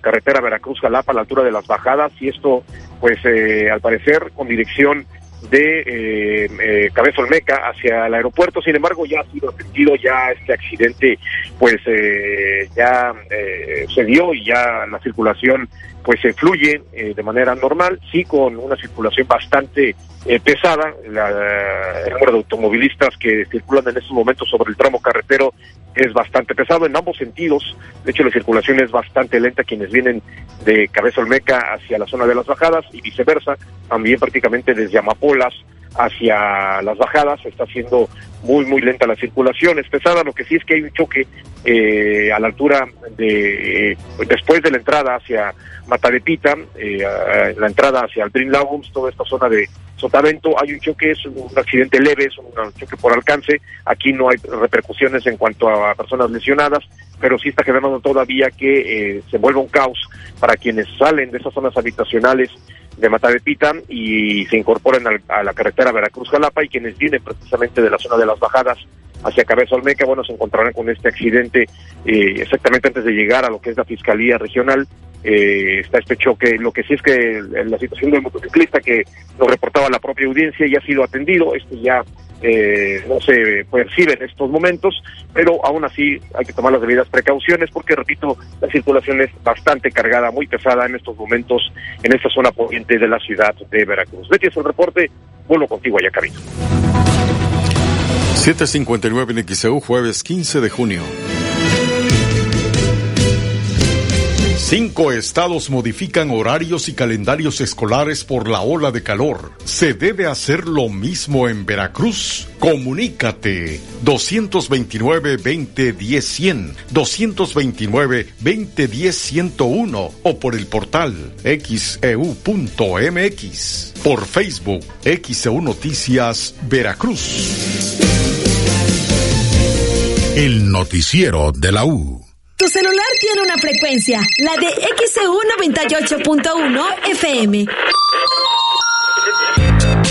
carretera Veracruz-Jalapa a la altura de las bajadas y esto, pues eh, al parecer, con dirección de eh, eh, Cabeza Olmeca hacia el aeropuerto. Sin embargo, ya ha sido atendido, ya este accidente pues eh, ya eh, se dio y ya la circulación pues se fluye eh, de manera normal, sí con una circulación bastante eh, pesada. La, el número de automovilistas que circulan en estos momentos sobre el tramo carretero es bastante pesado en ambos sentidos. De hecho, la circulación es bastante lenta quienes vienen de Cabeza Olmeca hacia la zona de las bajadas y viceversa. También prácticamente desde Amapolas hacia las bajadas está siendo muy muy lenta la circulación es pesada lo que sí es que hay un choque eh, a la altura de después de la entrada hacia Matadepita eh, la entrada hacia el Dream Lagoons toda esta zona de Sotavento hay un choque es un accidente leve es un choque por alcance aquí no hay repercusiones en cuanto a personas lesionadas pero sí está generando todavía que eh, se vuelva un caos para quienes salen de esas zonas habitacionales de Matadepita y se incorporan a la carretera Veracruz-Jalapa y quienes vienen precisamente de la zona de las bajadas hacia Cabeza Olmeca, bueno, se encontrarán con este accidente eh, exactamente antes de llegar a lo que es la Fiscalía Regional. Eh, está este choque. Lo que sí es que la situación del motociclista que lo reportaba la propia audiencia ya ha sido atendido. Esto ya eh, no se percibe en estos momentos, pero aún así hay que tomar las debidas precauciones porque, repito, la circulación es bastante cargada, muy pesada en estos momentos en esta zona poniente de la ciudad de Veracruz. Betty, es el reporte. Vuelvo contigo allá, Camino. 759 en XEU, jueves 15 de junio. Cinco estados modifican horarios y calendarios escolares por la ola de calor. ¿Se debe hacer lo mismo en Veracruz? Comunícate 229-2010-100, 229-2010-101 o por el portal xeu.mx. Por Facebook, XEU Noticias Veracruz. El noticiero de la U. Tu celular tiene una frecuencia, la de XEU 98.1 FM.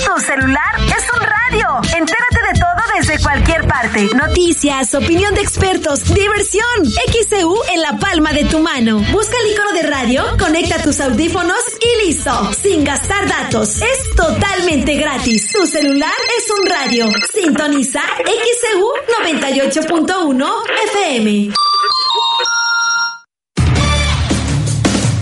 Tu celular es un radio. Entérate de todo desde cualquier parte. Noticias, opinión de expertos, diversión. XEU en la palma de tu mano. Busca el icono de radio, conecta tus audífonos y listo. Sin gastar datos. Es totalmente gratis. Tu celular es un radio. Sintoniza XEU 98.1 FM. you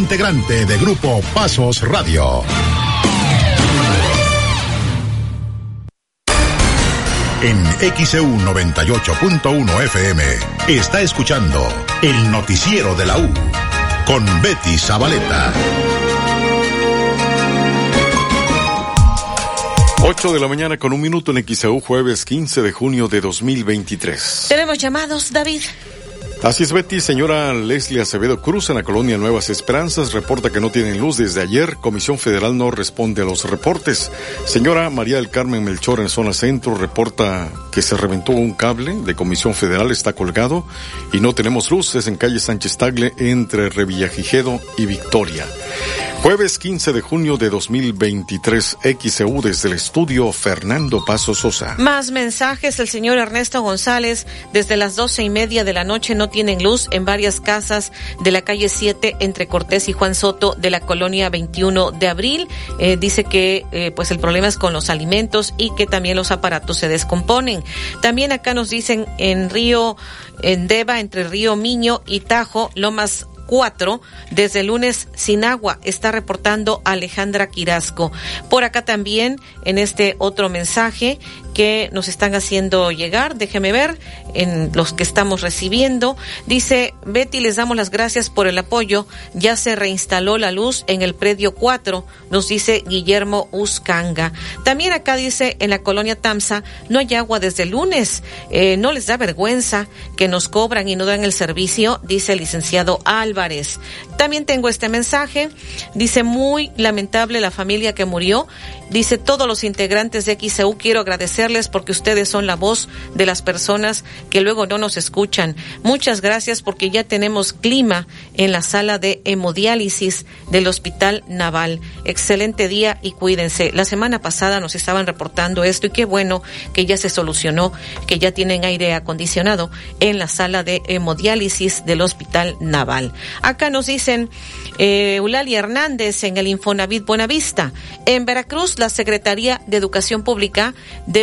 integrante de Grupo Pasos Radio. En XEU 98.1 FM está escuchando el noticiero de la U con Betty Zabaleta. 8 de la mañana con un minuto en XAU, jueves 15 de junio de 2023. Tenemos llamados, David. Así es, Betty. Señora Leslie Acevedo Cruz, en la colonia Nuevas Esperanzas, reporta que no tienen luz desde ayer. Comisión Federal no responde a los reportes. Señora María del Carmen Melchor, en zona centro, reporta que se reventó un cable de Comisión Federal, está colgado y no tenemos luces en calle Sánchez Tagle entre Revillagigedo y Victoria. Jueves 15 de junio de 2023, XEU desde el estudio Fernando Paso Sosa. Más mensajes. El señor Ernesto González, desde las doce y media de la noche no tienen luz en varias casas de la calle 7 entre Cortés y Juan Soto de la colonia 21 de abril. Eh, dice que eh, pues el problema es con los alimentos y que también los aparatos se descomponen. También acá nos dicen en Río, en Deva, entre Río Miño y Tajo, Lomas cuatro, desde el lunes sin agua, está reportando Alejandra Quirasco. Por acá también, en este otro mensaje, que nos están haciendo llegar. Déjeme ver en los que estamos recibiendo. Dice Betty, les damos las gracias por el apoyo. Ya se reinstaló la luz en el predio 4, nos dice Guillermo Uscanga. También acá dice en la colonia Tamsa, no hay agua desde el lunes. Eh, no les da vergüenza que nos cobran y no dan el servicio, dice el licenciado Álvarez. También tengo este mensaje. Dice muy lamentable la familia que murió. Dice todos los integrantes de XEU quiero agradecer porque ustedes son la voz de las personas que luego no nos escuchan. Muchas gracias porque ya tenemos clima en la sala de hemodiálisis del Hospital Naval. Excelente día y cuídense. La semana pasada nos estaban reportando esto y qué bueno que ya se solucionó, que ya tienen aire acondicionado en la sala de hemodiálisis del Hospital Naval. Acá nos dicen eh, Eulalia Hernández en el Infonavit Buenavista. En Veracruz, la Secretaría de Educación Pública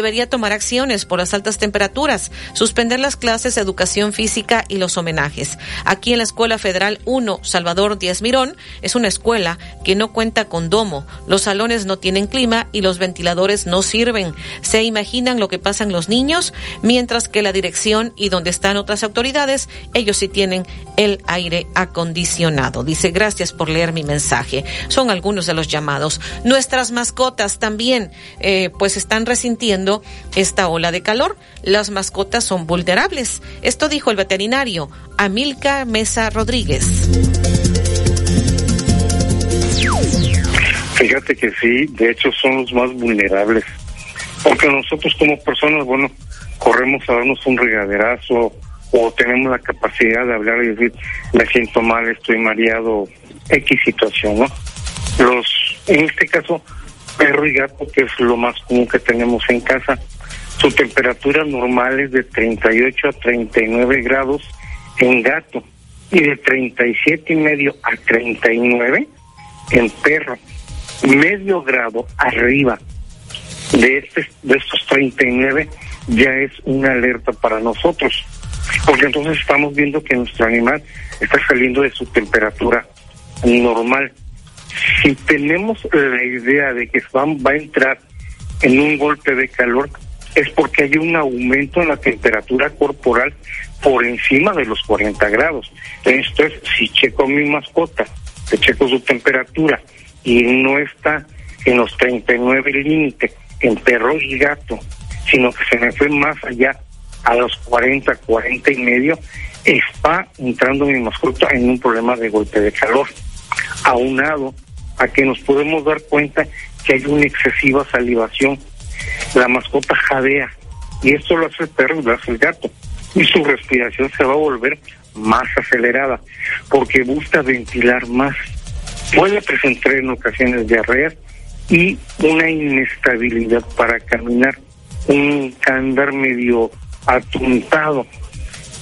debería tomar acciones por las altas temperaturas, suspender las clases de educación física y los homenajes. Aquí en la Escuela Federal 1, Salvador Díaz Mirón, es una escuela que no cuenta con domo, los salones no tienen clima y los ventiladores no sirven. ¿Se imaginan lo que pasan los niños? Mientras que la dirección y donde están otras autoridades, ellos sí tienen el aire acondicionado. Dice, gracias por leer mi mensaje. Son algunos de los llamados. Nuestras mascotas también, eh, pues están resintiendo esta ola de calor. Las mascotas son vulnerables. Esto dijo el veterinario Amilca Mesa Rodríguez. Fíjate que sí, de hecho son los más vulnerables. Porque nosotros como personas, bueno, corremos a darnos un regaderazo o tenemos la capacidad de hablar y decir, me siento mal, estoy mareado, X situación, ¿no? Los, en este caso, perro y gato, que es lo más común que tenemos en casa, su temperatura normal es de 38 a 39 grados en gato y de 37 y medio a 39 en perro. Medio grado arriba de, este, de estos 39 ya es una alerta para nosotros, porque entonces estamos viendo que nuestro animal está saliendo de su temperatura normal. Si tenemos la idea de que va, va a entrar en un golpe de calor, es porque hay un aumento en la temperatura corporal por encima de los 40 grados. Entonces, si checo mi mascota, le checo su temperatura y no está en los 39 límite en perro y gato, sino que se me fue más allá a los 40, 40 y medio, está entrando mi mascota en un problema de golpe de calor, aunado a que nos podemos dar cuenta que hay una excesiva salivación. La mascota jadea, y esto lo hace el perro y lo hace el gato, y su respiración se va a volver más acelerada, porque busca ventilar más. Puede presentar en ocasiones diarreas y una inestabilidad para caminar, un andar medio atuntado.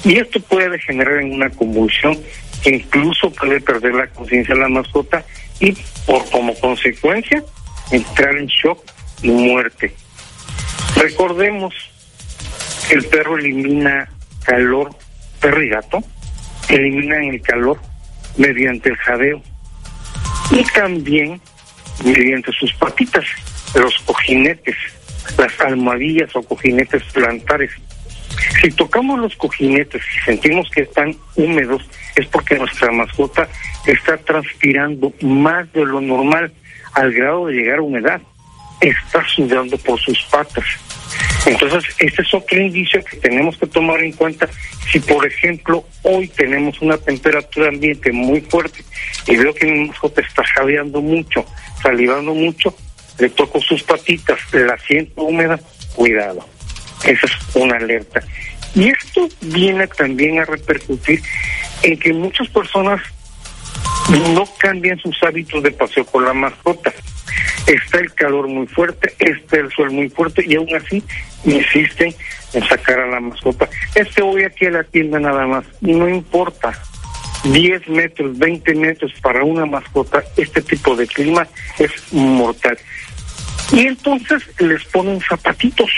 Y esto puede generar en una convulsión incluso puede perder la conciencia la mascota y por como consecuencia entrar en shock y muerte. Recordemos que el perro elimina calor, perro y gato, eliminan el calor mediante el jadeo y también mediante sus patitas, los cojinetes, las almohadillas o cojinetes plantares. Si tocamos los cojinetes y sentimos que están húmedos, es porque nuestra mascota está transpirando más de lo normal al grado de llegar a humedad. está sudando por sus patas. Entonces, este es otro indicio que tenemos que tomar en cuenta. Si, por ejemplo, hoy tenemos una temperatura ambiente muy fuerte y veo que mi mascota está jadeando mucho, salivando mucho, le toco sus patitas, la siento húmeda, cuidado. Esa es una alerta. Y esto viene también a repercutir en que muchas personas no cambian sus hábitos de paseo con la mascota. Está el calor muy fuerte, está el sol muy fuerte y aún así insisten en sacar a la mascota. Este voy aquí a la tienda nada más, no importa. 10 metros, 20 metros para una mascota, este tipo de clima es mortal. Y entonces les ponen zapatitos.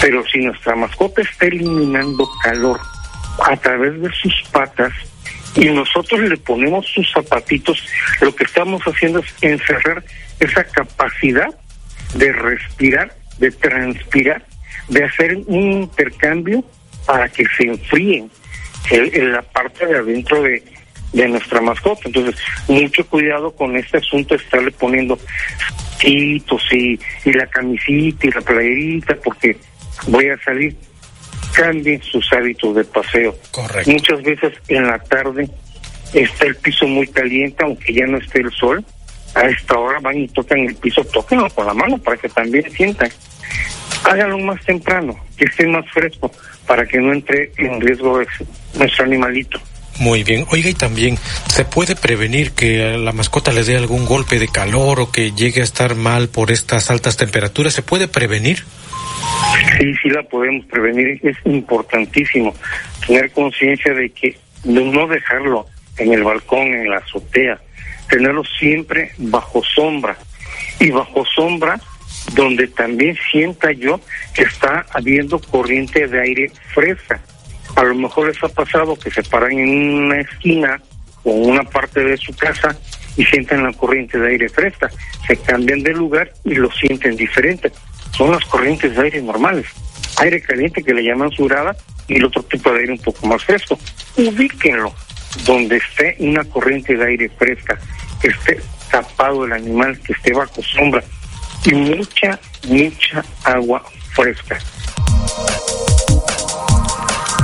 Pero si nuestra mascota está eliminando calor a través de sus patas y nosotros le ponemos sus zapatitos, lo que estamos haciendo es encerrar esa capacidad de respirar, de transpirar, de hacer un intercambio para que se enfríen en la parte de adentro de, de nuestra mascota. Entonces, mucho cuidado con este asunto de estarle poniendo titos y, y la camisita y la playerita, porque voy a salir. Cambien sus hábitos de paseo. Correcto. Muchas veces en la tarde está el piso muy caliente, aunque ya no esté el sol. A esta hora van y tocan el piso, tóquenlo con la mano para que también sientan. Háganlo más temprano, que esté más fresco, para que no entre en riesgo nuestro animalito. Muy bien. Oiga, y también, ¿se puede prevenir que la mascota le dé algún golpe de calor o que llegue a estar mal por estas altas temperaturas? ¿Se puede prevenir? Sí, sí la podemos prevenir. Es importantísimo tener conciencia de que no dejarlo en el balcón, en la azotea, tenerlo siempre bajo sombra. Y bajo sombra donde también sienta yo que está habiendo corriente de aire fresca. A lo mejor les ha pasado que se paran en una esquina o una parte de su casa y sienten la corriente de aire fresca. Se cambian de lugar y lo sienten diferente. Son las corrientes de aire normales. Aire caliente que le llaman surada y el otro tipo de aire un poco más fresco. Ubíquenlo donde esté una corriente de aire fresca, que esté tapado el animal, que esté bajo sombra y mucha, mucha agua fresca.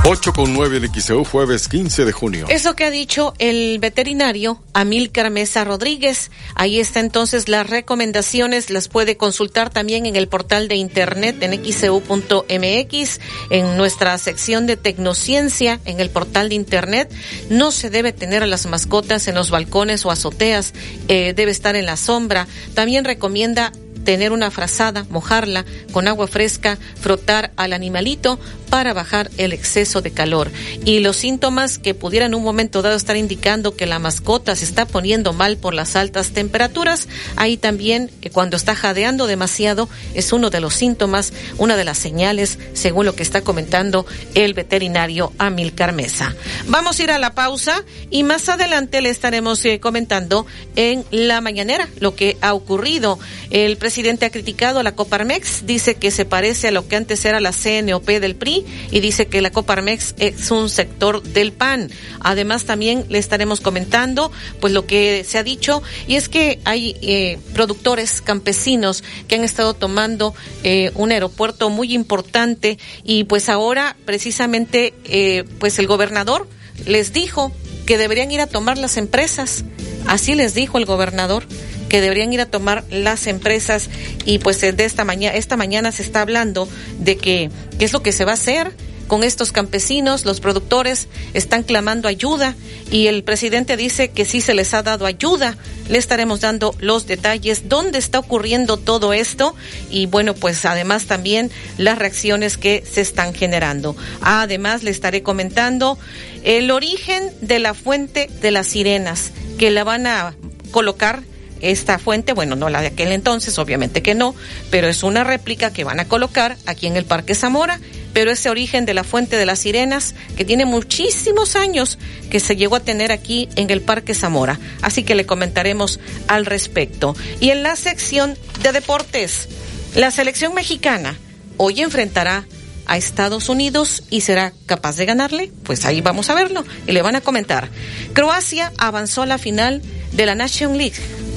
8 con 9 en XEU, jueves 15 de junio. Eso que ha dicho el veterinario Amílcar Mesa Rodríguez. Ahí está entonces las recomendaciones, las puede consultar también en el portal de internet en xeu.mx, en nuestra sección de tecnociencia, en el portal de internet. No se debe tener a las mascotas en los balcones o azoteas, eh, debe estar en la sombra. También recomienda tener una frazada, mojarla con agua fresca, frotar al animalito para bajar el exceso de calor. Y los síntomas que pudieran en un momento dado estar indicando que la mascota se está poniendo mal por las altas temperaturas, ahí también que cuando está jadeando demasiado es uno de los síntomas, una de las señales, según lo que está comentando el veterinario Amilcar Mesa. Vamos a ir a la pausa y más adelante le estaremos eh, comentando en la mañanera lo que ha ocurrido. El presidente ha criticado a la Coparmex, dice que se parece a lo que antes era la CNOP del PRI y dice que la Coparmex es un sector del PAN. Además también le estaremos comentando pues lo que se ha dicho y es que hay eh, productores campesinos que han estado tomando eh, un aeropuerto muy importante y pues ahora precisamente eh, pues el gobernador les dijo que deberían ir a tomar las empresas. Así les dijo el gobernador que deberían ir a tomar las empresas y pues de esta mañana esta mañana se está hablando de que qué es lo que se va a hacer con estos campesinos, los productores están clamando ayuda y el presidente dice que sí se les ha dado ayuda. Le estaremos dando los detalles, dónde está ocurriendo todo esto y bueno, pues además también las reacciones que se están generando. Además, le estaré comentando el origen de la fuente de las sirenas que la van a colocar esta fuente, bueno, no la de aquel entonces, obviamente que no, pero es una réplica que van a colocar aquí en el Parque Zamora, pero ese origen de la fuente de las sirenas, que tiene muchísimos años que se llegó a tener aquí en el Parque Zamora. Así que le comentaremos al respecto. Y en la sección de deportes, la selección mexicana hoy enfrentará a Estados Unidos y será capaz de ganarle? Pues ahí vamos a verlo y le van a comentar. Croacia avanzó a la final de la Nation League.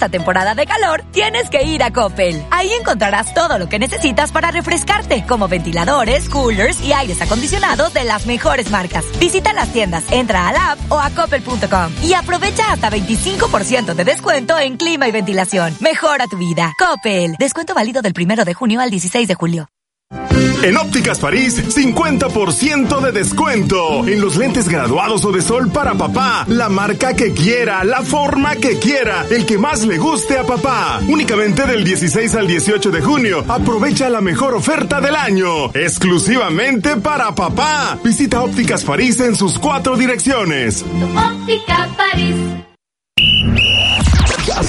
Esta temporada de calor tienes que ir a Coppel. Ahí encontrarás todo lo que necesitas para refrescarte, como ventiladores, coolers y aires acondicionados de las mejores marcas. Visita las tiendas, entra a la app o a coppel.com y aprovecha hasta 25% de descuento en clima y ventilación. Mejora tu vida. Coppel. Descuento válido del primero de junio al 16 de julio. En Ópticas París, 50% de descuento. En los lentes graduados o de sol para papá. La marca que quiera, la forma que quiera, el que más le guste a papá. Únicamente del 16 al 18 de junio. Aprovecha la mejor oferta del año. Exclusivamente para papá. Visita Ópticas París en sus cuatro direcciones. París.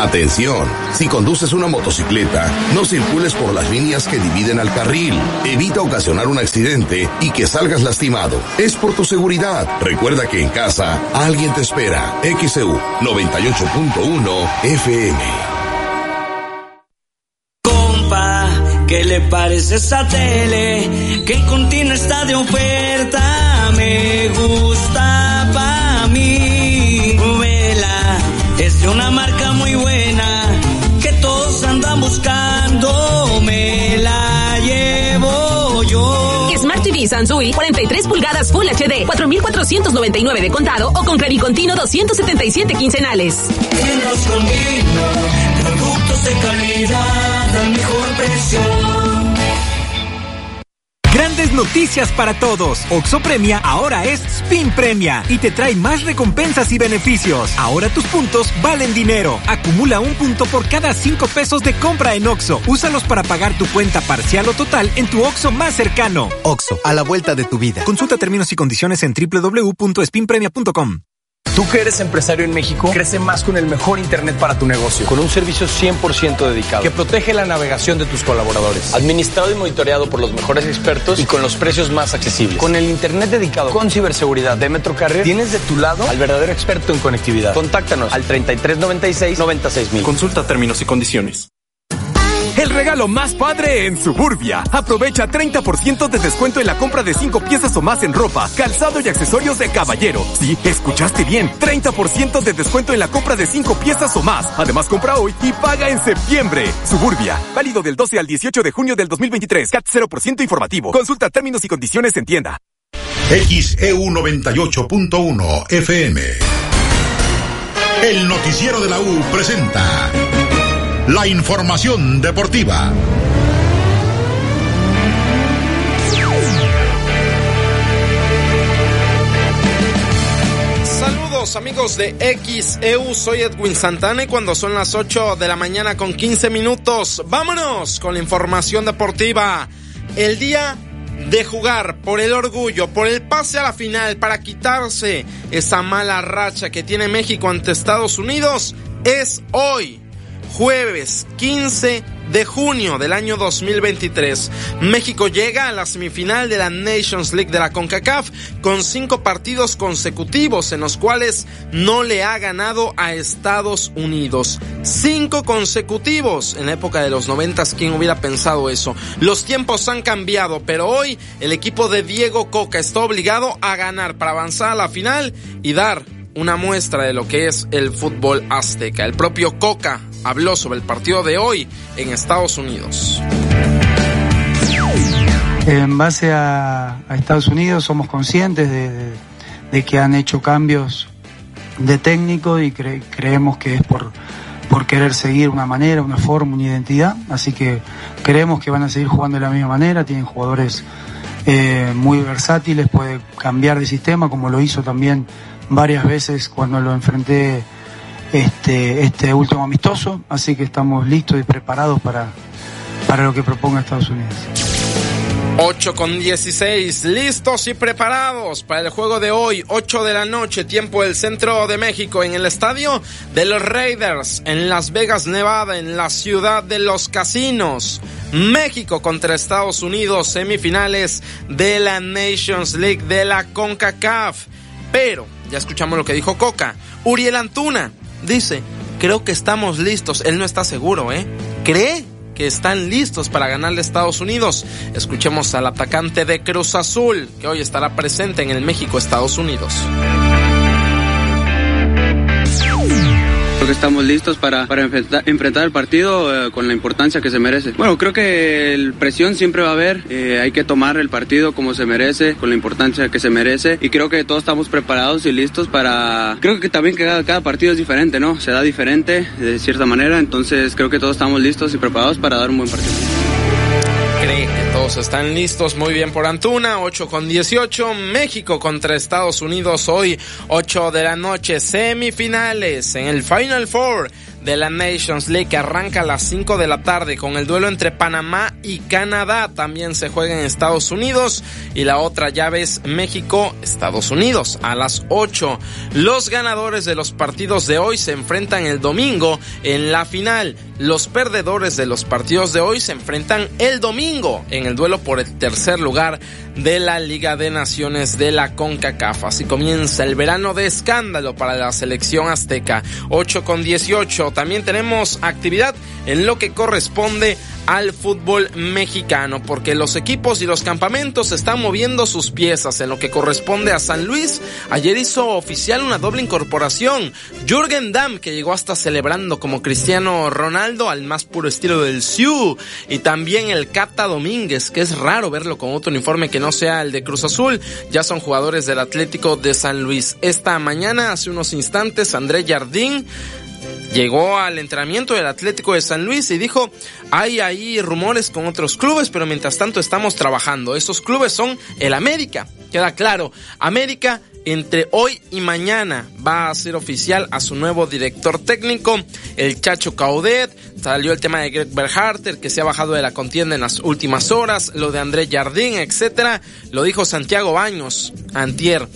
Atención, si conduces una motocicleta, no circules por las líneas que dividen al carril. Evita ocasionar un accidente y que salgas lastimado. Es por tu seguridad. Recuerda que en casa alguien te espera. XEU 98.1 FM. Compa, ¿qué le parece esa tele? Que contiene está de oferta. Me gusta TV Sansui 43 pulgadas Full HD 4499 de contado o con Continuo 277 quincenales. Noticias para todos. Oxo Premia ahora es Spin Premia y te trae más recompensas y beneficios. Ahora tus puntos valen dinero. Acumula un punto por cada cinco pesos de compra en Oxo. Úsalos para pagar tu cuenta parcial o total en tu Oxo más cercano. Oxo, a la vuelta de tu vida. Consulta términos y condiciones en www.spinpremia.com. Tú que eres empresario en México, crece más con el mejor Internet para tu negocio, con un servicio 100% dedicado, que protege la navegación de tus colaboradores, administrado y monitoreado por los mejores expertos y con los precios más accesibles. Con el Internet dedicado con ciberseguridad de Metrocarrier, tienes de tu lado al verdadero experto en conectividad. Contáctanos al 3396-96000. Consulta términos y condiciones. El regalo más padre en Suburbia. Aprovecha 30% de descuento en la compra de 5 piezas o más en ropa, calzado y accesorios de caballero. Sí, escuchaste bien. 30% de descuento en la compra de 5 piezas o más. Además, compra hoy y paga en septiembre. Suburbia. Válido del 12 al 18 de junio del 2023. CAT 0% informativo. Consulta términos y condiciones en tienda. XEU 98.1 FM. El noticiero de la U presenta la información deportiva. Saludos amigos de XEU, soy Edwin Santana y cuando son las 8 de la mañana con 15 minutos, vámonos con la información deportiva. El día de jugar por el orgullo, por el pase a la final, para quitarse esa mala racha que tiene México ante Estados Unidos, es hoy jueves 15 de junio del año 2023. México llega a la semifinal de la Nations League de la CONCACAF con cinco partidos consecutivos en los cuales no le ha ganado a Estados Unidos. Cinco consecutivos. En la época de los noventas, ¿quién hubiera pensado eso? Los tiempos han cambiado, pero hoy el equipo de Diego Coca está obligado a ganar para avanzar a la final y dar una muestra de lo que es el fútbol azteca. El propio Coca habló sobre el partido de hoy en Estados Unidos. En base a, Estados Unidos somos conscientes de que han hecho cambios de técnico y cre- creemos que es por, por querer seguir una manera, una forma, una identidad. Así que creemos que van a seguir jugando de la misma manera. Tienen jugadores eh, muy versátiles, puede cambiar de sistema como lo hizo también varias veces cuando lo enfrenté este, este último amistoso. Así que estamos listos y preparados para, para lo que proponga Estados Unidos. 8 con 16, listos y preparados para el juego de hoy, 8 de la noche, tiempo del centro de México, en el estadio de los Raiders, en Las Vegas, Nevada, en la ciudad de los casinos. México contra Estados Unidos, semifinales de la Nations League de la CONCACAF. Pero, ya escuchamos lo que dijo Coca. Uriel Antuna dice, creo que estamos listos. Él no está seguro, ¿eh? Cree que están listos para ganarle a Estados Unidos. Escuchemos al atacante de Cruz Azul, que hoy estará presente en el México-Estados Unidos. Creo que estamos listos para, para enfrentar, el partido eh, con la importancia que se merece. Bueno, creo que el presión siempre va a haber, eh, hay que tomar el partido como se merece, con la importancia que se merece y creo que todos estamos preparados y listos para... Creo que también cada, cada partido es diferente, ¿no? Se da diferente de cierta manera, entonces creo que todos estamos listos y preparados para dar un buen partido todos están listos. Muy bien por Antuna, 8 con 18. México contra Estados Unidos hoy, 8 de la noche. Semifinales en el Final Four de la Nations League que arranca a las 5 de la tarde con el duelo entre Panamá y Canadá. También se juega en Estados Unidos y la otra llave es México-Estados Unidos a las 8. Los ganadores de los partidos de hoy se enfrentan el domingo en la final. Los perdedores de los partidos de hoy se enfrentan el domingo en el duelo por el tercer lugar de la Liga de Naciones de la CONCACAF. Así comienza el verano de escándalo para la selección azteca. 8 con 18. También tenemos actividad en lo que corresponde al fútbol mexicano, porque los equipos y los campamentos están moviendo sus piezas en lo que corresponde a San Luis. Ayer hizo oficial una doble incorporación. Jürgen Damm, que llegó hasta celebrando como Cristiano Ronaldo al más puro estilo del Sioux, y también el Cata Domínguez, que es raro verlo con otro uniforme que no sea el de Cruz Azul. Ya son jugadores del Atlético de San Luis. Esta mañana, hace unos instantes, André Jardín llegó al entrenamiento del Atlético de San Luis y dijo, hay ahí rumores con otros clubes, pero mientras tanto estamos trabajando. Esos clubes son el América, queda claro. América entre hoy y mañana va a ser oficial a su nuevo director técnico, el Chacho Caudet. Salió el tema de Greg Berharter, que se ha bajado de la contienda en las últimas horas, lo de André Jardín, etcétera. Lo dijo Santiago Baños, antier.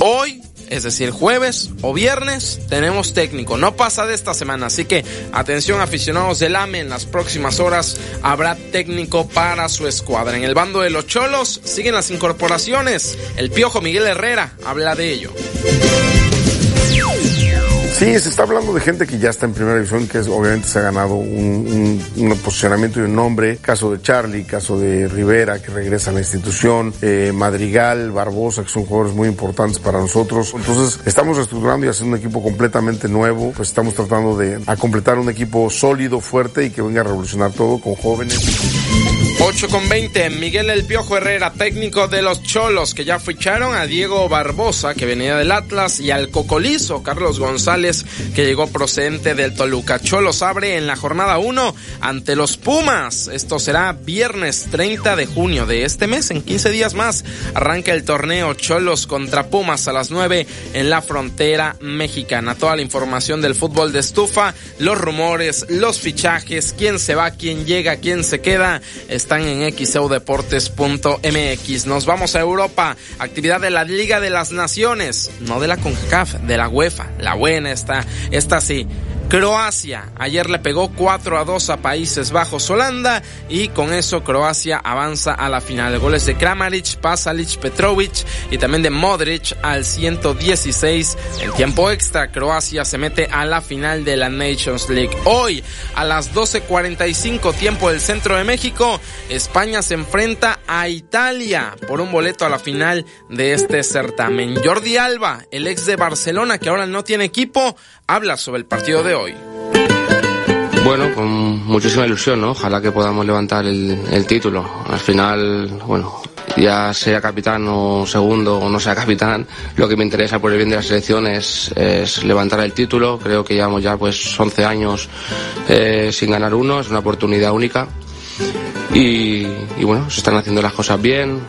Hoy es decir, jueves o viernes tenemos técnico. No pasa de esta semana, así que atención aficionados del AME, en las próximas horas habrá técnico para su escuadra. En el bando de los Cholos siguen las incorporaciones. El Piojo Miguel Herrera habla de ello. Sí, se está hablando de gente que ya está en primera división, que es, obviamente se ha ganado un, posicionamiento y un nombre. Caso de Charlie, caso de Rivera, que regresa a la institución, eh, Madrigal, Barbosa, que son jugadores muy importantes para nosotros. Entonces, estamos reestructurando y haciendo un equipo completamente nuevo. Pues estamos tratando de a completar un equipo sólido, fuerte y que venga a revolucionar todo con jóvenes. 8 con 20, Miguel El Piojo Herrera, técnico de los Cholos, que ya ficharon a Diego Barbosa, que venía del Atlas, y al Cocolizo, Carlos González, que llegó procedente del Toluca. Cholos abre en la jornada 1 ante los Pumas. Esto será viernes 30 de junio de este mes, en 15 días más. Arranca el torneo Cholos contra Pumas a las 9 en la frontera mexicana. Toda la información del fútbol de estufa, los rumores, los fichajes, quién se va, quién llega, quién se queda están en xeudeportes.mx. Nos vamos a Europa. Actividad de la Liga de las Naciones, no de la CONCACAF, de la UEFA. La buena está, esta sí. Croacia ayer le pegó 4 a 2 a Países Bajos Holanda y con eso Croacia avanza a la final. Goles de Kramaric, Pasalic, Petrovic y también de Modric al 116 en tiempo extra. Croacia se mete a la final de la Nations League. Hoy a las 12.45 tiempo del centro de México, España se enfrenta a Italia por un boleto a la final de este certamen. Jordi Alba, el ex de Barcelona que ahora no tiene equipo, habla sobre el partido de hoy. Bueno, con muchísima ilusión, ¿no? Ojalá que podamos levantar el, título. Al final, bueno, ya sea capitán o segundo o no sea capitán, lo que me interesa por el bien de la selección es, es levantar el título. Creo que llevamos ya pues 11 años eh, sin ganar uno, es una oportunidad única. Y, bueno, se están haciendo las cosas bien.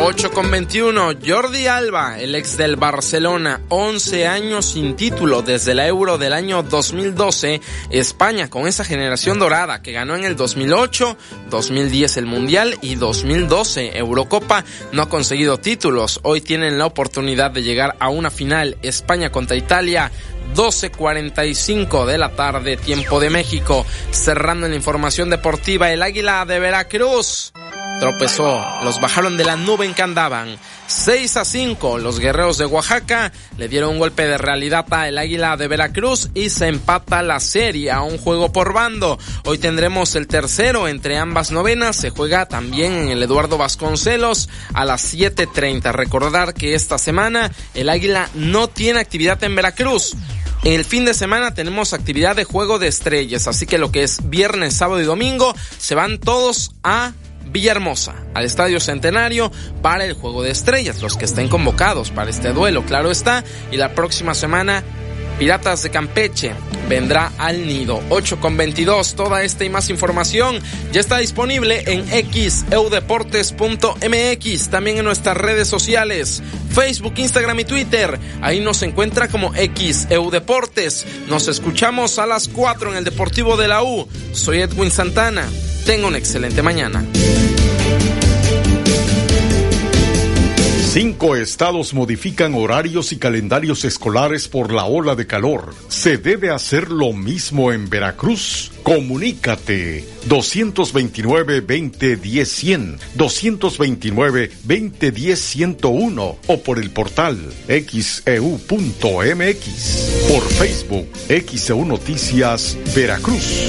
8 con 21, Jordi Alba, el ex del Barcelona, 11 años sin título desde la Euro del año 2012. España con esa generación dorada que ganó en el 2008, 2010 el Mundial y 2012 Eurocopa, no ha conseguido títulos. Hoy tienen la oportunidad de llegar a una final España contra Italia. 12.45 de la tarde, tiempo de México. Cerrando la información deportiva, el Águila de Veracruz tropezó. Los bajaron de la nube en que andaban. 6 a 5, los guerreros de Oaxaca le dieron un golpe de realidad a el Águila de Veracruz y se empata la serie a un juego por bando. Hoy tendremos el tercero entre ambas novenas. Se juega también en el Eduardo Vasconcelos a las 7.30. Recordar que esta semana el Águila no tiene actividad en Veracruz. El fin de semana tenemos actividad de juego de estrellas, así que lo que es viernes, sábado y domingo se van todos a Villahermosa, al Estadio Centenario, para el Juego de Estrellas, los que estén convocados para este duelo, claro está, y la próxima semana Piratas de Campeche vendrá al nido. 8 con 22. Toda esta y más información ya está disponible en xeudeportes.mx. También en nuestras redes sociales, Facebook, Instagram y Twitter. Ahí nos encuentra como xeudeportes. Nos escuchamos a las 4 en el Deportivo de la U. Soy Edwin Santana. Tenga una excelente mañana. Cinco estados modifican horarios y calendarios escolares por la ola de calor. ¿Se debe hacer lo mismo en Veracruz? Comunícate 229-2010-100, 229-2010-101 o por el portal xeu.mx. Por Facebook, XEU Noticias Veracruz.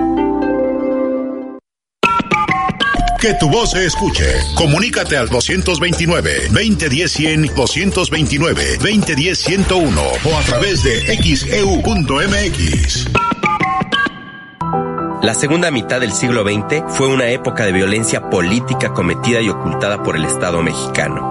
Que tu voz se escuche. Comunícate al 229-2010-100, 229-2010-101 o a través de xeu.mx. La segunda mitad del siglo XX fue una época de violencia política cometida y ocultada por el Estado mexicano.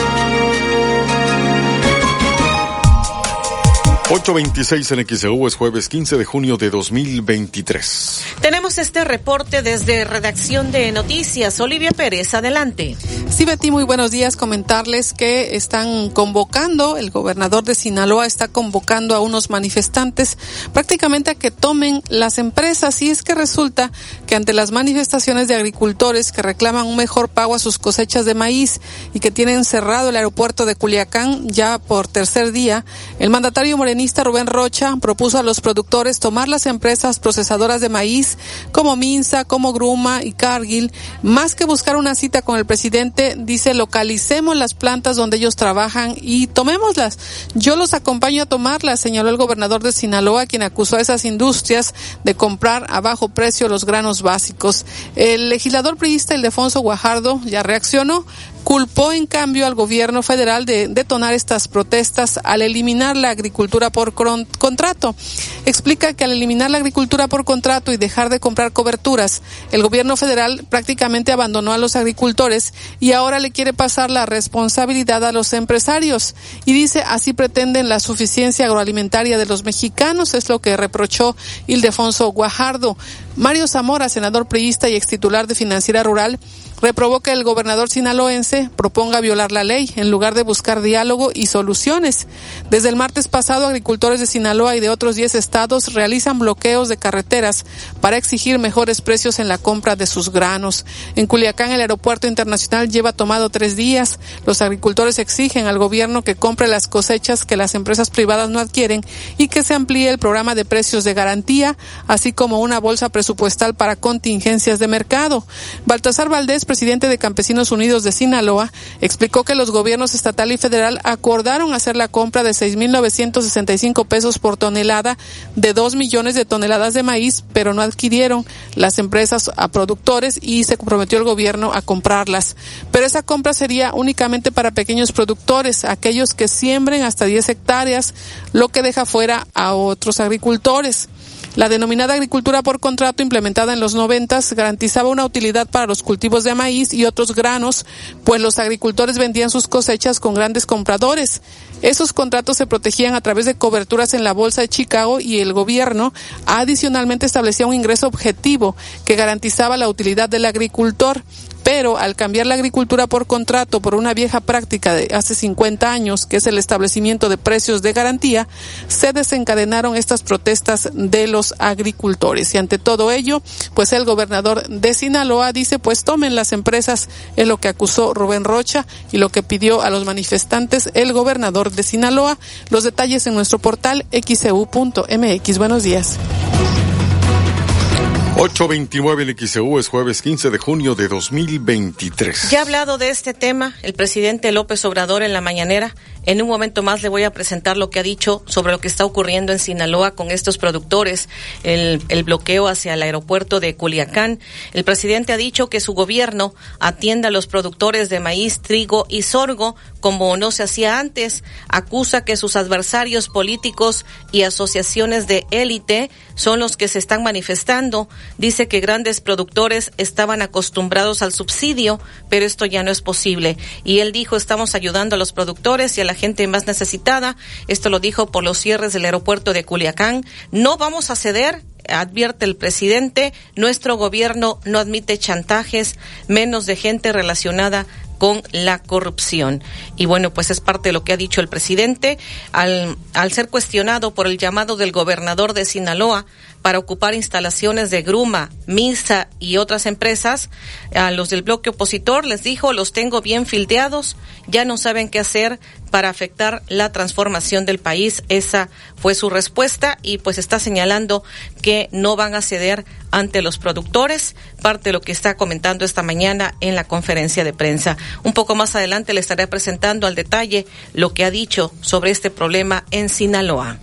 826 en XEU es jueves 15 de junio de 2023. Tenemos este reporte desde redacción de noticias. Olivia Pérez, adelante. Sí, Betty, muy buenos días. Comentarles que están convocando, el gobernador de Sinaloa está convocando a unos manifestantes prácticamente a que tomen las empresas y es que resulta que ante las manifestaciones de agricultores que reclaman un mejor pago a sus cosechas de maíz y que tienen cerrado el aeropuerto de Culiacán ya por tercer día, el mandatario Moreno Rubén Rocha propuso a los productores tomar las empresas procesadoras de maíz como Minsa, como Gruma y Cargill, más que buscar una cita con el presidente, dice localicemos las plantas donde ellos trabajan y tomémoslas. Yo los acompaño a tomarlas, señaló el gobernador de Sinaloa, quien acusó a esas industrias de comprar a bajo precio los granos básicos. El legislador priista Ildefonso Guajardo ya reaccionó, culpó en cambio al gobierno federal de detonar estas protestas al eliminar la agricultura por contrato. Explica que al eliminar la agricultura por contrato y dejar de comprar coberturas, el gobierno federal prácticamente abandonó a los agricultores y ahora le quiere pasar la responsabilidad a los empresarios. Y dice, así pretenden la suficiencia agroalimentaria de los mexicanos, es lo que reprochó Ildefonso Guajardo. Mario Zamora, senador priista y ex titular de Financiera Rural, reprobó que el gobernador sinaloense proponga violar la ley en lugar de buscar diálogo y soluciones. Desde el martes pasado, agricultores de Sinaloa y de otros 10 estados realizan bloqueos de carreteras para exigir mejores precios en la compra de sus granos. En Culiacán, el aeropuerto internacional lleva tomado tres días. Los agricultores exigen al gobierno que compre las cosechas que las empresas privadas no adquieren y que se amplíe el programa de precios de garantía, así como una bolsa presupuestal para contingencias de mercado. Baltasar Valdés, presidente de Campesinos Unidos de Sinaloa, explicó que los gobiernos estatal y federal acordaron hacer la compra de 6.965 pesos por tonelada de 2 millones de toneladas de maíz, pero no adquirieron las empresas a productores y se comprometió el gobierno a comprarlas. Pero esa compra sería únicamente para pequeños productores, aquellos que siembren hasta 10 hectáreas, lo que deja fuera a otros agricultores. La denominada agricultura por contrato implementada en los noventas garantizaba una utilidad para los cultivos de maíz y otros granos, pues los agricultores vendían sus cosechas con grandes compradores. Esos contratos se protegían a través de coberturas en la Bolsa de Chicago y el gobierno adicionalmente establecía un ingreso objetivo que garantizaba la utilidad del agricultor. Pero al cambiar la agricultura por contrato por una vieja práctica de hace 50 años, que es el establecimiento de precios de garantía, se desencadenaron estas protestas de los agricultores. Y ante todo ello, pues el gobernador de Sinaloa dice, pues tomen las empresas, es lo que acusó Rubén Rocha y lo que pidió a los manifestantes el gobernador de Sinaloa. Los detalles en nuestro portal xcu.mx. Buenos días. 829 el XEU es jueves 15 de junio de 2023. Ya ha hablado de este tema el presidente López Obrador en la mañanera. En un momento más le voy a presentar lo que ha dicho sobre lo que está ocurriendo en Sinaloa con estos productores, el, bloqueo hacia el aeropuerto de Culiacán. El presidente ha dicho que su gobierno atienda a los productores de maíz, trigo y sorgo como no se hacía antes. Acusa que sus adversarios políticos y asociaciones de élite son los que se están manifestando. Dice que grandes productores estaban acostumbrados al subsidio, pero esto ya no es posible. Y él dijo, estamos ayudando a los productores y a la gente más necesitada. Esto lo dijo por los cierres del aeropuerto de Culiacán. No vamos a ceder, advierte el presidente, nuestro gobierno no admite chantajes, menos de gente relacionada con la corrupción. Y bueno, pues es parte de lo que ha dicho el presidente al, al ser cuestionado por el llamado del gobernador de Sinaloa para ocupar instalaciones de Gruma, Misa y otras empresas. A los del bloque opositor les dijo, los tengo bien fildeados, ya no saben qué hacer para afectar la transformación del país. Esa fue su respuesta y pues está señalando que no van a ceder ante los productores, parte de lo que está comentando esta mañana en la conferencia de prensa. Un poco más adelante le estaré presentando al detalle lo que ha dicho sobre este problema en Sinaloa.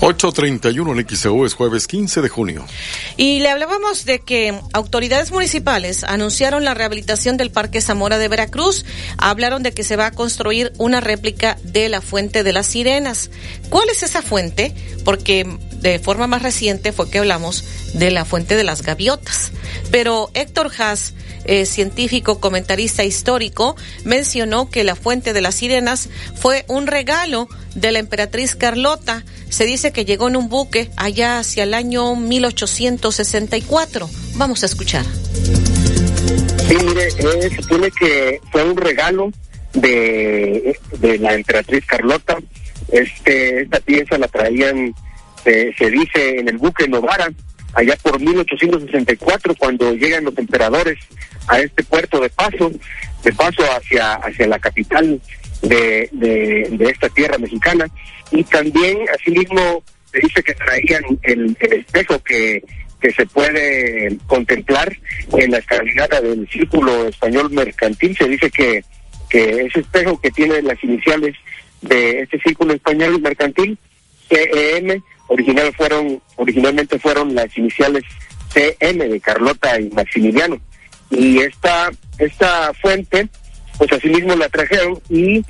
8.31 en XEU es jueves 15 de junio. Y le hablábamos de que autoridades municipales anunciaron la rehabilitación del Parque Zamora de Veracruz. Hablaron de que se va a construir una réplica de la Fuente de las Sirenas. ¿Cuál es esa fuente? Porque de forma más reciente fue que hablamos de la Fuente de las Gaviotas. Pero Héctor Haas eh, científico, comentarista histórico, mencionó que la fuente de las sirenas fue un regalo de la emperatriz Carlota. Se dice que llegó en un buque allá hacia el año 1864. Vamos a escuchar. Sí, mire, eh, se supone que fue un regalo de, de la emperatriz Carlota. Este, esta pieza la traían, se dice, en el buque Novara, allá por 1864, cuando llegan los emperadores a este puerto de paso, de paso hacia, hacia la capital de, de, esta tierra mexicana. Y también, asimismo, se dice que traían el, espejo que que se puede contemplar en la escalinata del Círculo Español Mercantil. Se dice que, que ese espejo que tiene las iniciales de este Círculo Español Mercantil, CEM, original fueron, originalmente fueron las iniciales CM de Carlota y Maximiliano. Y esta, esta fuente, pues asimismo la trajeron y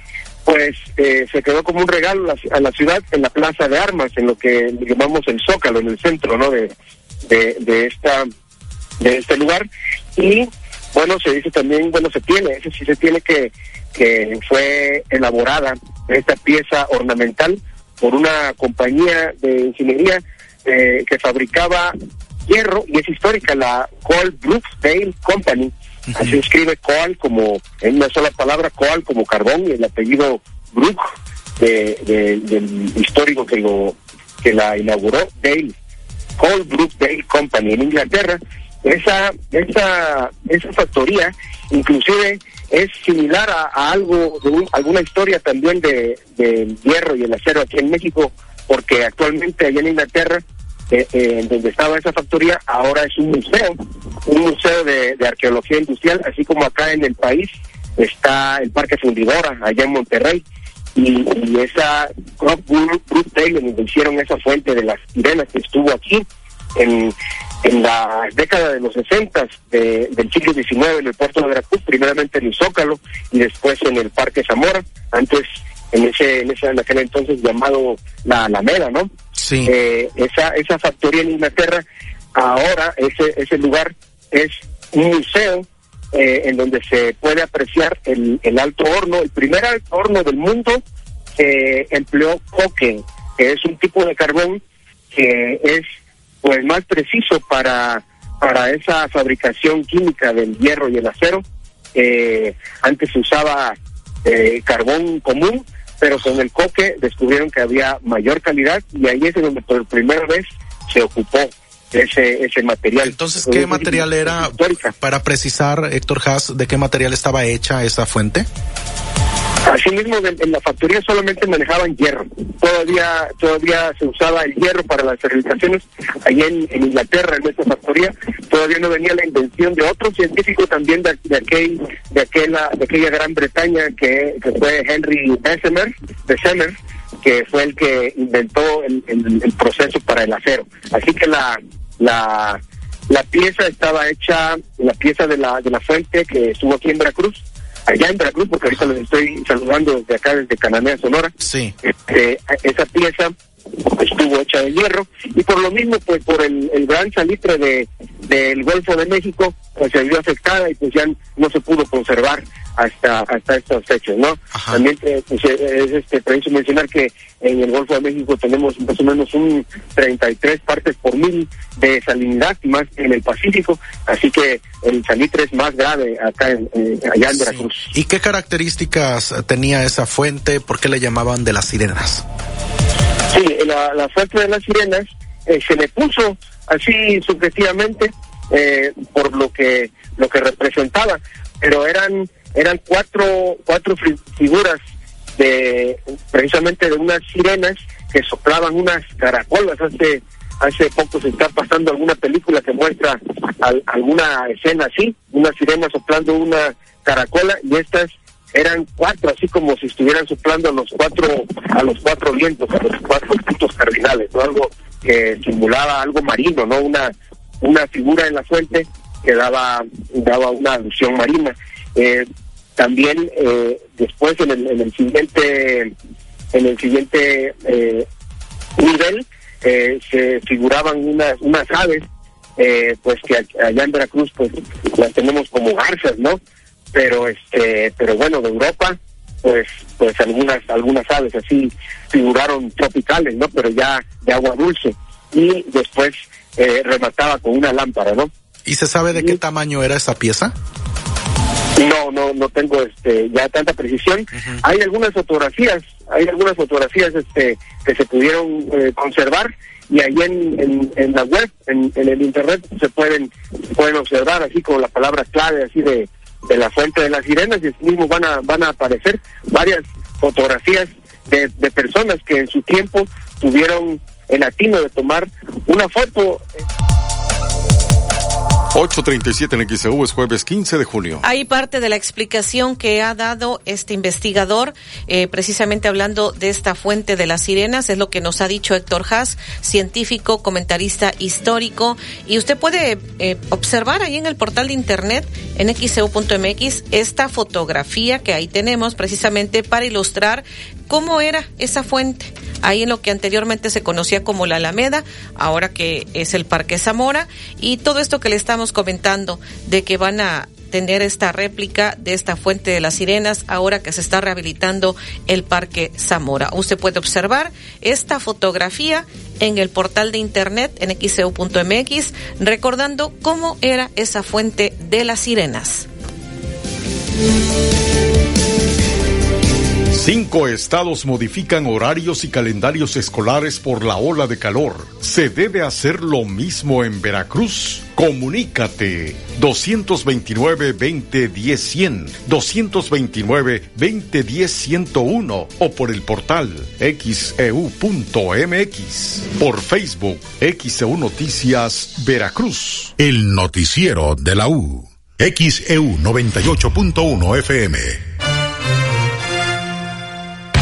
pues eh, se quedó como un regalo a la, ciudad en la plaza de armas, en lo que llamamos el Zócalo, en el centro, ¿no? De, de, esta de este lugar y bueno se dice también bueno se tiene ese sí se tiene que que fue elaborada esta pieza ornamental por una compañía de ingeniería eh, que fabricaba hierro y es histórica la Coal Brookdale Company así escribe Coal como en una sola palabra Coal como carbón y el apellido Brook de, del histórico que lo que la inauguró Dale Cold Dale Company en Inglaterra. Esa, esa, esa factoría inclusive es similar a, algo, de alguna historia también de, del hierro y el acero aquí en México, porque actualmente allá en Inglaterra, eh, eh, donde estaba esa factoría, ahora es un museo, un museo de, arqueología industrial, así como acá en el país está el Parque Fundidora, allá en Monterrey, y, esa Crop Brook donde hicieron esa fuente de las sirenas que estuvo aquí en, en la década de los 60 del siglo XIX en el puerto de Veracruz, primeramente en el Zócalo y después en el Parque Zamora, antes en ese en, ese, en aquel entonces llamado la Alameda, ¿no? Sí. Eh, esa, esa factoría en Inglaterra, ahora ese, ese lugar es un museo eh, en donde se puede apreciar el, el alto horno, el primer alto horno del mundo que empleó coque, que es un tipo de carbón que es pues más preciso para, para esa fabricación química del hierro y el acero. Eh, antes se usaba eh, carbón común, pero con el coque descubrieron que había mayor calidad y ahí es donde por primera vez se ocupó ese, ese material. Entonces, ¿qué material era, para precisar, Héctor Haas, de qué material estaba hecha esa fuente? Asimismo, en la factoría solamente manejaban hierro. Todavía todavía se usaba el hierro para las fermentaciones. Allí en, Inglaterra, en esta factoría, todavía no venía la invención de otro científico también de, aquel, de, aquella, de aquella Gran Bretaña que, fue Henry Bessemer, Bessemer, que fue el que inventó el, el, proceso para el acero. Así que la, la, la pieza estaba hecha, la pieza de la, de la fuente que estuvo aquí en Veracruz, allá en Veracruz, porque ahorita les estoy saludando desde acá, desde Cananea, Sonora. Sí. Este, esa pieza estuvo hecha de hierro y por lo mismo, pues por el, el gran salitre de del Golfo de México, pues se vio afectada y pues ya no se pudo conservar hasta hasta estos hechos, ¿no? También eh, pues, eh, es este preciso mencionar que en el Golfo de México tenemos más o menos un 33 partes por mil de salinidad más en el Pacífico, así que el salitre es más grave acá en, allá en Veracruz. ¿Y qué características tenía esa fuente? ¿Por qué le llamaban de las sirenas? Sí, la, fuente de las sirenas eh, se le puso así subjetivamente por lo que lo que representaba, pero eran eran cuatro, cuatro figuras de precisamente de unas sirenas que soplaban unas caracolas. Hace, hace poco se está pasando alguna película que muestra alguna escena así, una sirena soplando una caracola y estas eran cuatro, así como si estuvieran soplando a los cuatro, a los cuatro vientos, a los cuatro puntos cardinales, ¿no? Algo que simulaba algo marino, ¿no? Una, una figura en la fuente que daba, daba una alusión marina. Eh, también eh, después en el, en el siguiente en el siguiente eh, nivel se figuraban unas unas aves eh, pues que allá en Veracruz pues las tenemos como garzas, ¿no? Pero este, pero bueno, de Europa pues pues algunas algunas aves así figuraron tropicales, ¿no? Pero ya de agua dulce y después eh, remataba con una lámpara, ¿no? ¿Y se sabe de qué tamaño era esa pieza? No, no, no tengo este ya tanta precisión. Hay algunas fotografías, hay algunas fotografías este que se pudieron eh, conservar y ahí en, en, la web, en, el internet se pueden pueden observar así con la palabra clave así de, de la fuente de las sirenas y así mismo van a van a aparecer varias fotografías de, de personas que en su tiempo tuvieron el atino de tomar una foto. 8.37 en XEU es jueves 15 de junio. Hay parte de la explicación que ha dado este investigador, eh, precisamente hablando de esta fuente de las sirenas, es lo que nos ha dicho Héctor Haas, científico, comentarista histórico, y usted puede eh, observar ahí en el portal de internet, en xeu.mx, esta fotografía que ahí tenemos precisamente para ilustrar cómo era esa fuente, ahí en lo que anteriormente se conocía como la Alameda, ahora que es el Parque Zamora, y todo esto que le estamos comentando de que van a tener esta réplica de esta fuente de las sirenas ahora que se está rehabilitando el Parque Zamora. Usted puede observar esta fotografía en el portal de internet en xeu.mx recordando cómo era esa fuente de las sirenas. Cinco estados modifican horarios y calendarios escolares por la ola de calor. ¿Se debe hacer lo mismo en Veracruz? Comunícate 229-2010-100, 229-2010-101 o por el portal xeu.mx. Por Facebook, XEU Noticias Veracruz. El noticiero de la U. XEU 98.1 FM.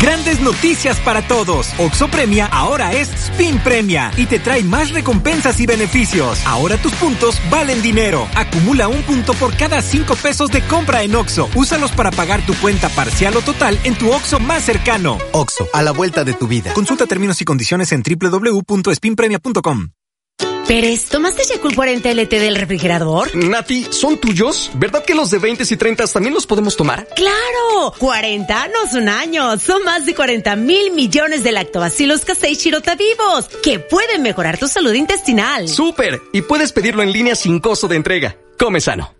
Grandes noticias para todos. Oxo Premia ahora es Spin Premia y te trae más recompensas y beneficios. Ahora tus puntos valen dinero. Acumula un punto por cada cinco pesos de compra en Oxo. Úsalos para pagar tu cuenta parcial o total en tu Oxo más cercano. Oxo, a la vuelta de tu vida. Consulta términos y condiciones en www.spinpremia.com. Pérez, ¿tomaste Yakult 40 LT del refrigerador? Nati, ¿son tuyos? ¿Verdad que los de 20 y 30 también los podemos tomar? ¡Claro! 40 no son años, son más de 40 mil millones de lactobacilos casei shirota vivos que pueden mejorar tu salud intestinal. ¡Súper! Y puedes pedirlo en línea sin costo de entrega. Come sano.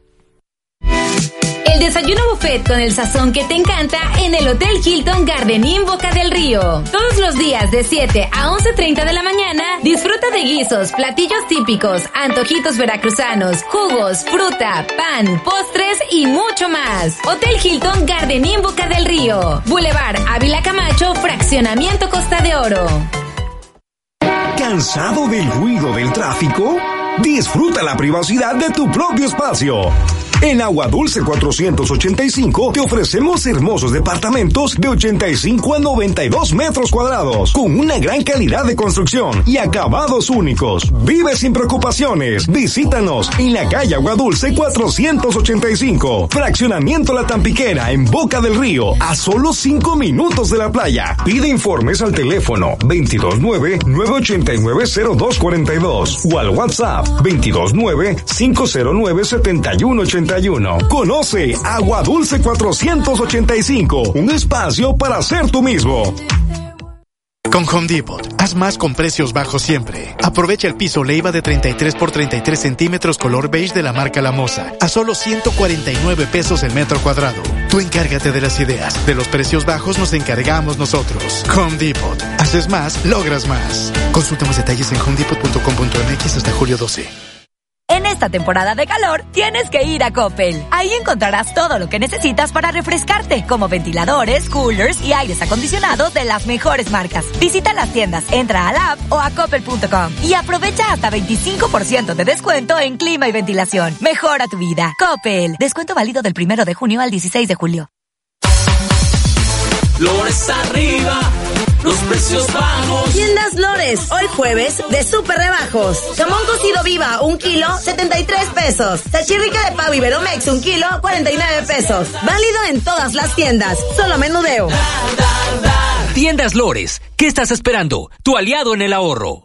Desayuno buffet con el sazón que te encanta en el Hotel Hilton Garden Inn Boca del Río. Todos los días de 7 a 11.30 de la mañana, disfruta de guisos, platillos típicos, antojitos veracruzanos, jugos, fruta, pan, postres y mucho más. Hotel Hilton Garden Inn Boca del Río. Boulevard Ávila Camacho, Fraccionamiento Costa de Oro. ¿Cansado del ruido del tráfico? Disfruta la privacidad de tu propio espacio. En Agua Dulce 485 te ofrecemos hermosos departamentos de 85 a 92 metros cuadrados, con una gran calidad de construcción y acabados únicos. Vive sin preocupaciones. Visítanos en la calle Agua Dulce 485. Fraccionamiento La Tampiquera en Boca del Río, a solo 5 minutos de la playa. Pide informes al teléfono 229-989-0242 o al WhatsApp 229-509-7180. Conoce Agua Dulce 485, un espacio para ser tú mismo. Con Home Depot, haz más con precios bajos siempre. Aprovecha el piso Leiva de 33 por 33 centímetros color beige de la marca La Moza a solo 149 pesos el metro cuadrado. Tú encárgate de las ideas, de los precios bajos nos encargamos nosotros. Home Depot, haces más, logras más. Consulta más detalles en homedepot.com.mx hasta julio 12. En esta temporada de calor tienes que ir a Coppel. Ahí encontrarás todo lo que necesitas para refrescarte, como ventiladores, coolers y aires acondicionados de las mejores marcas. Visita las tiendas, entra a app o a coppel.com y aprovecha hasta 25% de descuento en clima y ventilación. Mejora tu vida. Coppel. Descuento válido del primero de junio al 16 de julio. Flores arriba los precios bajos. Tiendas Lores, hoy jueves de super rebajos. Jamón cocido viva, un kilo, 73 pesos. Sachirrica de pavo Iberomex, un kilo, 49 pesos. Válido en todas las tiendas, solo menudeo. Tiendas Lores, ¿qué estás esperando? Tu aliado en el ahorro.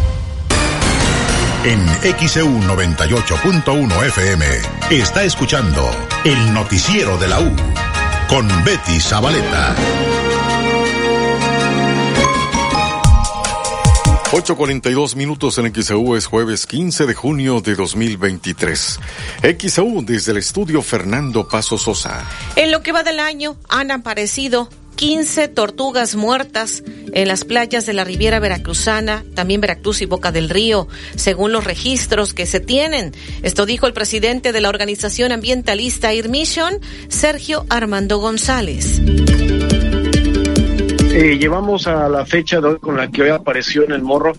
En XEU 98.1 FM está escuchando el noticiero de la U con Betty Zabaleta. 8.42 minutos en XEU es jueves 15 de junio de 2023. XEU desde el estudio Fernando Paso Sosa. En lo que va del año han aparecido 15 tortugas muertas en las playas de la Riviera Veracruzana, también Veracruz y Boca del Río, según los registros que se tienen. Esto dijo el presidente de la organización ambientalista Air Mission, Sergio Armando González. Eh, llevamos a la fecha de hoy con la que hoy apareció en el morro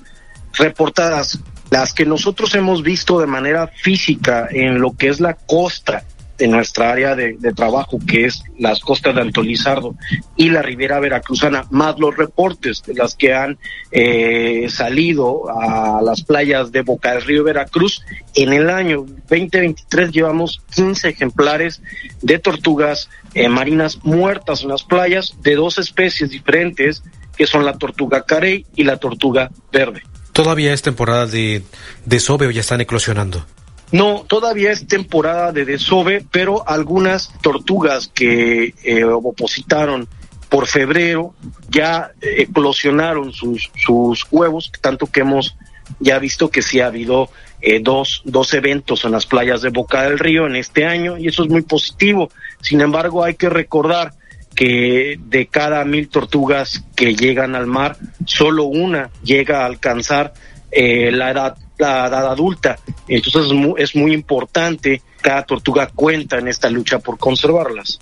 reportadas las que nosotros hemos visto de manera física en lo que es la costa de nuestra área de, trabajo, que es las costas de Alto Lizardo y la Ribera Veracruzana, más los reportes de las que han eh, salido a las playas de Boca del Río Veracruz. En el año 2023 llevamos 15 ejemplares de tortugas eh, marinas muertas en las playas de dos especies diferentes, que son la tortuga carey y la tortuga verde. ¿Todavía es temporada de desove o ya están eclosionando? No, todavía es temporada de desove, pero algunas tortugas que eh, opositaron por febrero ya eclosionaron sus, sus huevos, tanto que hemos ya visto que sí ha habido eh, dos, dos eventos en las playas de Boca del Río en este año y eso es muy positivo. Sin embargo, hay que recordar que de cada mil tortugas que llegan al mar, solo una llega a alcanzar eh, la edad la edad adulta. Entonces es muy, es muy importante, cada tortuga cuenta en esta lucha por conservarlas.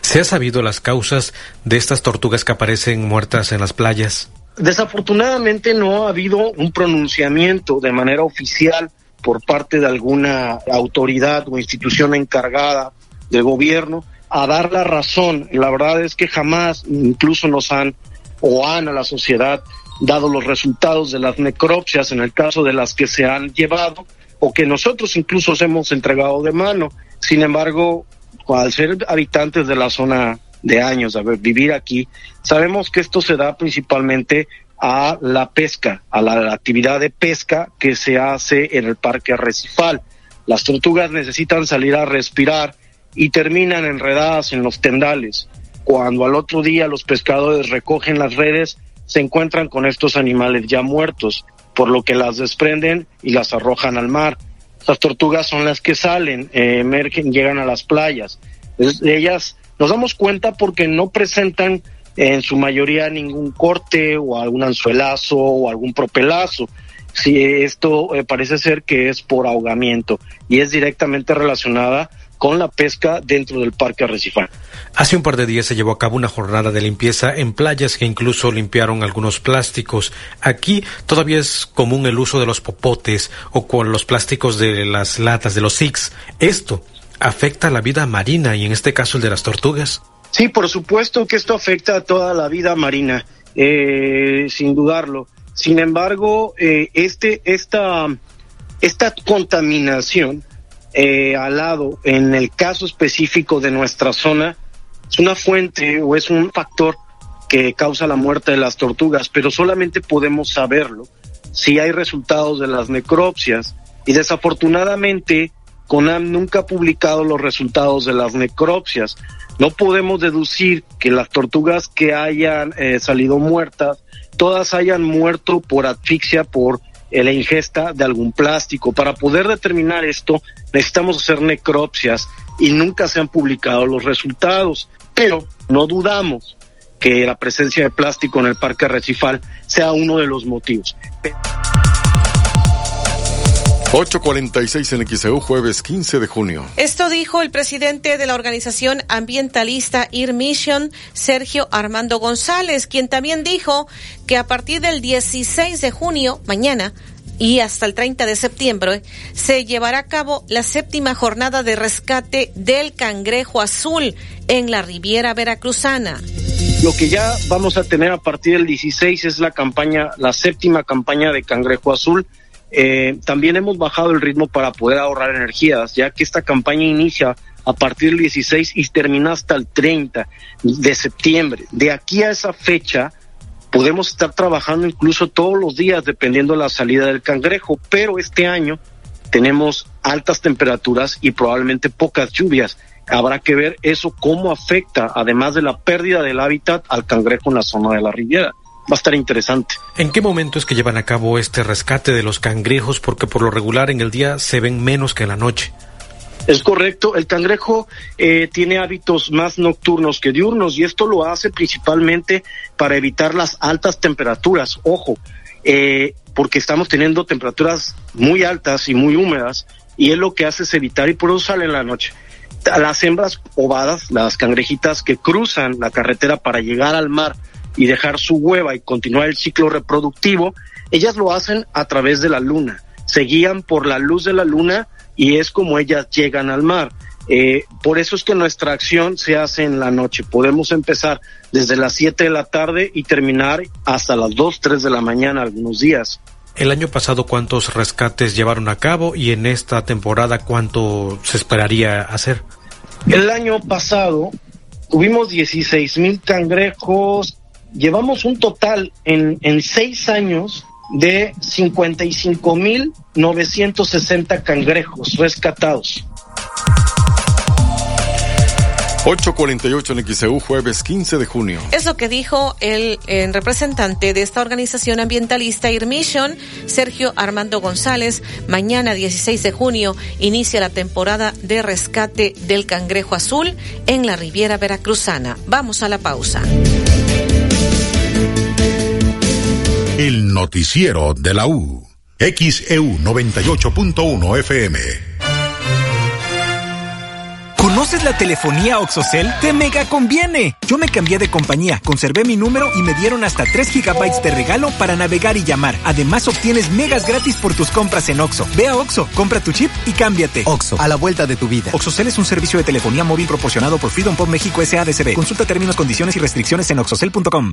¿Se ha sabido las causas de estas tortugas que aparecen muertas en las playas? Desafortunadamente no ha habido un pronunciamiento de manera oficial por parte de alguna autoridad o institución encargada del gobierno a dar la razón. La verdad es que jamás incluso nos han o han a la sociedad dado los resultados de las necropsias en el caso de las que se han llevado o que nosotros incluso hemos entregado de mano. Sin embargo, al ser habitantes de la zona de años, a ver, vivir aquí, sabemos que esto se da principalmente a la pesca, a la, actividad de pesca que se hace en el parque arrecifal. Las tortugas necesitan salir a respirar y terminan enredadas en los tendales. Cuando al otro día los pescadores recogen las redes, se encuentran con estos animales ya muertos, por lo que las desprenden y las arrojan al mar. Las tortugas son las que salen, eh, emergen, llegan a las playas. ellas nos damos cuenta porque no presentan en su mayoría ningún corte o algún anzuelazo o algún propelazo. Si esto eh, parece ser que es por ahogamiento y es directamente relacionada con la pesca dentro del parque arrecifal. Hace un par de días se llevó a cabo una jornada de limpieza en playas que incluso limpiaron algunos plásticos. Aquí todavía es común el uso de los popotes o con los plásticos de las latas de los SIX. Esto afecta la vida marina y en este caso el de las tortugas. Sí, por supuesto que esto afecta a toda la vida marina, eh, sin dudarlo. Sin embargo, eh, este, esta, esta contaminación eh, al lado, en el caso específico de nuestra zona, es una fuente o es un factor que causa la muerte de las tortugas, pero solamente podemos saberlo si hay resultados de las necropsias. Y desafortunadamente, CONAM nunca ha publicado los resultados de las necropsias. No podemos deducir que las tortugas que hayan eh, salido muertas, todas hayan muerto por asfixia, por la ingesta de algún plástico. Para poder determinar esto, necesitamos hacer necropsias y nunca se han publicado los resultados. Pero no dudamos que la presencia de plástico en el parque arrecifal sea uno de los motivos. 846 en XEU, jueves 15 de junio. Esto dijo el presidente de la organización ambientalista IR Mission, Sergio Armando González, quien también dijo que a partir del 16 de junio, mañana, y hasta el 30 de septiembre se llevará a cabo la séptima jornada de rescate del cangrejo azul en la Riviera Veracruzana. Lo que ya vamos a tener a partir del 16 es la campaña, la séptima campaña de cangrejo azul. Eh, también hemos bajado el ritmo para poder ahorrar energías, ya que esta campaña inicia a partir del 16 y termina hasta el 30 de septiembre. De aquí a esa fecha, podemos estar trabajando incluso todos los días dependiendo de la salida del cangrejo, pero este año tenemos altas temperaturas y probablemente pocas lluvias. Habrá que ver eso cómo afecta, además de la pérdida del hábitat, al cangrejo en la zona de la Riviera. Va a estar interesante. ¿En qué momento es que llevan a cabo este rescate de los cangrejos? Porque por lo regular en el día se ven menos que en la noche. Es correcto, el cangrejo eh, tiene hábitos más nocturnos que diurnos y esto lo hace principalmente para evitar las altas temperaturas. Ojo, eh, porque estamos teniendo temperaturas muy altas y muy húmedas y él lo que hace es evitar y por eso sale en la noche. Las hembras ovadas, las cangrejitas que cruzan la carretera para llegar al mar y dejar su hueva y continuar el ciclo reproductivo, ellas lo hacen a través de la luna. Se guían por la luz de la luna y es como ellas llegan al mar. Eh, por eso es que nuestra acción se hace en la noche. Podemos empezar desde las 7 de la tarde y terminar hasta las 2, 3 de la mañana algunos días. El año pasado, ¿cuántos rescates llevaron a cabo y en esta temporada cuánto se esperaría hacer? El año pasado tuvimos 16 mil cangrejos. Llevamos un total en, en seis años de 55.960 cangrejos rescatados. 848 en XEU, jueves 15 de junio. Es lo que dijo el, el representante de esta organización ambientalista Irmission, Sergio Armando González. Mañana, 16 de junio, inicia la temporada de rescate del cangrejo azul en la Riviera Veracruzana. Vamos a la pausa. El noticiero de la U. XEU 98.1 FM. ¿Conoces la telefonía Oxocel? ¡Te mega conviene! Yo me cambié de compañía, conservé mi número y me dieron hasta 3 gigabytes de regalo para navegar y llamar. Además, obtienes megas gratis por tus compras en Oxo. Ve a Oxo, compra tu chip y cámbiate. Oxo, a la vuelta de tu vida. Oxocel es un servicio de telefonía móvil proporcionado por Freedom Pop México SADCB. Consulta términos, condiciones y restricciones en oxocel.com.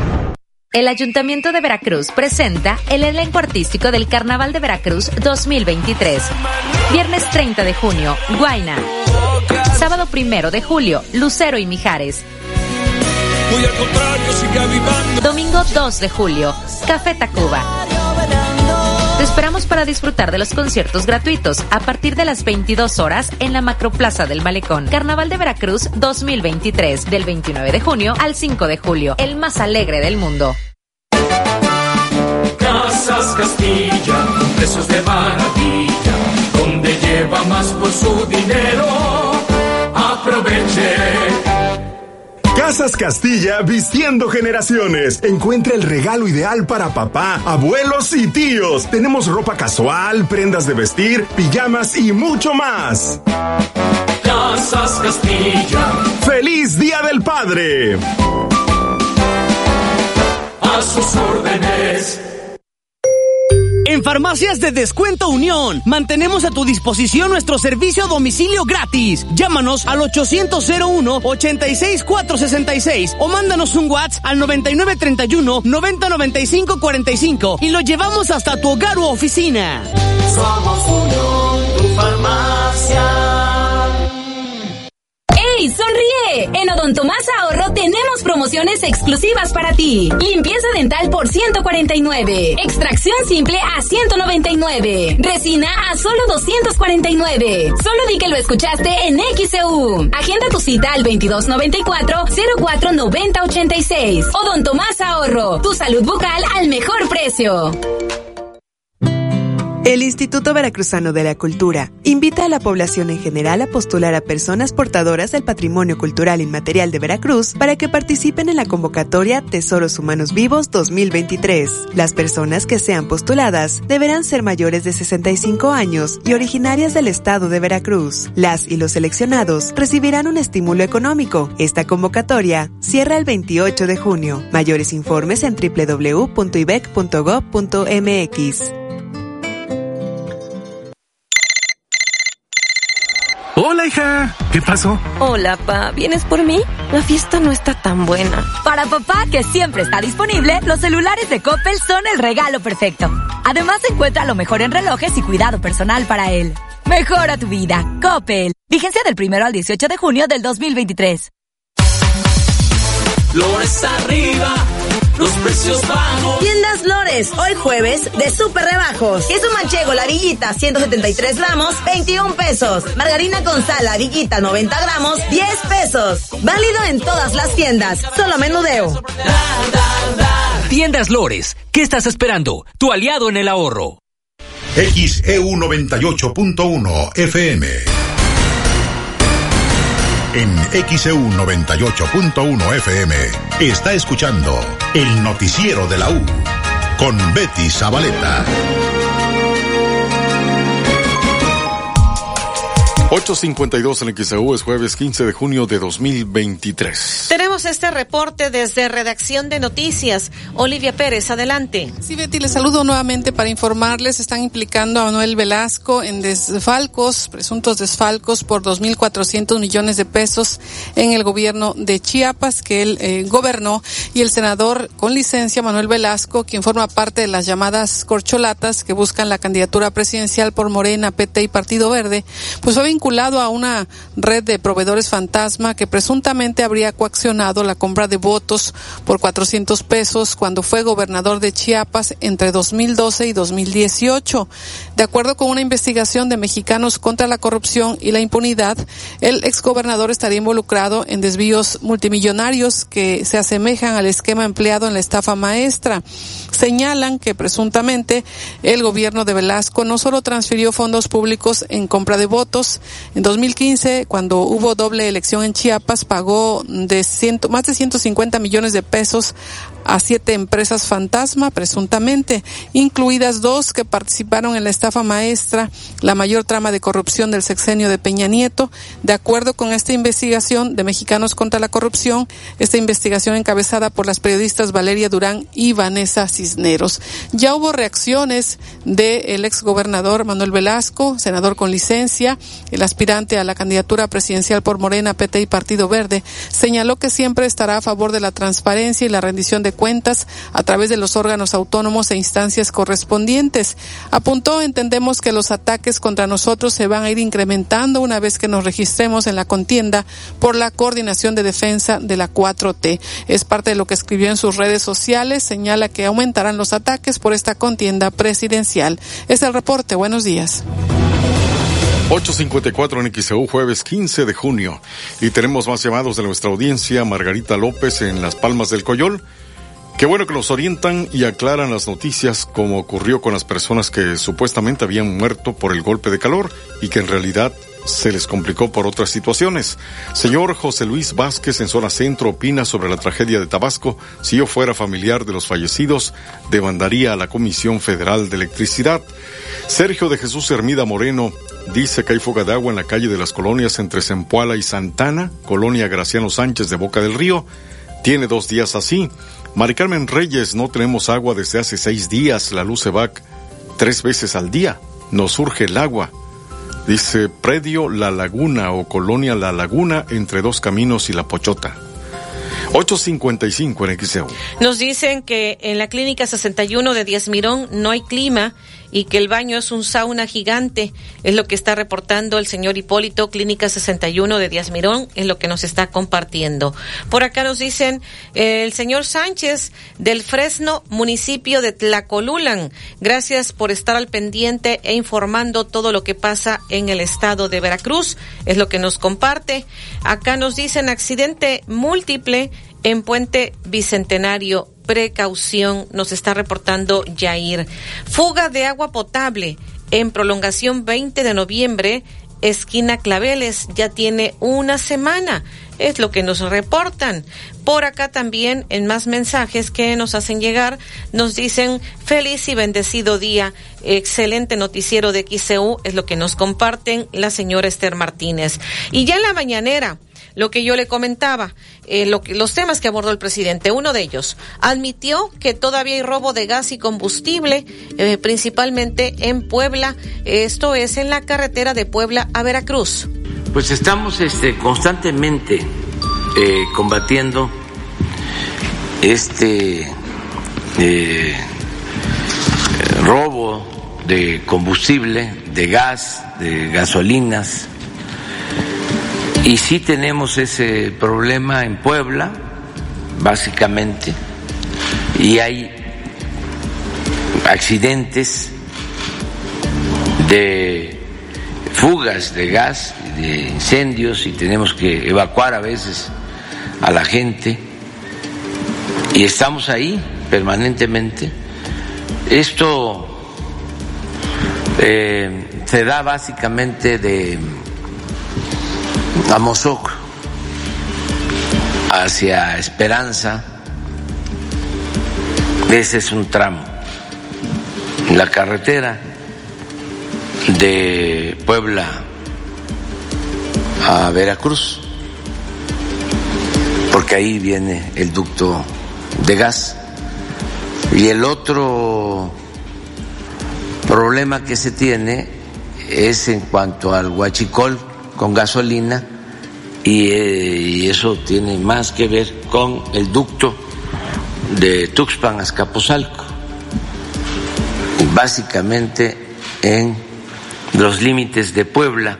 El Ayuntamiento de Veracruz presenta el elenco artístico del Carnaval de Veracruz 2023. Viernes 30 de junio, Guaina. Sábado 1 de julio, Lucero y Mijares. Domingo 2 de julio, Café Tacuba. Te esperamos para disfrutar de los conciertos gratuitos a partir de las 22 horas en la Macroplaza del Malecón. Carnaval de Veracruz 2023, del 29 de junio al 5 de julio, el más alegre del mundo. Casas Castilla, precios de maravilla, donde lleva más por su dinero. Aproveche. Casas Castilla vistiendo generaciones. Encuentra el regalo ideal para papá, abuelos y tíos. Tenemos ropa casual, prendas de vestir, pijamas y mucho más. Casas Castilla. ¡Feliz Día del Padre! A sus órdenes. En Farmacias de Descuento Unión, mantenemos a tu disposición nuestro servicio a domicilio gratis. Llámanos al 800-01-86466 o mándanos un WhatsApp al 9931-909545 y lo llevamos hasta tu hogar u oficina. Somos Unión, tu farmacia. ¡Ey, sonríe! En Odonto Más Ahorro tenemos promociones exclusivas para ti. Limpieza dental por 149. Extracción simple a 199. Resina a solo 249. Solo di que lo escuchaste en XEU. Agenda tu cita al 2294-049086. Odonto Más Ahorro. Tu salud bucal al mejor precio. El Instituto Veracruzano de la Cultura invita a la población en general a postular a personas portadoras del patrimonio cultural inmaterial de Veracruz para que participen en la convocatoria Tesoros Humanos Vivos 2023. Las personas que sean postuladas deberán ser mayores de 65 años y originarias del estado de Veracruz. Las y los seleccionados recibirán un estímulo económico. Esta convocatoria cierra el 28 de junio. Mayores informes en www.ibec.gov.mx. Hola, hija. ¿Qué pasó? Hola, pa. ¿Vienes por mí? La fiesta no está tan buena. Para papá, que siempre está disponible, los celulares de Coppel son el regalo perfecto. Además, encuentra lo mejor en relojes y cuidado personal para él. Mejora tu vida. Coppel. Vigencia del primero al 18 de junio del 2023. Flores arriba los precios bajos. Tiendas Lores, hoy jueves de super rebajos. Queso manchego, la villita, 173 gramos, 21 pesos. Margarina con sal, la villita, 90 gramos, 10 pesos. Válido en todas las tiendas, solo menudeo. Tiendas Lores, ¿qué estás esperando? Tu aliado en el ahorro. XEU 98.1 FM. En XEU 98.1 FM está escuchando el noticiero de la U con Betty Zabaleta. 8.52 en XEU es jueves 15 de junio de 2023. Tenemos este reporte desde Redacción de Noticias. Olivia Pérez, adelante. Sí, Betty, les saludo nuevamente para informarles. Están implicando a Manuel Velasco en desfalcos, presuntos desfalcos por 2.400 millones de pesos en el gobierno de Chiapas que él eh, gobernó y el senador con licencia, Manuel Velasco, quien forma parte de las llamadas corcholatas que buscan la candidatura presidencial por Morena, PT y Partido Verde, pues fue a una red de proveedores fantasma que presuntamente habría coaccionado la compra de votos por 400 pesos cuando fue gobernador de Chiapas entre 2012 y 2018. De acuerdo con una investigación de Mexicanos contra la corrupción y la impunidad, el exgobernador estaría involucrado en desvíos multimillonarios que se asemejan al esquema empleado en la estafa maestra. Señalan que presuntamente el gobierno de Velasco no solo transfirió fondos públicos en compra de votos, en 2015, cuando hubo doble elección en Chiapas, pagó de ciento, más de 150 millones de pesos a siete empresas fantasma, presuntamente, incluidas dos que participaron en la estafa maestra, la mayor trama de corrupción del sexenio de Peña Nieto. De acuerdo con esta investigación de Mexicanos contra la Corrupción, esta investigación encabezada por las periodistas Valeria Durán y Vanessa Cisneros. Ya hubo reacciones del ex gobernador Manuel Velasco, senador con licencia, el aspirante a la candidatura presidencial por Morena, PT y Partido Verde, señaló que siempre estará a favor de la transparencia y la rendición de cuentas a través de los órganos autónomos e instancias correspondientes. Apuntó, entendemos que los ataques contra nosotros se van a ir incrementando una vez que nos registremos en la contienda por la coordinación de defensa de la 4T. Es parte de lo que escribió en sus redes sociales. Señala que aumentarán los ataques por esta contienda presidencial. Es el reporte. Buenos días. 854 en XEU, jueves 15 de junio. Y tenemos más llamados de nuestra audiencia, Margarita López en Las Palmas del Coyol. Qué bueno que nos orientan y aclaran las noticias como ocurrió con las personas que supuestamente habían muerto por el golpe de calor y que en realidad se les complicó por otras situaciones. Señor José Luis Vázquez en zona centro opina sobre la tragedia de Tabasco. Si yo fuera familiar de los fallecidos, demandaría a la Comisión Federal de Electricidad. Sergio de Jesús Hermida Moreno dice que hay fuga de agua en la calle de las colonias entre Zempoala y Santana, colonia Graciano Sánchez de Boca del Río. Tiene dos días así. Mari Carmen Reyes, no tenemos agua desde hace seis días. La luz se va tres veces al día. Nos surge el agua. Dice Predio La Laguna o Colonia La Laguna entre dos caminos y La Pochota. 855 en. Nos dicen que en la clínica 61 de Díaz Mirón no hay clima y que el baño es un sauna gigante. Es lo que está reportando el señor Hipólito, Clínica 61 de Díaz Mirón, es lo que nos está compartiendo. Por acá nos dicen el señor Sánchez del Fresno, municipio de Tlacolulan. Gracias por estar al pendiente e informando todo lo que pasa en el estado de Veracruz. Es lo que nos comparte. Acá nos dicen accidente múltiple en Puente Bicentenario precaución, nos está reportando Yair. Fuga de agua potable en prolongación 20 de noviembre, esquina Claveles, ya tiene una semana. Es lo que nos reportan. Por acá también, en más mensajes que nos hacen llegar, nos dicen feliz y bendecido día, excelente noticiero de XCU, es lo que nos comparten la señora Esther Martínez. Y ya en la mañanera, lo que yo le comentaba, eh, lo que, los temas que abordó el presidente. Uno de ellos admitió que todavía hay robo de gas y combustible, eh, principalmente en Puebla. Esto es en la carretera de Puebla a Veracruz. Pues estamos este, constantemente eh, combatiendo este robo de combustible, de gas, de gasolinas, y sí tenemos ese problema en Puebla, básicamente, y hay accidentes de fugas de gas, de incendios, y tenemos que evacuar a veces a la gente, y estamos ahí permanentemente. Esto eh, se da básicamente de a Mozoc hacia Esperanza. Ese es un tramo. La carretera de Puebla a Veracruz, porque ahí viene el ducto de gas. Y el otro problema que se tiene es en cuanto al huachicol con gasolina eh, y, eso tiene más que ver con el ducto de Tuxpan a Escaposalco, básicamente en los límites de Puebla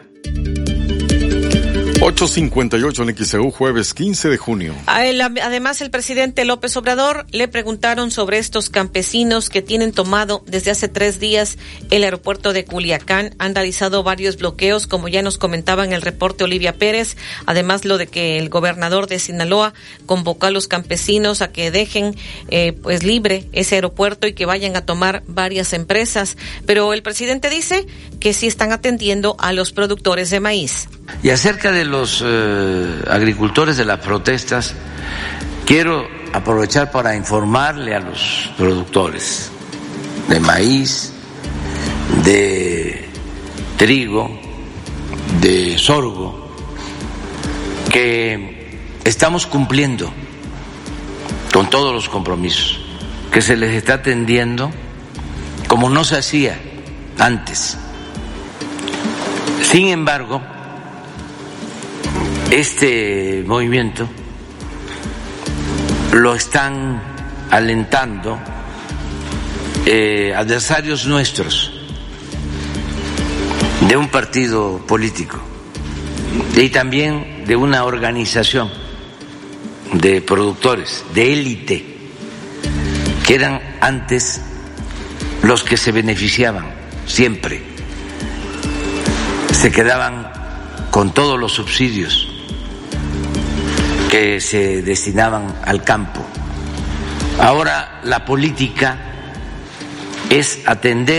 858 en XEU, jueves 15 de junio. Además, el presidente López Obrador le preguntaron sobre estos campesinos que tienen tomado desde hace tres días el aeropuerto de Culiacán. Han realizado varios bloqueos, como ya nos comentaba en el reporte Olivia Pérez. Además, lo de que el gobernador de Sinaloa convocó a los campesinos a que dejen eh, pues libre ese aeropuerto y que vayan a tomar varias empresas. Pero el presidente dice que sí están atendiendo a los productores de maíz. Y acerca de los eh, agricultores de las protestas, quiero aprovechar para informarle a los productores de maíz, de trigo, de sorgo, que estamos cumpliendo con todos los compromisos, que se les está atendiendo como no se hacía antes. Sin embargo, este movimiento lo están alentando eh, adversarios nuestros de un partido político y también de una organización de productores de élite que eran antes los que se beneficiaban siempre, se quedaban con todos los subsidios que se destinaban al campo. Ahora la política es atender